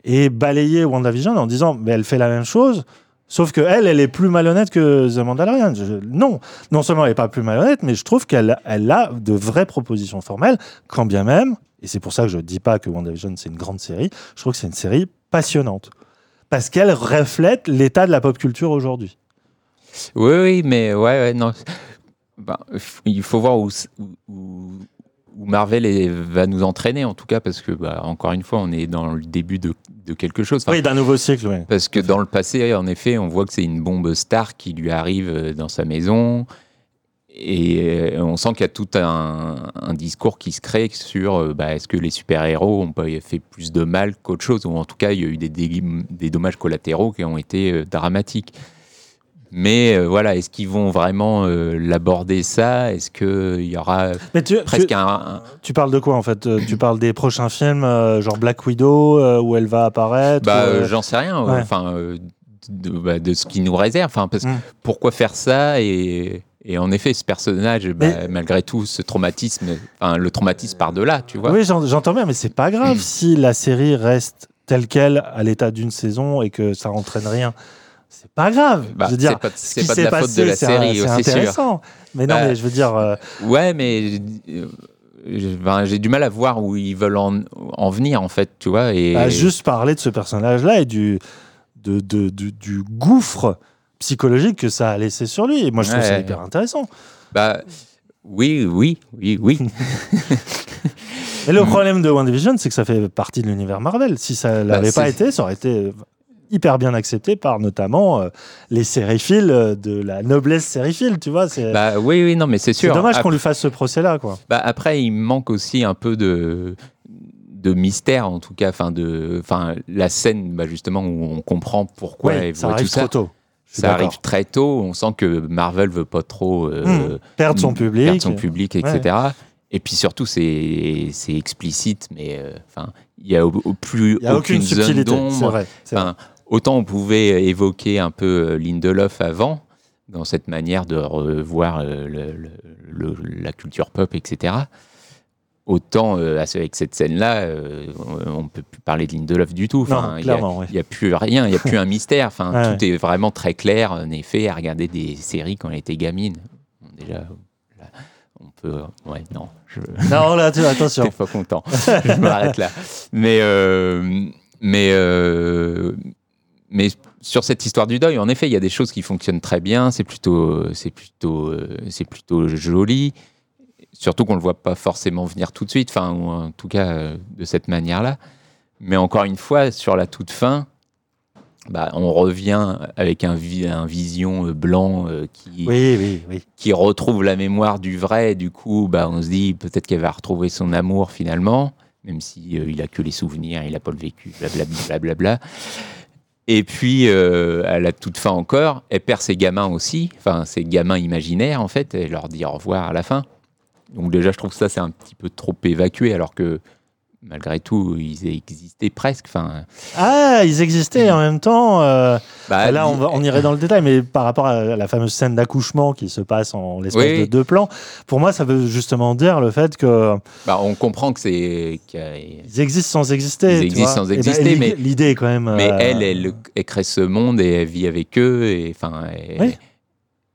et balayer WandaVision en disant mais elle fait la même chose, sauf que elle, elle est plus malhonnête que The Mandalorian. Je- non, non seulement elle est pas plus malhonnête, mais je trouve qu'elle elle a de vraies propositions formelles, quand bien même, et c'est pour ça que je dis pas que WandaVision c'est une grande série, je trouve que c'est une série passionnante parce qu'elle reflète l'état de la pop culture aujourd'hui.
Oui, oui, mais ouais, ouais, non. Ben, il faut voir où, Marvel est- va nous entraîner, en tout cas, parce que, bah, encore une fois, on est dans le début de, de quelque chose. Enfin,
Oui, d'un nouveau cycle, oui.
Parce que dans le passé, en effet, on voit que c'est une bombe star qui lui arrive euh, dans sa maison. Et euh, on sent qu'il y a tout un, un discours qui se crée sur euh, bah, est-ce que les super-héros ont pas fait plus de mal qu'autre chose, ou en tout cas, il y a eu des, dommages collatéraux qui ont été euh, dramatiques. Mais euh, voilà, est-ce qu'ils vont vraiment euh, l'aborder ça? Est-ce qu'il y aura
Mais tu,
presque
tu-
un, un-
tu parles de quoi en fait? Tu parles des prochains films, genre Black Widow, où elle va apparaître
Bah, j'en sais rien.
ouais.
Enfin, de, bah, de ce qui nous réserve. Enfin, parce
Mm.
pourquoi faire ça et, et en effet, ce personnage, bah, malgré tout, ce traumatisme, enfin, le traumatisme par delà, tu vois.
Oui, j'en- j'entends bien, mais c'est pas grave si la série reste telle qu'elle à l'état d'une saison et que ça entraîne rien. c'est pas grave.
Bah,
je veux dire,
c'est pas- de la faute de la série, c'est sûr.
intéressant. Mais non,
Bah,
mais je veux dire, euh,
Ouais, mais euh, j'ai ben, j'ai du mal à voir où ils veulent en, en venir, en fait, tu vois. Et...
à juste parler de ce personnage-là et du, de, de- du, du gouffre psychologique que ça a laissé sur lui. Et moi, je trouve ça
Ouais.
hyper intéressant.
Bah, oui, oui, oui, oui.
Et le problème de WandaVision, c'est que ça fait partie de l'univers Marvel. Si ça l'avait pas
c'est-
été, ça aurait été hyper bien accepté par notamment euh, les sériphiles euh, de la noblesse sériphile, tu vois. C'est
bah, oui, oui, non, mais c'est
c'est
sûr.
dommage qu'on lui fasse ce procès-là, quoi.
Bah, après, il manque aussi un peu de de mystère en tout cas enfin de enfin la scène bah, justement où on comprend pourquoi
Oui,
elle
ça arrive
tout ça
trop tôt.
Ça arrive très tôt on sent que Marvel veut pas trop euh,
Hmm. Perdre son public.
perdre son public etc
Ouais.
et puis surtout c'est explicite mais euh, enfin il y a au, au plus
Il y a aucune subtilité,
d'ombre. autant on pouvait évoquer un peu euh, Lindelof avant dans cette manière de revoir le- le- le- la culture pop etc autant euh, avec cette scène-là, euh, on ne peut plus parler de Lindelof du tout. Enfin, il a- n'y a, plus rien, il n'y a plus un mystère. Enfin. Tout est vraiment très clair, en effet, à regarder des séries quand on était gamine. Déjà, là, on peut... Ouais, non. Je...
Non, là, tu- attention.
Pas content. je m'arrête là. Mais, euh, mais, mais sur cette histoire du deuil, en effet, il y a des choses qui fonctionnent très bien. C'est plutôt, c'est plutôt, c'est plutôt joli. Surtout qu'on ne le voit pas forcément venir tout de suite, enfin, ou en tout cas euh, de cette manière-là. Mais encore une fois, sur la toute fin, bah, on revient avec un, vi- un vision euh, blanc euh, qui,
Oui, oui, oui.
qui retrouve la mémoire du vrai. Du coup, bah, on se dit peut-être qu'elle va retrouver son amour finalement, même si euh, il a que les souvenirs, il n'a pas le vécu, blablabla. Et puis, euh, à la toute fin encore, elle perd ses gamins aussi, enfin ses gamins imaginaires en fait, et leur dit au revoir à la fin. Donc déjà, je trouve que ça c'est un petit peu trop évacué, alors que malgré tout, ils existaient presque. Enfin,
Ah, ils existaient en même temps. euh,
Bah,
là, on, va- on irait dans le détail, mais par rapport à la fameuse scène d'accouchement qui se passe en l'espace
Oui.
de deux plans, pour moi, ça veut justement dire le fait que
bah, on comprend que c'est
ils existent sans exister.
Ils existent
vois.
sans
Et ben,
exister, mais
l'idée est quand même.
Mais
euh,
elle, elle, elle crée ce monde et elle vit avec eux et enfin, elle,
Oui.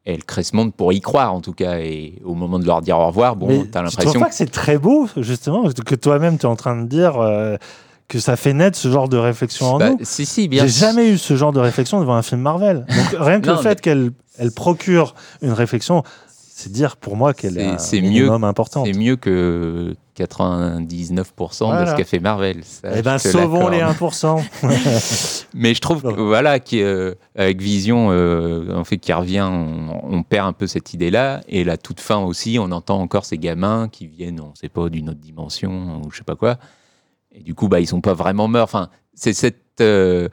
Elle crée ce monde pour y croire en tout cas. Et au moment de leur dire au revoir, bon, t'as
Tu trouves
l'impression.
pas que c'est très beau, justement, que toi-même, tu es en train de dire euh, que ça fait naître ce genre de réflexion en
Bah,
nous?
si, si, bien
J'ai jamais eu ce genre de réflexion devant un film Marvel. Donc, rien que
Non,
le fait qu'elle elle procure une réflexion, c'est dire pour moi qu'elle est,
C'est-
un minimum importante.
c'est mieux que 99% de ce qu'a fait Marvel. Ça,
Eh ben, sauvons les
l'accorde.
1%.
Mais je trouve que, voilà, qui, euh, avec Vision, euh, en fait, qui revient, on, on perd un peu cette idée-là. Et la toute fin aussi, on entend encore ces gamins qui viennent, on ne sait pas, d'une autre dimension ou je sais pas quoi. Et du coup, bah, ils sont pas vraiment morts. Enfin, c'est cet euh,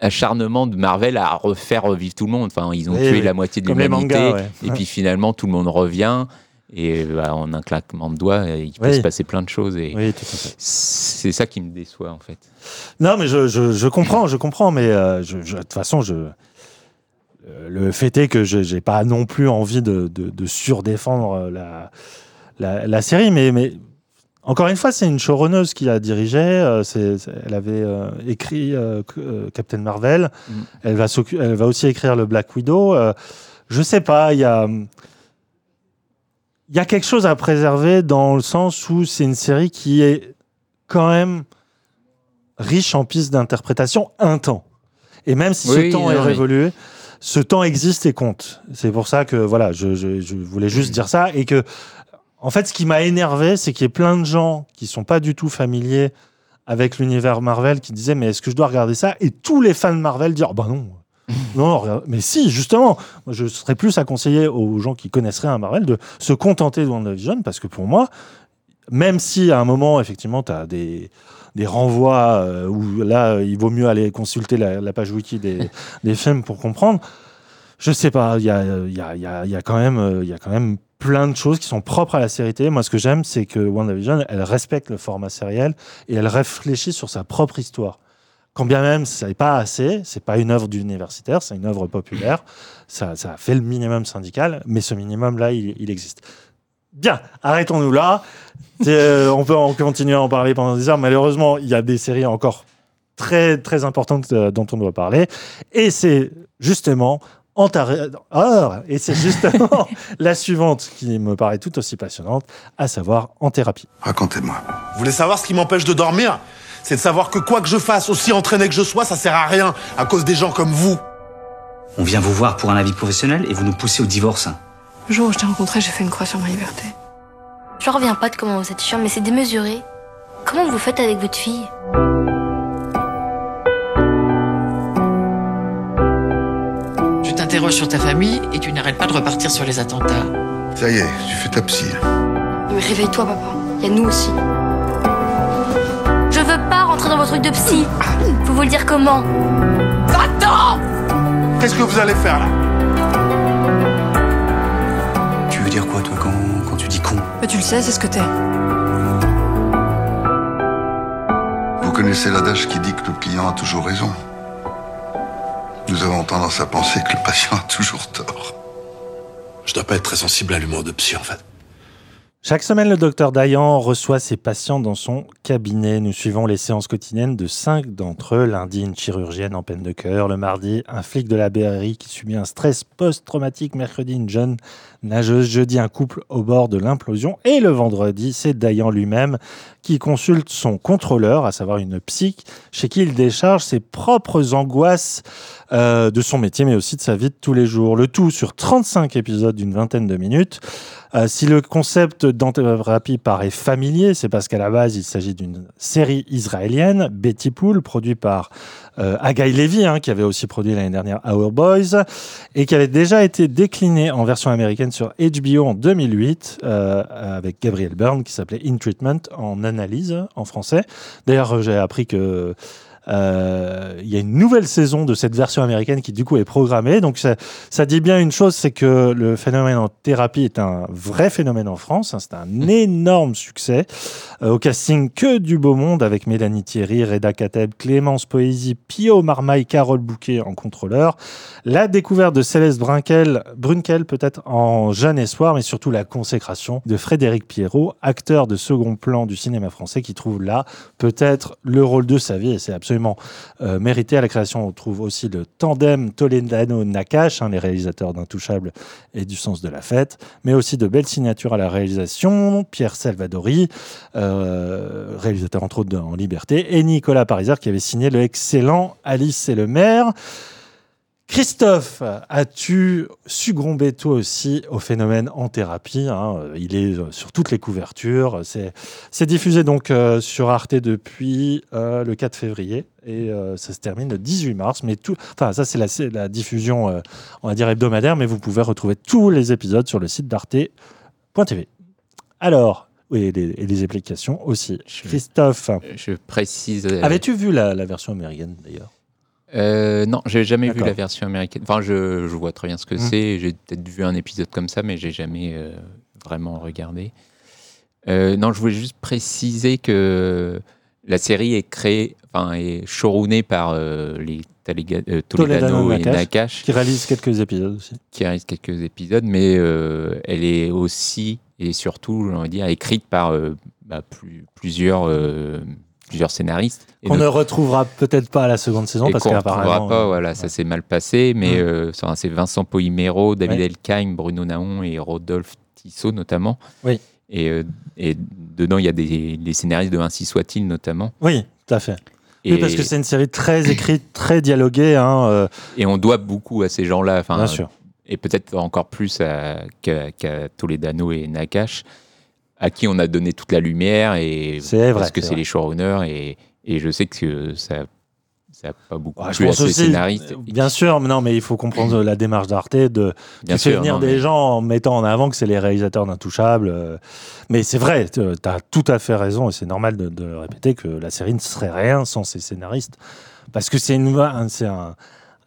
acharnement de Marvel à refaire revivre tout le monde. Enfin, ils ont tué
oui.
la moitié de l'humanité.
ouais.
Et puis finalement, tout le monde revient. Et bah, en un claquement de doigts, il peut
Oui.
se passer plein de choses. Et
Oui, tout à fait.
c'est ça qui me déçoit, en fait.
Non, mais je, je, je comprends, je comprends, mais euh, je- de toute façon, je, euh, le fait est que je n'ai pas non plus envie de, de, de surdéfendre euh, la, la, la série, mais, mais encore une fois, c'est une showrunneuse qui a dirigé. euh, elle avait euh, écrit euh, euh, Captain Marvel.
Mm.
Elle, va s'occu- elle va aussi écrire le Black Widow. Euh, je sais pas, il y a. Il y a quelque chose à préserver dans le sens où c'est une série qui est quand même riche en pistes d'interprétation un temps. Et même si
Oui,
ce temps est révolu, ce temps existe et compte. C'est pour ça que voilà, je, je- je voulais juste dire ça et que en fait, ce qui m'a énervé, c'est qu'il y ait plein de gens qui sont pas du tout familiers avec l'univers Marvel qui disaient mais est-ce que je dois regarder ça? Et tous les fans de Marvel dire bah non. Non, regarde- mais si, justement, moi, je serais plus à conseiller aux gens qui connaissent rien à Marvel de se contenter de WandaVision parce que pour moi, même si à un moment, effectivement, tu as des, des renvois euh, où là, il vaut mieux aller consulter la, la page wiki des, des films pour comprendre, je sais pas, il y a, y, a, y, a, y, a quand même, euh, y a quand même plein de choses qui sont propres à la série télé. Moi, ce que j'aime, c'est que WandaVision, elle respecte le format sériel et elle réfléchit sur sa propre histoire. Quand bien même ça n'est pas assez, c'est pas une œuvre d'universitaire, c'est une œuvre populaire. Ça, ça fait le minimum syndical, mais ce minimum-là, il, il existe. Bien, arrêtons-nous là. Euh, on peut en continuer à en parler pendant des heures. Malheureusement, il y a des séries encore très très importante euh, dont on doit parler. Et c'est justement Ah, et c'est justement la suivante qui me paraît tout aussi passionnante, à savoir en thérapie.
Racontez-moi. Vous voulez savoir ce qui m'empêche de dormir? C'est de savoir que quoi que je fasse, aussi entraîné que je sois, ça sert à rien à cause des gens comme vous.
On vient vous voir pour un avis professionnel et vous nous poussez au divorce.
Le jour où je t'ai rencontré, j'ai fait une croix sur ma liberté.
Je reviens pas de comment vous êtes chiant, mais c'est démesuré. Comment vous faites avec votre fille?
Tu t'interroges sur ta famille et tu n'arrêtes pas de repartir sur les attentats.
Ça y est, tu fais ta psy.
Mais réveille-toi, papa. Il y a nous aussi. Trucs de psy. Faut vous le dire comment
Va-t'en
Qu'est-ce que vous allez faire là
Tu veux dire quoi, toi, quand, quand tu dis con
Bah, tu le sais, c'est ce que t'es.
Vous connaissez l'adage qui dit que le client a toujours raison. Nous avons tendance à penser que le patient a toujours tort. Je dois pas être très sensible à l'humour de psy en fait.
Chaque semaine, le docteur Dayan reçoit ses patients dans son cabinet. Nous suivons les séances quotidiennes de cinq d'entre eux. Lundi, une chirurgienne en peine de cœur. Le mardi, un flic de la BRI qui subit un stress post-traumatique. Mercredi, une jeune nageuse. Jeudi, un couple au bord de l'implosion. Et le vendredi, c'est Dayan lui-même qui consulte son contrôleur, à savoir une psy, chez qui il décharge ses propres angoisses euh, de son métier, mais aussi de sa vie de tous les jours. Le tout sur 35 épisodes d'une vingtaine de minutes. Euh, si le concept d'anthérapie paraît familier, c'est parce qu'à la base, il s'agit d'une série israélienne, Betty Pool, produite par euh, Agaï Levy, hein, qui avait aussi produit l'année dernière Our Boys, et qui avait déjà été déclinée en version américaine sur HBO en 2008, euh, avec Gabriel Byrne, qui s'appelait In Treatment, en analyse en français. D'ailleurs, j'ai appris que il y a une nouvelle saison de cette version américaine qui du coup est programmée. Donc ça, ça dit bien une chose, c'est que le phénomène en thérapie est un vrai phénomène en France. hein. c'est un énorme succès. Euh, au casting que du beau monde avec Mélanie Thierry, Reda Kateb, Clémence Poésie, Pio Marmaille, Carole Bouquet en contrôleur. La découverte de Céleste Brunkel, Brunkel peut-être en Jeanne Espoir, mais surtout la consécration de Frédéric Pierrot, acteur de second plan du cinéma français qui trouve là peut-être le rôle de sa vie et c'est absolument euh, mérité. À la création, on trouve aussi le tandem Toledano-Nakash, hein, les réalisateurs d'Intouchables et du Sens de la Fête, mais aussi de belles signatures à la réalisation, Pierre Salvadori, euh, réalisateur entre autres En Liberté, et Nicolas Pariser qui avait signé le excellent Alice et le maire. Christophe, as-tu succombé toi aussi au phénomène en thérapie hein? Il est euh, sur toutes les couvertures. C'est diffusé donc euh, sur Arte depuis euh, le 4 février et euh, ça se termine le 18 mars. Mais tout, enfin ça c'est la, diffusion, on va dire hebdomadaire, mais vous pouvez retrouver tous les épisodes sur le site d'arte.tv. Alors, oui, et les, et les applications aussi. Christophe,
Je précise.
avais-tu vu la, la version américaine d'ailleurs?
Euh, non, j'ai jamais vu la version américaine. Enfin, je, je vois très bien ce que
Mm.
c'est. J'ai peut-être vu un épisode comme ça, mais j'ai jamais euh, vraiment regardé. Euh, non, je voulais juste préciser que la série est créée, enfin, est showroomée par euh, les Talega- Toledano, et Nakash,
qui réalise quelques épisodes aussi.
qui réalisent quelques épisodes, mais elle est aussi et surtout, j'ai envie de dire, écrite par bah, plus- plusieurs, plusieurs scénaristes.
Qu'on ne retrouvera peut-être pas à la seconde saison
et
parce
qu'on retrouvera
qu'apparemment.
pas, voilà, ça s'est mal passé, mais euh, c'est Vincent Poimero, David
Ouais.
Elkheim, Bruno Naon et Rodolphe Tissot notamment.
Oui.
Et, euh, et dedans, il y a des, des scénaristes de Ainsi soit-il notamment.
Oui, tout à fait.
Et,
Oui, parce que c'est une série très écrite, très dialoguée. Hein, euh,
et on doit beaucoup à ces gens-là.
Bien sûr.
Et peut-être encore plus à- qu'à qu'à Toledano et Nakash, à qui on a donné toute la lumière. Et
vrai,
Parce que
c'est
les showrunners. Et, et je sais que ça ça n'a pas beaucoup
Ah, je pense
ces
aussi,
scénaristes.
euh, bien sûr, mais non, mais il faut comprendre la démarche d'Arte de, de faire venir des
mais-
gens en mettant en avant que c'est les réalisateurs d'Intouchables. euh, Mais c'est vrai, tu as tout à fait raison, et c'est normal de, de le répéter, que la série ne serait rien sans ses scénaristes. Parce que c'est une, un- c'est un-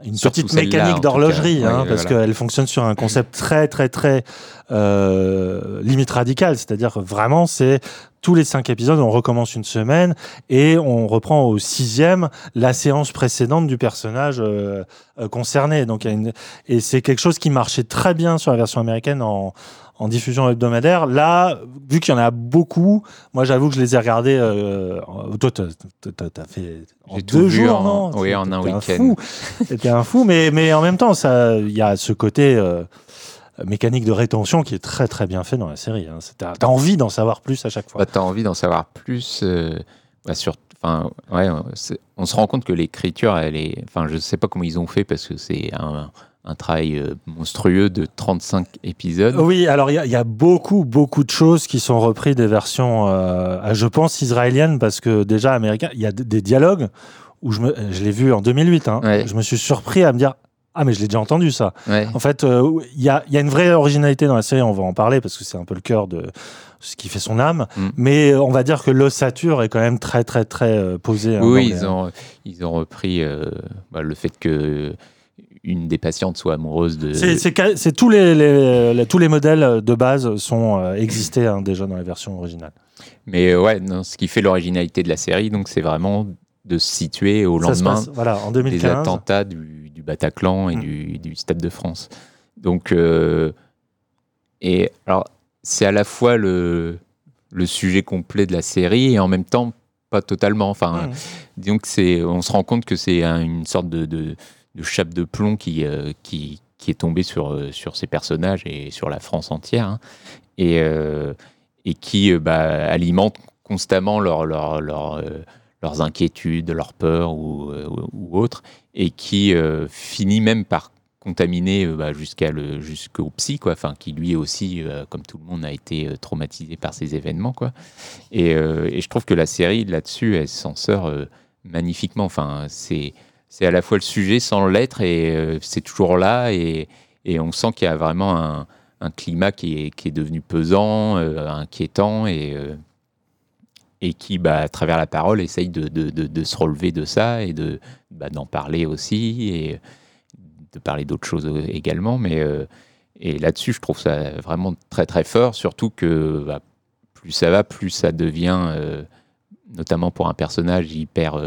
une
Surtout
petite mécanique d'horlogerie, hein, parce
voilà.
qu'elle fonctionne sur un concept très, très, très euh, limite radical. C'est-à-dire vraiment, c'est tous les cinq épisodes, on recommence une semaine et on reprend au sixième la séance précédente du personnage euh, euh, concerné. Donc, il y a une... Et c'est quelque chose qui marchait très bien sur la version américaine en, en diffusion hebdomadaire. Là, vu qu'il y en a beaucoup, moi j'avoue que je les ai regardés. Euh, toi, t'as t'as fait en deux jours,
en-
non?
oui, en un week-end.
T'es un fou, mais, mais en même temps, il y a ce côté euh, mécanique de rétention qui est très très bien fait dans la série. Hein. T'as t'as envie d'en savoir plus à chaque fois.
Bah, t'as envie d'en savoir plus. euh, bah, sur, enfin, ouais, on se rend compte que l'écriture, elle est. Enfin, je sais pas comment ils ont fait parce que c'est un, un travail euh, monstrueux de 35 épisodes.
Oui, alors il y, a- il y a beaucoup, beaucoup de choses qui sont reprises des versions, euh, je pense, israéliennes, parce que déjà, américain, il y a des dialogues où je, me, je l'ai vu en 2008, hein, je me suis surpris à me dire, ah mais je l'ai déjà entendu ça.
Ouais.
En fait, euh, il y, a, il y a une vraie originalité dans la série, on va en parler, parce que c'est un peu le cœur de ce qui fait son âme,
Mm.
mais on va dire que l'ossature est quand même très, très, très euh, posée. hein,
Oui,
dans
oui,
les-
ils ont, ils ont repris euh, bah, le fait que une des patientes soit amoureuse de.
C'est, tous les, les- les- tous les modèles de base sont euh, existés hein, déjà dans les versions originales.
Mais euh, ouais, non, ce qui fait l'originalité de la série, donc c'est vraiment de se situer au lendemain
passe, voilà, en
des
2015.
attentats du, du Bataclan et
Mm.
du, du Stade de France. Donc, euh, et alors, c'est à la fois le, le sujet complet de la série et en même temps pas totalement. Enfin,
Mm.
que c'est, on se rend compte que c'est un- une sorte de, de, de chape de plomb qui, euh, qui, qui est tombée sur, euh, sur ces personnages et sur la France entière. hein. et, euh, et qui bah, alimente constamment leur, leur, leur, leurs inquiétudes, leurs peurs ou, autres, et qui finit même par contaminer euh, bah, jusqu'à le jusqu'au psy quoi enfin qui lui aussi comme tout le monde a été traumatisé par ces événements quoi et, et je trouve que la série là-dessus elle s'en sort magnifiquement enfin c'est c'est à la fois le sujet sans l'être et euh, c'est toujours là et, on sent qu'il y a vraiment un, climat qui est, devenu pesant euh, inquiétant et euh, qui, bah, à travers la parole, essaye de, se relever de ça et bah, d'en parler aussi et de parler d'autres choses également. Mais et là-dessus, je trouve ça vraiment très très fort, surtout que bah, plus ça va, plus ça devient, notamment pour un personnage hyper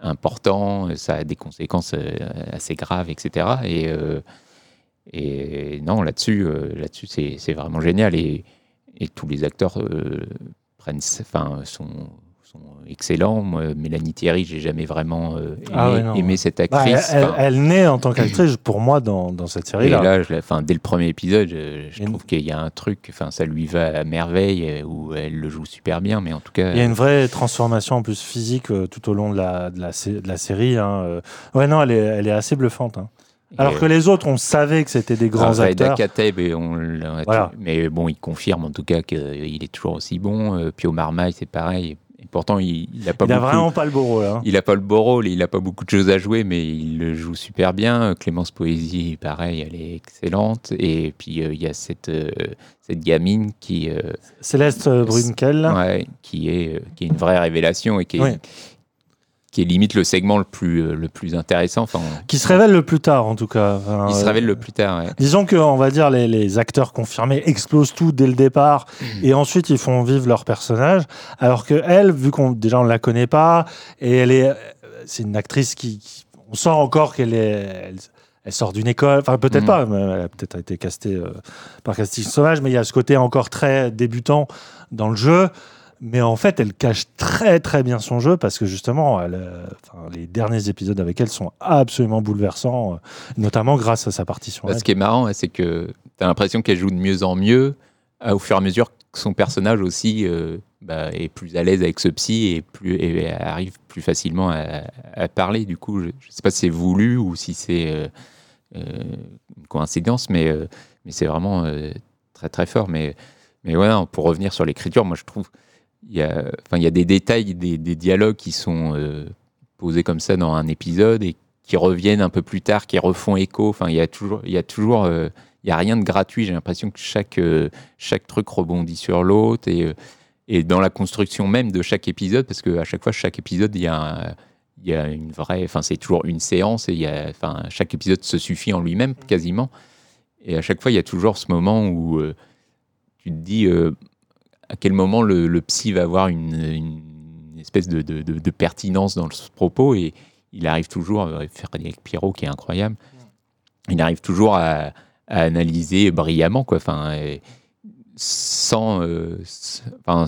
important, ça a des conséquences euh, assez graves, etc. Et, euh, et non, là-dessus, euh, là-dessus, c'est vraiment génial. Et, et tous les acteurs prennent, enfin, sont, sont excellents. Moi, Mélanie Thierry, j'ai jamais vraiment euh, aimé,
Ah ouais, non.
aimé cette
Bah,
actrice.
elle,
Enfin,
elle naît en tant qu'actrice pour moi dans, dans cette
et
série-là.
là, je la- enfin, dès le premier épisode, je, je trouve qu'il y a un truc, enfin, ça lui va à merveille, euh, où elle le joue super bien, mais en tout cas.
Il y a une vraie transformation en plus physique euh, tout au long de la, de la, sé- de la série. hein, euh. Ouais, non, elle est, elle est assez bluffante. hein. Alors que les autres, on savait que c'était des grands
Ah,
acteurs.
Kateb, et on l'a-
Voilà.
mais bon, il confirme en tout cas qu'il est toujours aussi bon. Euh, Pio Marmaille, c'est pareil. Et pourtant, il n'a pas
Il a
beaucoup-
vraiment pas le beau rôle. hein.
Il n'a pas le beau rôle, il n'a pas beaucoup de choses à jouer, mais il le joue super bien. Clémence Poésie, pareil, elle est excellente. Et puis euh, il y a cette, euh, cette gamine qui. euh,
Céleste Brunkel.
ouais, qui, est, qui est une vraie révélation et qui est,
Oui.
Qui est limite le segment le plus, euh, le plus intéressant. Enfin,
Qui se révèle le plus tard, en tout cas. Enfin,
il se
euh,
révèle le plus tard. ouais.
Disons que, on va dire, les, les acteurs confirmés explosent tout dès le départ
Mm.
et ensuite ils font vivre leur personnage. Alors que elle, vu qu'on déjà on la connaît pas et elle est, c'est une actrice qui, qui- on sent encore qu'elle est, elle, elle sort d'une école. Enfin peut-être
Mm.
pas, mais elle a peut-être été castée euh, par casting sauvage, mais il y a ce côté encore très débutant dans le jeu. Mais en fait, elle cache très très bien son jeu parce que justement, elle, euh, enfin, les derniers épisodes avec elle sont absolument bouleversants, euh, notamment grâce à sa partition.
Bah, ce qui est marrant, hein, c'est que tu as l'impression qu'elle joue de mieux en mieux euh, au fur et à mesure que son personnage aussi bah, est plus à l'aise avec ce psy et, plus, et arrive plus facilement à, à parler. Du coup, je ne sais pas si c'est voulu ou si c'est une coïncidence, mais, mais c'est vraiment très très fort. Mais, mais ouais, pour revenir sur l'écriture, moi je trouve il y a, enfin, il y a des détails, des, dialogues qui sont euh, posés comme ça dans un épisode et qui reviennent un peu plus tard, qui refont écho. Enfin, il y a toujours, il y a toujours, euh, il y a rien de gratuit. J'ai l'impression que chaque euh, chaque truc rebondit sur l'autre et et dans la construction même de chaque épisode, parce que à chaque fois, chaque épisode, il y a il y a une vraie, enfin c'est toujours une séance et il y a, enfin chaque épisode se suffit en lui-même quasiment. Et à chaque fois, il y a toujours ce moment où tu te dis à quel moment le, le psy va avoir une, une espèce de, de- de- de pertinence dans ce propos et il arrive toujours, euh, Frédéric Pierrot qui est incroyable, il arrive toujours à, à analyser brillamment quoi. Enfin, sans, euh, enfin,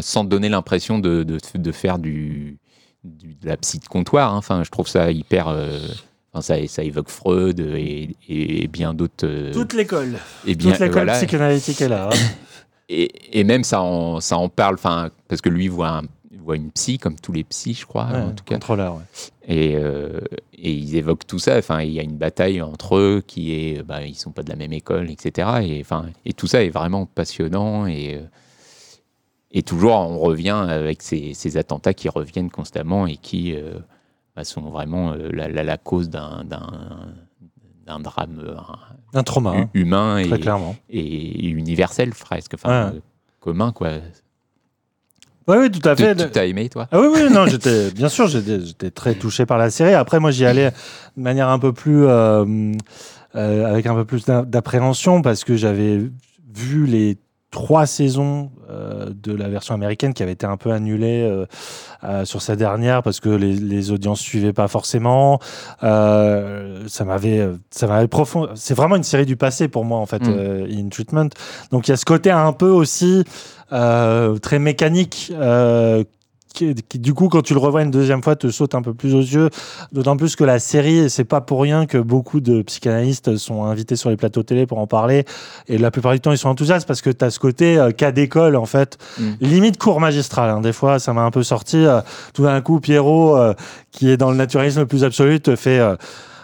sans donner l'impression de, de, de faire du, du- de la psy de comptoir. hein. Enfin, je trouve ça hyper. euh, enfin, ça, ça évoque Freud et, et bien d'autres. euh,
Toute l'école.
et bien,
Toute l'école
voilà.
psychanalytique est là. hein.
Et, et même ça en, ça en parle, enfin, parce que lui voit, un- voit une psy, comme tous les psys, je crois,
Ouais,
en tout cas.
contrôleur, ouais.
Et, euh, et ils évoquent tout ça. Enfin, il y a une bataille entre eux qui est, bah, ils sont pas de la même école, etc. Et enfin, et tout ça est vraiment passionnant et euh, et toujours on revient avec ces, ces attentats qui reviennent constamment et qui euh, bah, sont vraiment la, la- la cause d'un d'un drame euh,
Un trauma,
hu-
hein.
humain
Très
et,
clairement.
et universel presque, enfin
Ouais.
euh, commun quoi.
Oui, oui, tout à fait.
tu t'as aimé, toi?
Ah oui, oui, non, j'étais, bien sûr, j'étais, très touché par la série. Après, moi, j'y allais de manière un peu plus, euh, euh, avec un peu plus d'a- d'appréhension parce que j'avais vu les trois saisons euh, de la version américaine qui avaient été un peu annulées euh, euh, sur sa dernière parce que les, les audiences suivaient pas forcément. Ça m'avait, ça m'avait profond. C'est vraiment une série du passé pour moi en fait,
Mm.
In Treatment. Donc il y a ce côté un peu aussi très mécanique. Qui, qui, du coup, quand tu le revois une deuxième fois, te saute un peu plus aux yeux. D'autant plus que la série, et c'est pas pour rien que beaucoup de psychanalystes sont invités sur les plateaux télé pour en parler. Et la plupart du temps, ils sont enthousiastes parce que tu as ce côté euh, cas d'école, en fait.
Mm.
Limite cours magistral. hein. Des fois, ça m'a un peu sorti. euh, tout d'un coup, Pierrot, euh, qui est dans le naturalisme le plus absolu, te fait.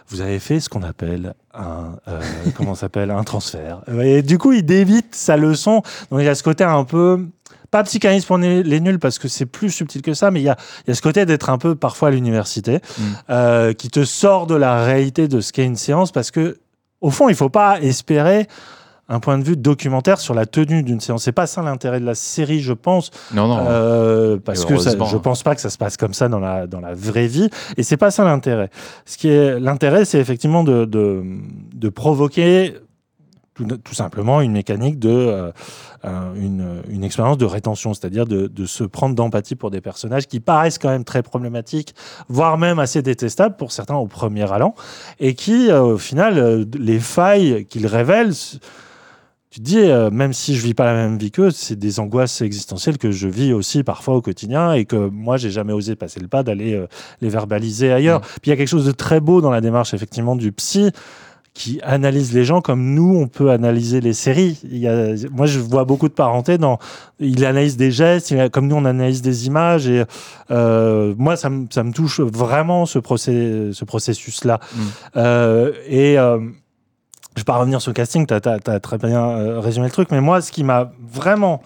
vous avez fait ce qu'on appelle un euh, comment s'appelle? Un transfert. Et du coup, il débite sa leçon. Donc il y a ce côté un peu pas psychanalyse pour les nuls parce que c'est plus subtil que ça, mais il y a, il y a ce côté d'être un peu parfois à l'université euh, qui te sort de la réalité de ce qu'est une séance parce que au fond, il faut pas espérer un point de vue documentaire sur la tenue d'une séance. C'est pas ça l'intérêt de la série, je pense.
Non, non.
Euh, parce que ça, je pense pas que ça se passe comme ça dans la, dans la vraie vie. Et c'est pas ça l'intérêt. Ce qui est l'intérêt, c'est effectivement de, de, de provoquer tout, tout simplement une mécanique de euh, euh, une, une expérience de rétention, c'est-à-dire de, de se prendre d'empathie pour des personnages qui paraissent quand même très problématiques, voire même assez détestables pour certains au premier allant, et qui, euh, au final, euh, les failles qu'ils révèlent, tu te dis, même si je vis pas la même vie qu'eux, c'est des angoisses existentielles que je vis aussi parfois au quotidien et que moi, j'ai jamais osé passer le pas d'aller les verbaliser ailleurs. Puis il y a quelque chose de très beau dans la démarche, effectivement, du psy qui analyse les gens comme nous, on peut analyser les séries. Il y a, moi, je vois beaucoup de parenté dans. Il analyse des gestes, il comme nous, on analyse des images. Et euh, moi, ça me, ça me touche vraiment ce, processus-là. Euh, et euh, je vais pas revenir sur le casting, tu as, très bien résumé le truc, mais moi, ce qui m'a vraiment.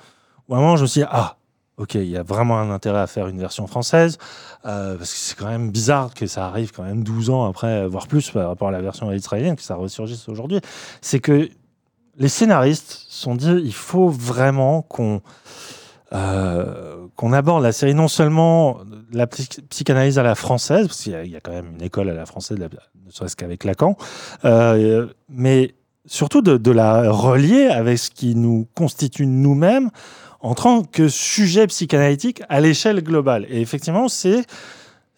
Vraiment, je me suis dit, ah, ok, il y a vraiment un intérêt à faire une version française, euh, parce que c'est quand même bizarre que ça arrive quand même 12 ans après, voire plus par rapport à la version israélienne, que ça ressurgisse aujourd'hui. C'est que les scénaristes se sont dit, il faut vraiment qu'on euh, qu'on aborde la série non seulement la psy- psychanalyse à la française, parce qu'il y, a- quand même une école à la française, ne serait-ce qu'avec Lacan, euh, mais surtout de la relier avec ce qui nous constitue nous-mêmes en tant que sujet psychanalytique à l'échelle globale. Et effectivement, c'est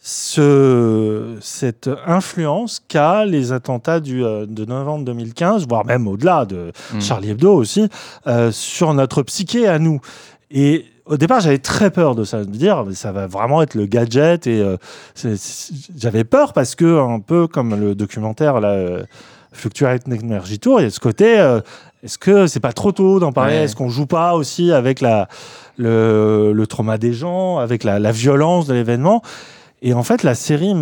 ce, cette influence qu'a les attentats du, euh, de novembre 2015, voire même au-delà de
Mm.
Charlie Hebdo aussi, euh, sur notre psyché à nous. Et au départ, j'avais très peur de ça, de me dire, ça va vraiment être le gadget. Et euh, j'avais peur parce que, un peu comme le documentaire là, euh, Fluctuate Energy Tour, il y a ce côté. euh, est-ce que c'est pas trop tôt d'en parler?
Ouais.
Est-ce qu'on joue pas aussi avec la, le, le trauma des gens, avec la, la violence de l'événement? Et en fait, la série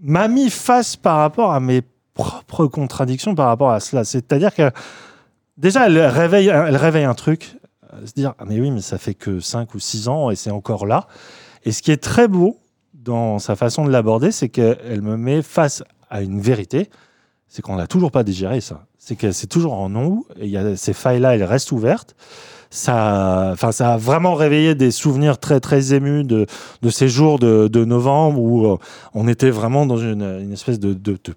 m'a mis face par rapport à mes propres contradictions par rapport à cela. C'est-à-dire que déjà, elle réveille, elle réveille un truc, euh, se dire ah mais oui, mais ça fait que 5 ou 6 ans et c'est encore là. Et ce qui est très beau dans sa façon de l'aborder, c'est qu'elle me met face à une vérité, c'est qu'on n'a toujours pas digéré ça. C'est que c'est toujours en nous, et y a ces failles-là, elles restent ouvertes. Ça, enfin, ça a vraiment réveillé des souvenirs très très émus de, ces jours de, novembre où euh, on était vraiment dans une, espèce de,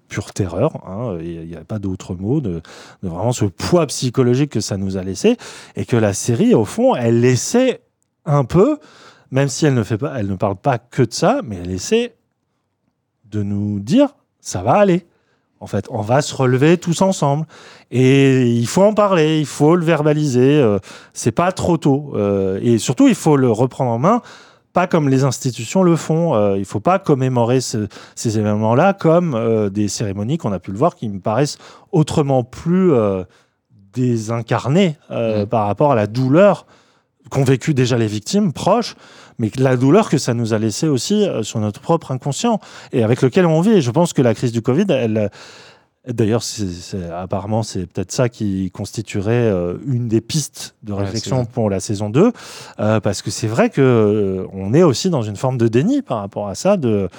pure terreur. hein, Il n'y a pas d'autre mot, de, de vraiment ce poids psychologique que ça nous a laissé, et que la série, au fond, elle laissait un peu, même si elle ne fait pas, elle ne parle pas que de ça, mais elle essaie de nous dire ça va aller. En fait, on va se relever tous ensemble. Et il faut en parler, il faut le verbaliser. euh, c'est pas trop tôt. Euh, et surtout, il faut le reprendre en main, pas comme les institutions le font. Euh, il faut pas commémorer ce- ces événements-là comme euh, des cérémonies qu'on a pu le voir qui me paraissent autrement plus euh, désincarnées euh, par rapport à la douleur qu'ont vécu déjà les victimes proches, mais la douleur que ça nous a laissé aussi euh, sur notre propre inconscient et avec lequel on vit. Et je pense que la crise du Covid, elle, euh, D'ailleurs, apparemment, c'est peut-être ça qui constituerait euh, une des pistes de réflexion pour la saison 2, euh, parce que c'est vrai que euh, on est aussi dans une forme de déni par rapport à ça, de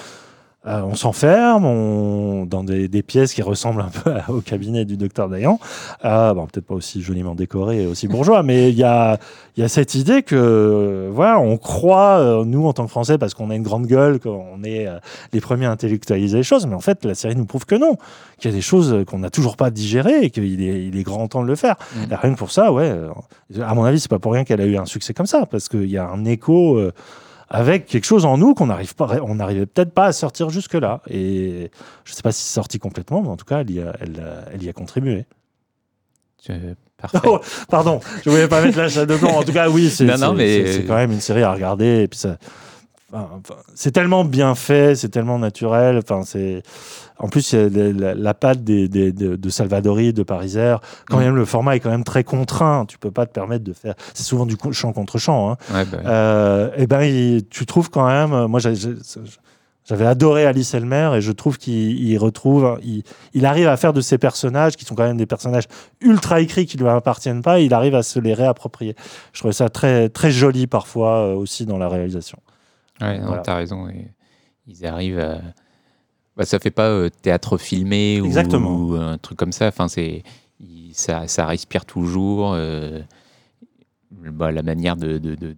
euh, on s'enferme on, dans des, des pièces qui ressemblent un peu au cabinet du docteur Dayan. Euh, bon, peut-être pas aussi joliment décoré et aussi bourgeois, mais il y a, il y a cette idée que, voilà, on croit, euh, nous, en tant que Français, parce qu'on a une grande gueule, qu'on est euh, les premiers à intellectualiser les choses, mais en fait, la série nous prouve que non, qu'il y a des choses qu'on n'a toujours pas digérées et qu'il est, il est grand temps de le faire. Et rien que pour ça, ouais, à mon avis, c'est pas pour rien qu'elle a eu un succès comme ça, parce qu'il y a un écho. Avec quelque chose en nous qu'on n'arrive pas, on n'arrivait peut-être pas à sortir jusque là. Et je sais pas si c'est sorti complètement, mais en tout cas, elle y a, elle, elle y a contribué.
parfait.
Oh, pardon, je voulais pas mettre la chatte de plomb. En tout cas, oui, c'est quand même une série à regarder. Et puis ça, enfin, c'est tellement bien fait, c'est tellement naturel. Enfin, c'est en plus la, la- la patte des, des- de, de Salvadori, de Pariser. Quand
Mm.
même, le format est quand même très contraint. Tu peux pas te permettre de faire. C'est souvent du chant contre chant. Hein.
Ouais, bah,
Euh, et ben, il- tu trouves quand même. euh, Moi, j'avais adoré Alice Elmer et je trouve qu'il il retrouve, il, il arrive à faire de ces personnages qui sont quand même des personnages ultra écrits qui lui appartiennent pas, il arrive à se les réapproprier. Je trouvais ça très très joli parfois euh, aussi dans la réalisation.
Ouais, non,
Voilà.
t'as raison. ils arrivent à. Bah, ça fait pas euh, théâtre filmé ou,
Exactement.
ou un truc comme ça. Enfin, c'est ça, ça respire toujours. euh, bah, la manière de, de, de,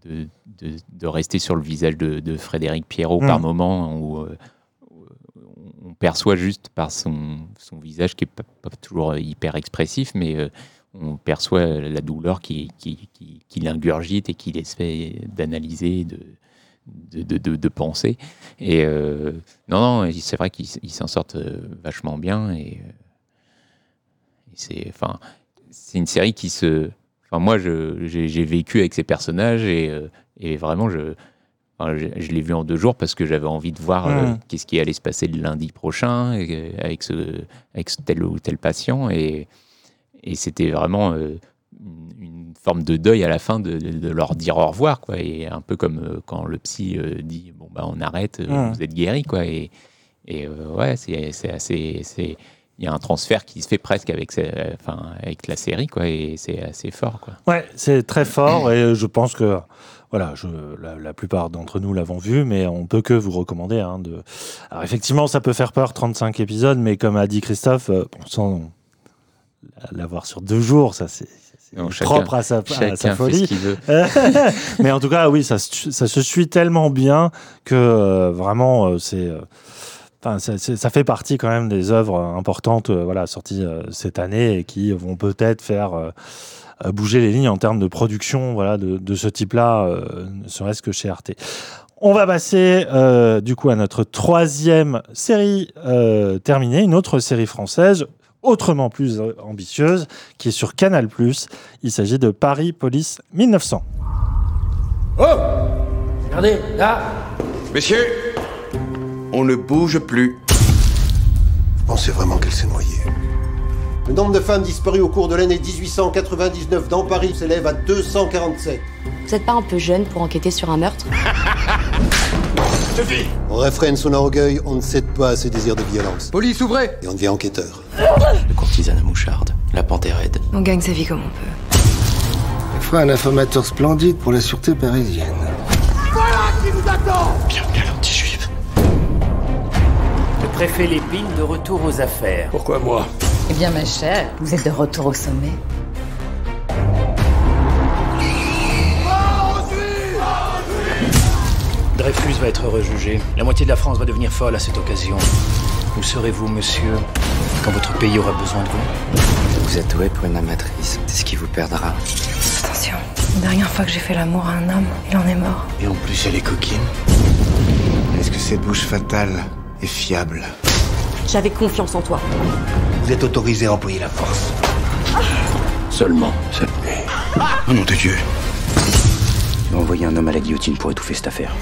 de, rester sur le visage de, Frédéric Pierrot
Mm.
par moment, où, euh, on perçoit juste par son, son visage qui est pas, pas toujours hyper expressif, mais euh, on perçoit la douleur qui, qui, qui, qui l'ingurgite et qu'il essaie d'analyser, de, de, de, de- penser. Et euh, non, non, c'est vrai qu'ils ils s'en sortent euh, vachement bien. Et, euh, et c'est, enfin, c'est une série qui se. Enfin, moi, j'ai, vécu avec ces personnages et, et vraiment, je, enfin, je, je l'ai vu en deux jours parce que j'avais envie de voir euh,
Mhm.
qu'est-ce qui allait se passer le lundi prochain avec, ce, avec ce tel ou tel patient. Et, et c'était vraiment euh, une, forme de deuil à la fin de, leur dire au revoir. Quoi. Et un peu comme euh, quand le psy euh, dit Bon, bah, on arrête, euh, vous êtes guéri. Quoi. Et, et ouais, c'est, c'est assez. c'est- il y a un transfert qui se fait presque avec, enfin, avec la série, quoi, et c'est assez fort. Quoi.
Ouais, c'est très fort et je pense que voilà, je, la, la plupart d'entre nous l'avons vu, mais on peut que vous recommander. hein, de... Alors effectivement, ça peut faire peur, 35 épisodes, mais comme a dit Christophe, euh, sans l'avoir sur deux jours, ça c'est
chacun-
propre à sa, à folie.
veut.
mais en tout cas, oui, ça, se- ça se suit tellement bien que euh, vraiment, euh, c'est. euh, ça, c'est- ça fait partie quand même des œuvres importantes voilà, sorties cette année et qui vont peut-être faire bouger les lignes en termes de production voilà, de, de ce type-là, ne serait-ce que chez Arte. On va passer euh, du coup à notre troisième série euh, terminée, une autre série française autrement plus ambitieuse qui est sur Canal+. Il s'agit de Paris Police 1900.
Oh Regardez, là
Messieurs, on ne bouge plus. Vous pensez vraiment qu'elle s'est noyée?
Le nombre de femmes disparues au cours de l'année 1899 dans Paris s'élève à 247.
Vous êtes pas un peu jeune pour enquêter sur un meurtre
On réfrène son orgueil, on ne cède pas à ses désirs de violence.
Police, ouvrez
Et on devient enquêteur.
Le courtisane à moucharde, la panthère raide.
On gagne sa vie comme on peut.
Il faut un informateur splendide pour la sûreté parisienne.
Voilà qui vous attend
Bienvenue à l'anti-juive.
Le préfet Lépine de retour aux affaires.
Pourquoi moi?
Eh bien, ma chère, vous êtes de retour au sommet.
Dreyfus va être rejugé. La moitié de la France va devenir folle à cette occasion. Où serez-vous, monsieur, quand votre pays aura besoin de vous?
Vous êtes doué pour une amatrice. C'est ce qui vous perdra.
Attention, la dernière fois que j'ai fait l'amour à un homme, il en est mort.
Et en plus, elle est coquine. Est-ce que cette bouche fatale est fiable?
J'avais confiance en toi.
Vous êtes autorisé à employer la force.
Seulement cette nuit.
Au nom de Dieu.
Envoyer un homme à la guillotine pour étouffer cette affaire.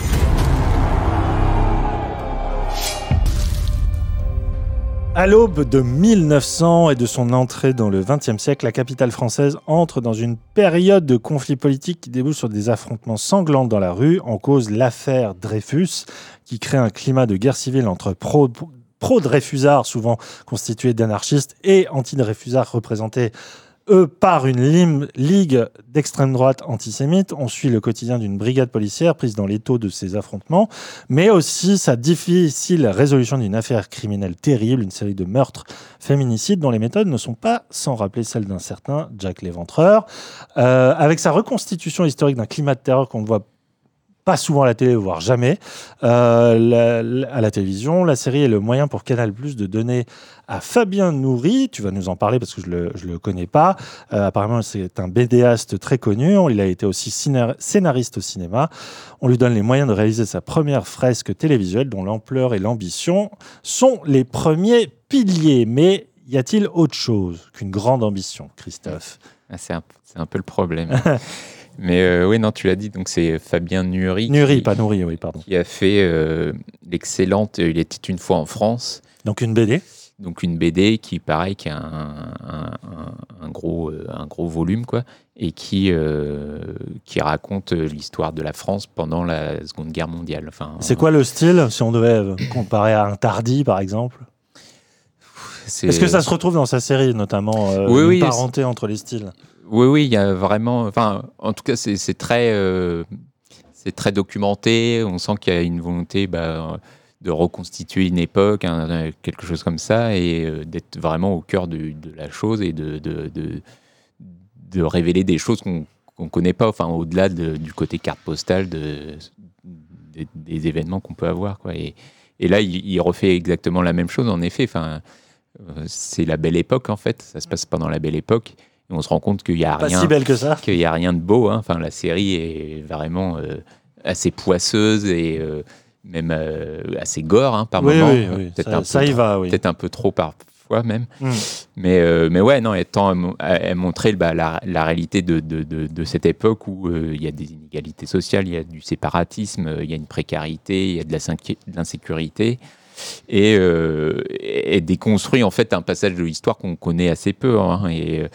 À l'aube de 1900 et de son entrée dans le XXe siècle, la capitale française entre dans une période de conflits politiques qui débouche sur des affrontements sanglants dans la rue, en cause l'affaire Dreyfus, qui crée un climat de guerre civile entre pro, pro-Dreyfusards, souvent constitués d'anarchistes, et anti-Dreyfusards représentés par une ligue d'extrême droite antisémite. On suit le quotidien d'une brigade policière prise dans l'étau de ces affrontements, mais aussi sa difficile résolution d'une affaire criminelle terrible, une série de meurtres féminicides dont les méthodes ne sont pas sans rappeler celles d'un certain Jack l'Éventreur. Euh, avec sa reconstitution historique d'un climat de terreur qu'on ne voit pas souvent à la télé, voire jamais, euh, la- la- à la télévision. La série est le moyen pour Canal Plus de donner à Fabien Nourri, tu vas nous en parler parce que je le, je le connais pas. Euh, apparemment, c'est un BDaste très connu. Il a été aussi scénariste au cinéma. On lui donne les moyens de réaliser sa première fresque télévisuelle dont l'ampleur et l'ambition sont les premiers piliers. Mais y a-t-il autre chose qu'une grande ambition, Christophe?
Ah, c'est un, c'est un peu le problème. Mais euh, oui, non, tu l'as dit, donc c'est Fabien Nury.
Nury,
qui-
pas Nourri, oui, pardon.
Qui a fait euh, l'excellente Il était une fois en France.
Donc une BD
Donc une BD qui, pareil, qui a un, un- un- un gros, euh, un gros volume, quoi, et qui, euh, qui raconte euh, l'histoire de la France pendant la Seconde Guerre mondiale. Enfin,
C'est quoi le style, si on devait euh, comparer à un Tardy, par exemple? Est-ce que ça se retrouve dans sa série, notamment euh,
Oui,
une
oui,
parenté entre les styles?
Oui, oui, il y a vraiment. Enfin, en tout cas, c'est très, euh, c'est très documenté. On sent qu'il y a une volonté bah, de reconstituer une époque, un- quelque chose comme ça, et euh, d'être vraiment au cœur de, la chose et de, révéler des choses qu'on qu'on connaît pas, enfin, au-delà de- du côté carte postale de, des, événements qu'on peut avoir. Et, là, il, il refait exactement la même chose, en effet. Enfin, euh, c'est la belle époque, en fait. Ça se passe pendant la belle époque. Et on se rend compte qu'il n'y a
Pas
rien.
si belle que ça.
Qu'il y a rien de beau. hein. Enfin, la série est vraiment euh, assez poisseuse et euh, même euh, assez gore hein, par
Oui,
moment.
oui, oui.
Peut-être
Ça-
un peu
ça y
trop-
va, oui.
Peut-être un peu trop parfois même.
Mm.
Mais, mais ouais, non, étant à, mo- à- à montrer bah, la, la réalité de, de, de, de cette époque où il y a des inégalités sociales, il y a du séparatisme, il y a une précarité, il y a de la l'insécurité. Et, euh, et déconstruit en fait un passage de l'histoire qu'on connaît assez peu hein, et,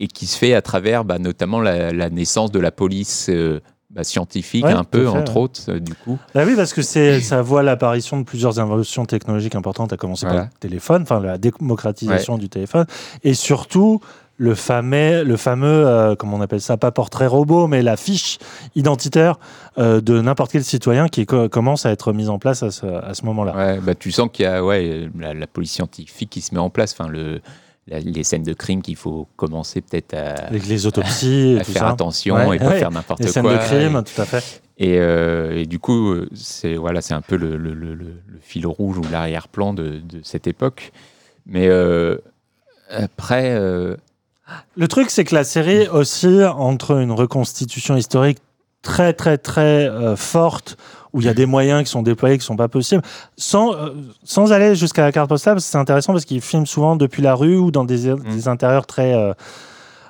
et qui se fait à travers bah, notamment la, la naissance de la police euh, bah, scientifique
Ouais,
un peu
fait,
entre
ouais.
autres euh, du coup
Bah oui, parce que ça voit l'apparition de plusieurs innovations technologiques importantes, à commencer par le téléphone, enfin la démocratisation
Ouais.
du téléphone, et surtout le fameux, le fameux euh, comment on appelle ça, pas portrait robot, mais la fiche identitaire euh, de n'importe quel citoyen qui co- commence à être mise en place à ce, à ce moment-là.
Ouais, bah, tu sens qu'il y a ouais, la, la police scientifique qui se met en place, enfin, le, la- les scènes de crime qu'il faut commencer peut-être à,
Avec les autopsies
à
tout
faire
ça.
attention
Ouais,
et pas
ouais.
faire n'importe
Les
quoi.
scènes de crime,
et,
tout à fait.
Et, euh, et du coup, c'est voilà, c'est un peu le, le- le- le- le fil rouge ou l'arrière-plan de, de cette époque. Mais euh, après, euh,
Le truc, c'est que la série oscille entre une reconstitution historique très, très, très forte, où il y a des moyens qui sont déployés qui sont pas possibles, sans, euh, sans aller jusqu'à la carte postale, c'est intéressant parce qu'ils filment souvent depuis la rue ou dans des, des intérieurs très. euh,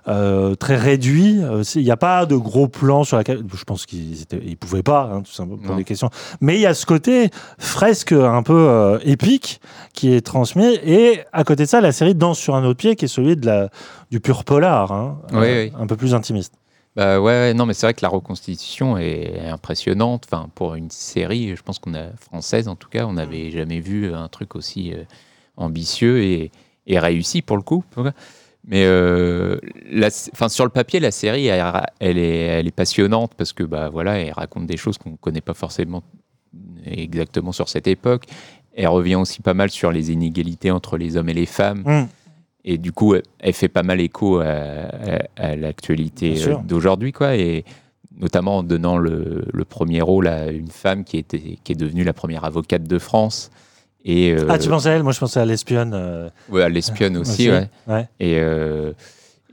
euh, très réduits. Euh, Il n'y a pas de gros plans sur la Je pense qu'ils ils pouvaient pas, hein, tout simplement pour
Non.
des questions. Mais il y a ce côté fresque un peu euh, épique qui est transmis. Et à côté de ça, la série danse sur un autre pied qui est celui de la, du pur polar, hein,
Oui,
euh,
oui.
un peu plus intimiste.
Bah ouais, ouais, non, mais c'est vrai que la reconstitution est impressionnante. Enfin, pour une série, je pense qu'on a française en tout cas, on n'avait jamais vu un truc aussi euh, ambitieux et, et réussi pour le coup. Mais euh, la- enfin, sur le papier, la série, elle, elle est, elle est passionnante parce que bah voilà, elle raconte des choses qu'on connaît pas forcément exactement sur cette époque. Elle revient aussi pas mal sur les inégalités entre les hommes et les femmes.
Mm.
Et du coup, elle- fait pas mal écho à, à- à l'actualité euh, d'aujourd'hui, quoi. Et notamment en donnant le, le premier rôle à une femme qui, était, qui est devenue la première avocate de France. Et, euh,
Ah, tu pensais à elle? Moi, je pensais à l'espionne. euh,
Ouais, à l'espionne aussi,
aussi,
ouais.
ouais.
Et, euh,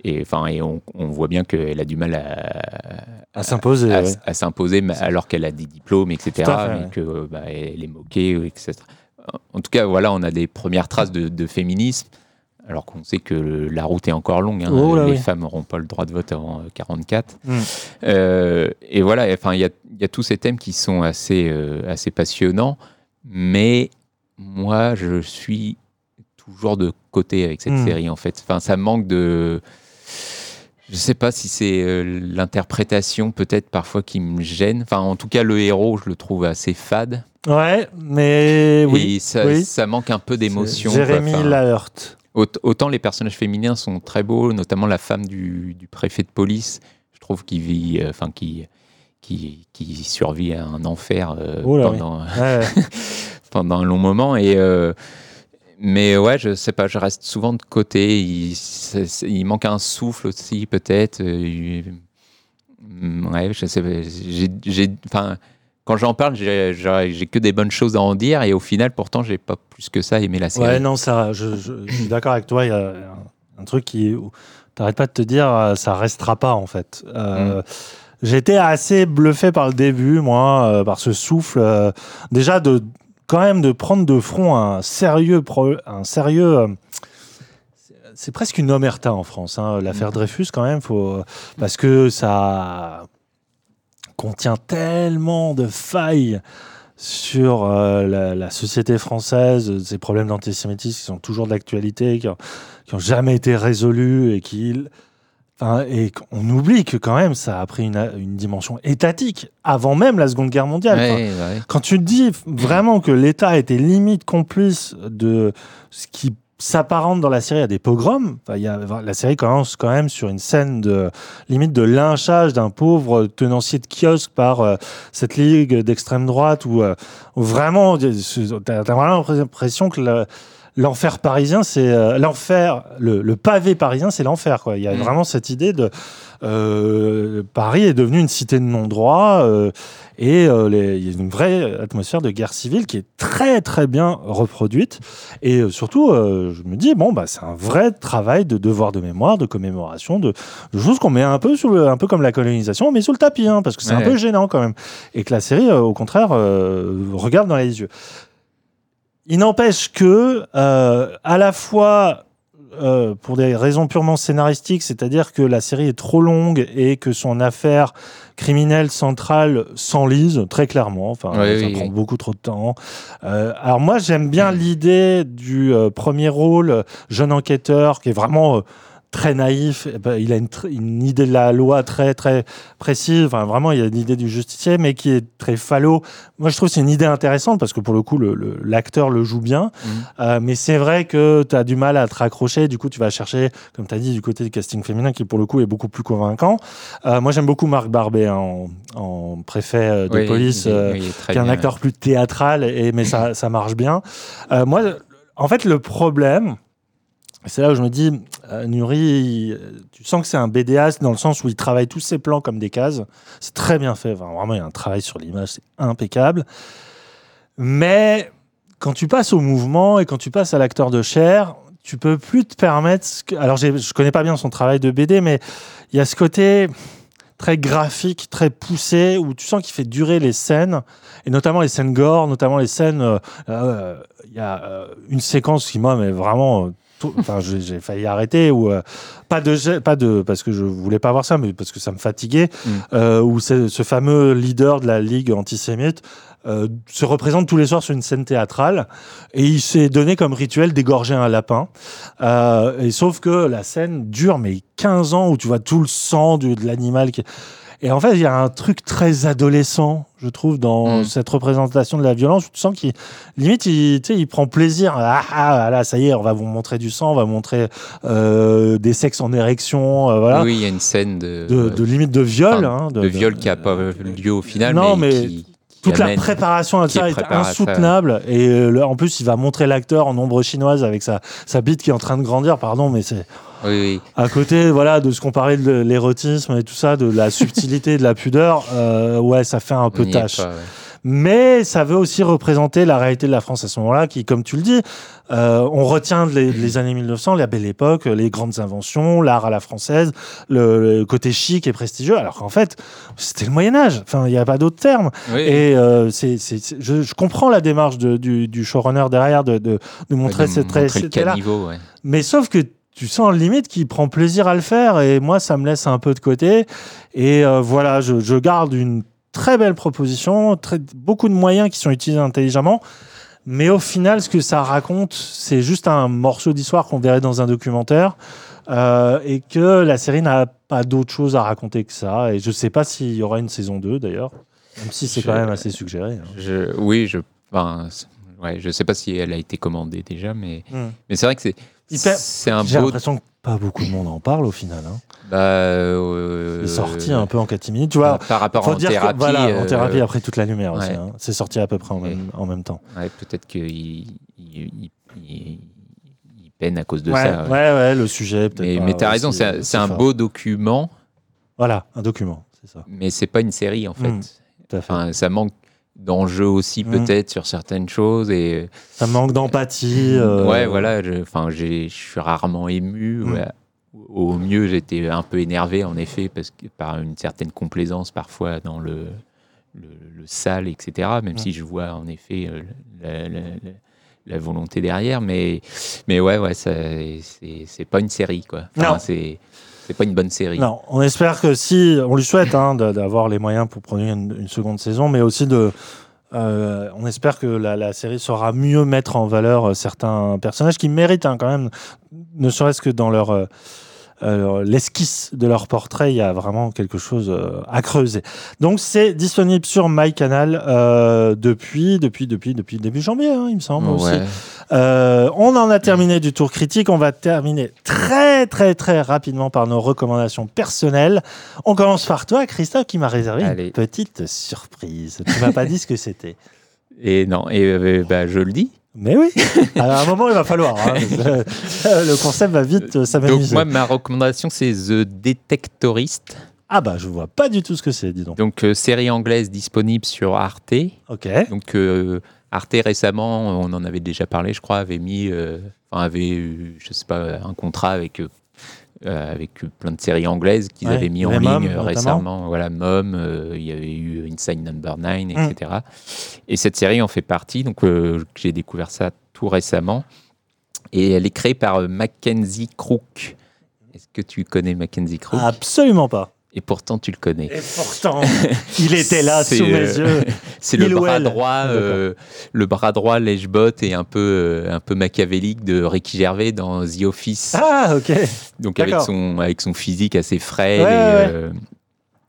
et, on, on voit bien qu'elle a du mal à,
À s'imposer,
à, s'imposer, alors qu'elle a des diplômes, etc. Mais
ouais.
que euh, bah, elle est moquée, etc. en tout cas, voilà, on a des premières traces de, de féminisme, alors qu'on sait que le- la route est encore longue. hein.
Oh là
les
oui.
femmes n'auront pas le droit de vote avant euh, 44.
Mm.
Euh, et voilà, enfin, il y a, il y a tous ces thèmes qui sont assez, euh, assez passionnants, mais moi, je suis toujours de côté avec cette
Mm.
série, en fait. Enfin, ça manque de. Je sais pas si c'est euh, l'interprétation peut-être parfois qui me gêne. Enfin, en tout cas, le héros, je le trouve assez fade.
Ouais, mais oui.
Et ça,
oui.
ça manque un peu d'émotion.
Jérémy
aut- Autant les personnages féminins sont très beaux, notamment la femme du, du préfet de police, je trouve qu'il vit, euh, enfin qui, qui, qui survit à un enfer euh,
Oh oui.
pendant,
Ouais, ouais.
pendant un long moment. Et, euh, mais ouais, je sais pas, je reste souvent de côté. Il, manque un souffle aussi, peut-être. euh, Mm, Ouais, je sais pas. j'ai- j'ai- Enfin, quand j'en parle, j'ai que des bonnes choses à en dire. Et au final, pourtant, j'ai pas plus que ça aimé la série.
Ouais, non, ça, je, je- je suis d'accord avec toi. Il y a un, un truc qui. T'arrêtes pas de te dire, euh, ça restera pas, en fait. Euh, J'étais assez bluffé par le début, moi, euh, par ce souffle. euh, déjà, de quand même de prendre de front un sérieux. pro- un sérieux c'est- c'est presque une omerta en France, hein, l'affaire Dreyfus, quand même, faut, parce que ça contient tellement de failles sur euh, la, la société française, ces problèmes d'antisémitisme qui sont toujours d'actualité, qui n'ont jamais été résolus et qui. Enfin, et on oublie que quand même ça a pris une, une dimension étatique avant même la Seconde Guerre mondiale. Enfin,
Ouais, ouais.
quand tu dis vraiment que l'État était limite complice de ce qui s'apparente dans la série à des pogroms, enfin, il y a, la série commence quand même sur une scène de limite de lynchage d'un pauvre tenancier de kiosque par euh, cette ligue d'extrême droite où, euh, où vraiment tu as, vraiment l'impression que le- L'enfer parisien, c'est euh, l'enfer. Le, le pavé parisien, c'est l'enfer. Il y a
Mm.
vraiment cette idée de euh, Paris est devenu une cité de non-droit euh, et euh, il y a une vraie atmosphère de guerre civile qui est très très bien reproduite. Et surtout, je me dis bon bah c'est un vrai travail de devoir de mémoire, de commémoration, de, de choses qu'on met un peu sous le, un peu comme la colonisation, on met sous le tapis hein, parce que c'est un peu gênant quand même. Et que la série, au contraire, regarde dans les yeux. Il n'empêche que, à la fois, euh, pour des raisons purement scénaristiques, c'est-à-dire que la série est trop longue et que son affaire criminelle centrale s'enlise très clairement. Enfin, ça
oui,
prend
oui.
beaucoup trop de temps. Euh, alors moi, j'aime bien l'idée du euh, premier rôle, jeune enquêteur, qui est vraiment très naïf. Eh ben, il a une, idée de la loi très très précise. Enfin, vraiment, il a une idée du justicier, mais qui est très falot. Moi, je trouve que c'est une idée intéressante parce que pour le coup, le- le- l'acteur le, joue bien. Euh, mais c'est vrai que tu as du mal à te raccrocher. Du coup, tu vas chercher, comme tu as dit, du côté du casting féminin qui, pour le coup, est beaucoup plus convaincant. Euh, moi, j'aime beaucoup Marc Barbet hein, en, en préfet euh, de
Oui,
police,
il
euh,
il
qui est un
bien,
acteur plus théâtral, et, mais ça, ça marche bien. Moi, en fait, le problème, c'est là où je me dis, euh, Nuri, tu sens que c'est un BDAS dans le sens où il travaille tous ses plans comme des cases. C'est très bien fait. Vraiment, il y a un travail sur l'image, c'est impeccable. Mais quand tu passes au mouvement et quand tu passes à l'acteur de chair, tu peux plus te permettre. que- Alors, je connais pas bien son travail de BD, mais il y a ce côté très graphique, très poussé, où tu sens qu'il fait durer les scènes, et notamment les scènes gore, notamment les scènes. euh, euh, Il y a une séquence qui, moi, mais vraiment. Euh, Enfin, j'ai failli arrêter ou euh, pas de pas de parce que je voulais pas voir ça, mais parce que ça me fatiguait. euh, où c'est ce fameux leader de la ligue antisémite euh, se représente tous les soirs sur une scène théâtrale et il s'est donné comme rituel d'égorger un lapin. Euh, et sauf que la scène dure mais 15 ans où tu vois tout le sang du- de l'animal qui et en fait, il y a un truc très adolescent, je trouve, dans cette représentation de la violence. Tu sens qu'il, limite, il, tu sais, il prend plaisir. Ah, ah, là, ça y est, on va vous montrer du sang, on va montrer euh, des sexes en érection, euh, voilà.
Oui, il y a une scène de,
De- de limite de viol, hein, de-
viol qui n'a pas lieu au final.
Non,
mais,
mais
qui- qui
toute la préparation à ça
est ça.
insoutenable. Et euh, en plus, il va montrer l'acteur en ombre chinoise avec sa, sa bite qui est en train de grandir. Pardon, mais c'est
Oui, oui.
à côté voilà, de ce qu'on parlait de l'érotisme et tout ça, de la subtilité, de la pudeur. euh, ouais, ça fait un peu tâche.
pas, ouais.
Mais ça veut aussi représenter la réalité de la France à ce moment-là, qui, comme tu le dis, euh, on retient les, les, années 1900, la belle époque, les grandes inventions, l'art à la française, le, le, côté chic et prestigieux, alors qu'en fait, c'était le Moyen Âge. Enfin, il n'y a pas d'autre terme.
Oui.
Et euh, c'est, c'est, c'est- je, je comprends la démarche de- du, du showrunner derrière de, de, de montrer
de
cette
montrer ouais.
Mais sauf que tu sens limite qu'il prend plaisir à le faire et moi ça me laisse un peu de côté. Et euh, voilà, je, je garde une très belle proposition, très, beaucoup de moyens qui sont utilisés intelligemment. Mais au final, ce que ça raconte, c'est juste un morceau d'histoire qu'on verrait dans un documentaire euh, et que la série n'a pas d'autre chose à raconter que ça. Et je sais pas s'il y aura une saison 2 d'ailleurs, même si c'est quand même assez suggéré. hein.
Je, oui, je, c'est- ouais, je sais pas si elle a été commandée déjà, mais,
Hmm.
mais c'est vrai que c'est, c'est un
J'ai
beau.
l'impression que pas beaucoup de monde en parle au final. hein.
Bah, euh,
C'est sorti un peu en catimini, tu vois.
Par rapport
Faut
en
dire que-
thérapie.
en
euh,
thérapie après toute la lumière aussi. hein. C'est sorti à peu près en même, en même temps.
Ouais, peut-être qu'il il, il- il- il peine à cause de
ouais,
ça.
ouais, ouais, le sujet peut-être.
Mais,
pas
mais t'as raison, c'est un,
aussi
c'est un
fort.
beau document,
Voilà, un document, c'est ça.
mais c'est pas une série en fait.
Mm, tout à fait.
Enfin, ça manque d'enjeu aussi
Mm.
peut-être sur certaines choses et
Ça manque d'empathie. euh,
ouais voilà je- enfin je suis rarement ému
Mm.
ouais. au mieux j'étais un peu énervé en effet parce que par une certaine complaisance parfois dans le le, le sale etc même
Mm.
si je vois en effet euh, la, la- la- la volonté derrière mais mais ouais ouais c'est c'est pas une série quoi Enfin, c'est c'est pas une bonne série
on espère que si, on lui souhaite hein, d'avoir les moyens pour produire une, seconde saison, mais aussi de. euh, on espère que la, série saura mieux mettre en valeur euh, certains personnages qui méritent hein, quand même, ne serait-ce que dans leur. Euh, l'esquisse de leur portrait, il y a vraiment quelque chose euh, à creuser. Donc c'est disponible sur MyCanal euh, depuis, depuis, depuis, depuis début janvier, hein, il me semble aussi.
Ouais.
Euh, on en a terminé du tour critique. On va terminer très très très rapidement par nos recommandations personnelles. On commence par toi, Christophe, qui m'a réservé une petite surprise. Tu m'as pas dit ce que c'était.
et non et euh, bah, je le dis
Mais oui, à un moment il va falloir. hein. Le concept va vite euh,
donc moi ma recommandation c'est The Detectorist
Ah bah je vois pas du tout ce que c'est, dis donc.
Donc, euh, série anglaise disponible sur Arte.
Ok.
Donc, euh, Arte récemment, on en avait déjà parlé, je crois, avait mis, euh, enfin, avait, eu, je sais pas, un contrat avec, euh, avec plein de séries anglaises qu'ils
Ouais,
avaient mis en ligne
Mom,
euh,
notamment.
récemment. Voilà, Mom, euh, il y avait eu Inside Number 9,
Mm.
etc. Et cette série en fait partie. Donc, euh, j'ai découvert ça tout récemment. Et elle est créée par Mackenzie Crook. Est-ce que tu connais Mackenzie Crook?
Absolument pas.
Et pourtant, tu le connais.
Et pourtant, il était là sous mes
euh,
yeux.
C'est le
Il ou
bras droit, euh, le bras droit lèche-bot et un peu, euh, un peu machiavélique de Ricky Gervais dans The Office.
Ah ok.
Donc avec son, avec son physique assez frêle
Ouais,
et,
ouais.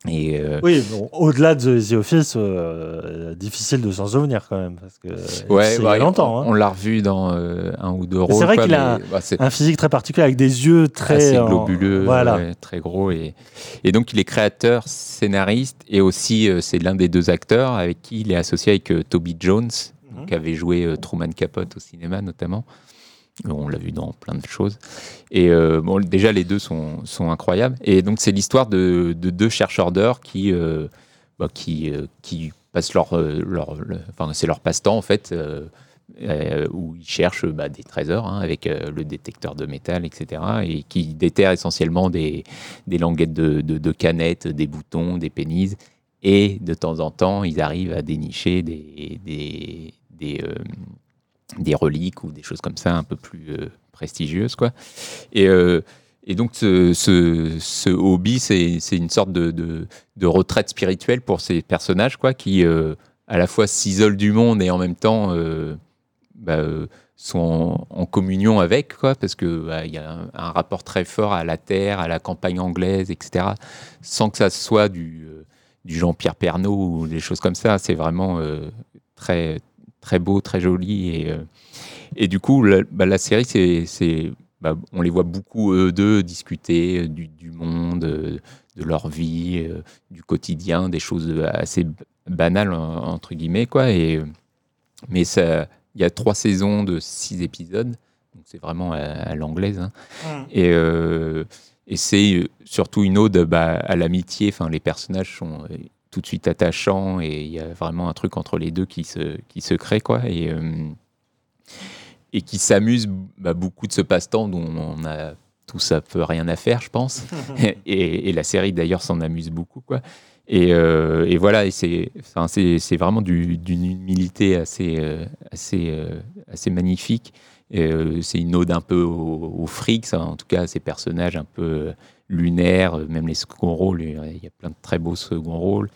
Euh, et, euh,
Oui, bon, au-delà de The Office, euh, difficile de s'en souvenir quand même parce que
ouais,
c'est il y
bah,
a longtemps. hein.
On, l'a revu dans euh, un ou deux rôles.
C'est vrai qu'il a
bah,
un physique très particulier avec des yeux très
assez
en-
globuleux,
Voilà.
ouais, très gros. Et, et donc, il est créateur, scénariste et aussi, c'est l'un des deux acteurs avec qui il est associé avec Toby Jones,
Mhm.
qui avait joué Truman Capote au cinéma notamment. On l'a vu dans plein de choses. Et euh, déjà, les deux sont, incroyables. Et donc, c'est l'histoire de, de deux chercheurs d'heures qui, euh, bah, euh, qui passent leur. c'est leur passe-temps, en fait, où ils cherchent bah, des trésors hein, avec le détecteur de métal, etc. Et qui déterrent essentiellement des, languettes de, canettes, des boutons, des pénises. Et de temps en temps, ils arrivent à dénicher des, des reliques ou des choses comme ça un peu plus euh, prestigieuses. Quoi. Et, euh, et donc, ce, ce, hobby, c'est une sorte de, de, retraite spirituelle pour ces personnages quoi, qui, euh, à la fois s'isolent du monde et en même temps bah, sont en, communion avec, quoi, parce qu'il il y a un, rapport très fort à la terre, à la campagne anglaise, etc., sans que ça soit du, du Jean-Pierre Pernaut ou des choses comme ça. C'est vraiment très, très beau, très joli. Et, euh, et du coup, la, bah, la série, c'est, c'est, bah, on les voit beaucoup, eux deux, discuter euh, du, du monde, euh, de leur vie, du quotidien, des choses assez banales, en- entre guillemets. Quoi, et, mais ça, il y a trois saisons de six épisodes, donc c'est vraiment à, à l'anglaise. hein.
Mm.
Et, euh, et c'est surtout une ode bah, à l'amitié. Enfin, les personnages sont tout de suite attachant et il y a vraiment un truc entre les deux qui se, qui se crée, quoi. Et, euh, et qui s'amuse bah, beaucoup de ce passe-temps dont on a tous un peu rien à faire, je pense. et, et la série, d'ailleurs, s'en amuse beaucoup, quoi. Et, euh, et voilà, c'est, c'est, vraiment du- d'une humilité assez, euh, assez, euh, assez magnifique. C'est une ode un peu au, au fric, ça, en tout cas, ces personnages un peu lunaires, euh, même les second rôles, il y a plein de très beaux second rôles.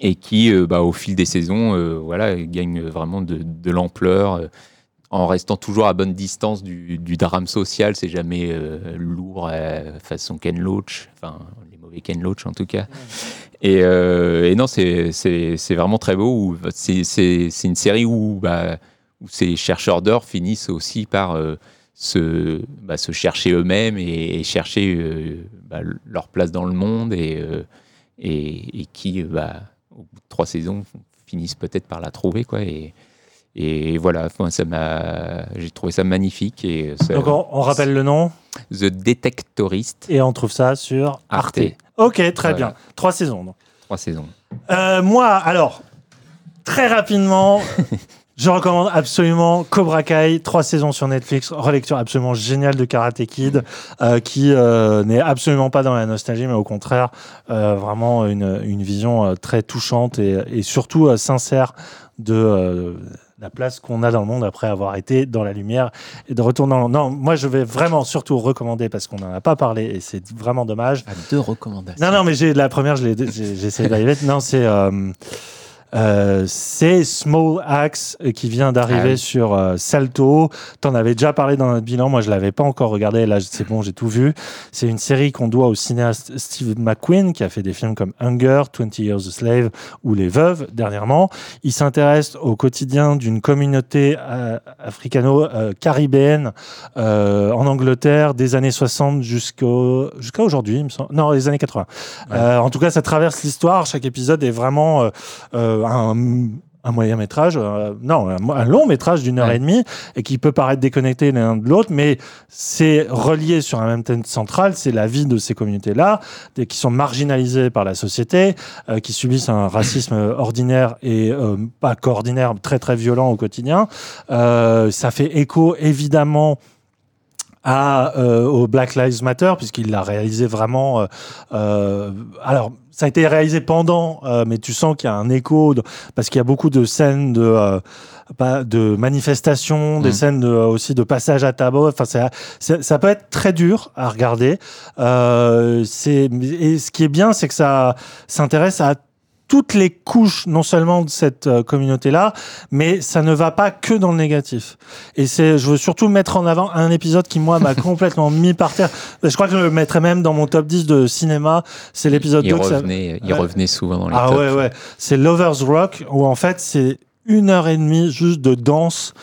Et qui, euh, bah, au fil des saisons, euh, voilà, gagnent vraiment de, de l'ampleur. euh, en restant toujours à bonne distance du, du drame social, c'est jamais euh, lourd façon Ken Loach, enfin les mauvais Ken Loach en tout cas. Et, et non, c'est vraiment très beau. C'est une série où, bah, où ces chercheurs d'or finissent aussi par se, bah, se chercher eux-mêmes et, et chercher euh, bah, leur place dans le monde et, euh, et, et qui, euh, bah, au bout de trois saisons, finissent peut-être par la trouver. Quoi, et, et voilà, moi, ça m'a, j'ai trouvé ça magnifique. Et ça-
Donc on, on rappelle le nom
The Detectorist.
et on trouve ça sur Arte.
Arte.
Ok, très
Voilà.
bien. Trois saisons. donc.
Trois saisons.
Euh, moi, alors, très rapidement, je recommande absolument Cobra Kai, trois saisons sur Netflix, relecture absolument géniale de Karate Kid, euh, qui euh, n'est absolument pas dans la nostalgie, mais au contraire, euh, vraiment une, une vision très touchante et, et surtout sincère de la place qu'on a dans le monde après avoir été dans la lumière et de retourner dans... Non, moi je vais vraiment surtout recommander parce qu'on n'en a pas parlé et c'est vraiment dommage.
deux recommandations.
Non, non, mais j'ai la première, j'ai j'ai essayé d'arriver. Non, c'est euh, c'est Small Axe euh, qui vient d'arriver
Ah oui.
sur euh, Salto. T'en avais déjà parlé dans notre bilan. Moi, je l'avais pas encore regardé. Là, c'est bon, j'ai tout vu. C'est une série qu'on doit au cinéaste Steve McQueen qui a fait des films comme Hunger, 20 Years a Slave ou Les Veuves dernièrement. Il s'intéresse au quotidien d'une communauté euh, africano-caribéenne en Angleterre des années 60 jusqu'au jusqu'à aujourd'hui, il me semble. Non, les années 80. Euh, en tout cas, ça traverse l'histoire. Chaque épisode est vraiment un, un moyen métrage, euh, non, un, un long métrage d'une heure
Ouais.
et demie et qui peut paraître déconnecté l'un de l'autre, mais c'est relié sur un même thème central. C'est la vie de ces communautés-là, qui sont marginalisées par la société, euh, qui subissent un racisme ordinaire et euh, pas qu'ordinaire, très très violent au quotidien. Euh, ça fait écho évidemment à, euh, au Black Lives Matter, puisqu'il l'a réalisé vraiment. euh, euh, alors, ça a été réalisé pendant, euh, mais tu sens qu'il y a un écho, de- parce qu'il y a beaucoup de scènes de. euh, pas- de manifestations, des
Mm.
scènes de, aussi de passage à tabac. Enfin, c'est- c'est- ça peut être très dur à regarder. Euh, c'est et ce qui est bien, c'est que ça s'intéresse à toutes les couches, non seulement de cette euh, communauté-là, mais ça ne va pas que dans le négatif. Et c'est, je veux surtout mettre en avant un épisode qui, moi, m'a complètement mis par terre. Je crois que je le mettrais même dans mon top 10 de cinéma. C'est l'épisode
Il
2. que ça-
revenait, il
Ouais.
revenait souvent dans les
Ah
tops.
ouais, ouais. C'est Lover's Rock, où en fait, c'est une heure et demie juste de danse.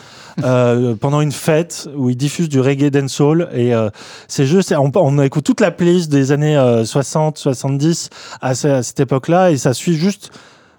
Euh, pendant une fête où ils diffusent du reggae dancehall et euh, c'est juste on, écoute toute la playlist des années euh, 60 70 à, à cette époque-là et ça suit juste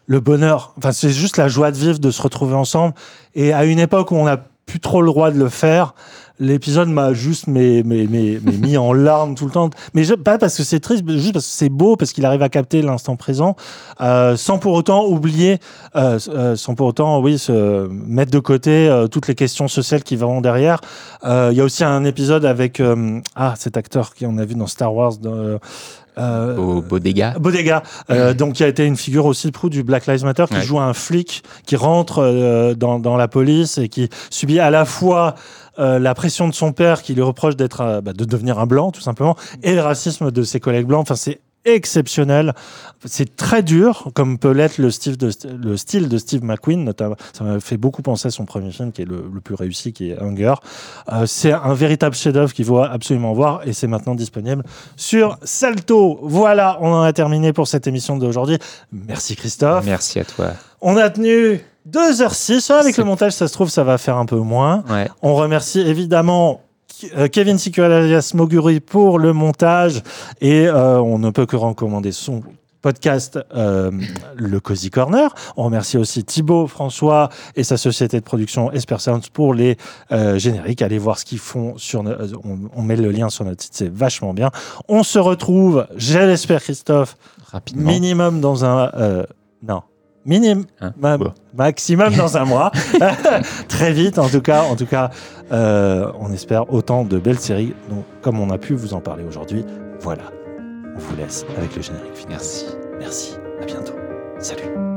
le bonheur. Enfin c'est juste la joie de vivre de se retrouver ensemble. Et à une époque où on n'a plus trop le droit de le faire. L'épisode m'a juste mais, mais, mais, mais mis en larmes tout le temps. Mais je- pas parce que c'est triste juste parce que c'est beau parce qu'il arrive à capter l'instant présent euh, sans pour autant oublier euh, euh, sans pour autant oui se mettre de côté euh, toutes les questions sociales qui vont derrière. Euh, il y a aussi un épisode avec euh, ah cet acteur qu'on a vu dans Star Wars dans, euh,
Bodega.
Bodega, euh, donc qui a été une figure aussi proue du Black Lives Matter, qui
Ouais.
joue un flic qui rentre euh, dans, dans la police et qui subit à la fois euh, la pression de son père qui lui reproche d'être euh, bah, de devenir un blanc tout simplement et le racisme de ses collègues blancs. Enfin, c'est exceptionnel. C'est très dur, comme peut l'être le, style de Steve McQueen, notamment. Ça m'a fait beaucoup penser à son premier film, qui est le, le plus réussi, qui est Hunger. Euh, c'est un véritable chef-d'œuvre qu'il faut absolument voir, et c'est maintenant disponible sur Salto. Voilà, on en a terminé pour cette émission d'aujourd'hui. Merci Christophe.
Merci à toi.
On a tenu 2h06. Avec le montage, ça se trouve, ça va faire un peu moins.
Ouais.
On remercie évidemment Kevin Sicurel alias Moguri pour le montage et euh, on ne peut que recommander son podcast euh, Le Cozy Corner. On remercie aussi Thibaut François et sa société de production Esper Sounds pour les euh, génériques. Allez voir ce qu'ils font sur. no- euh, on, on met le lien sur notre site, c'est vachement bien. On se retrouve, je l'espère, Christophe,
Rapidement.
minimum dans un. euh, non. Minimum,
Hein
ma- maximum dans un mois. Très vite, en tout cas. En tout cas, euh, on espère autant de belles séries, donc, comme on a pu vous en parler aujourd'hui. Voilà. On vous laisse avec le générique.
Merci.
Merci. À bientôt. Salut.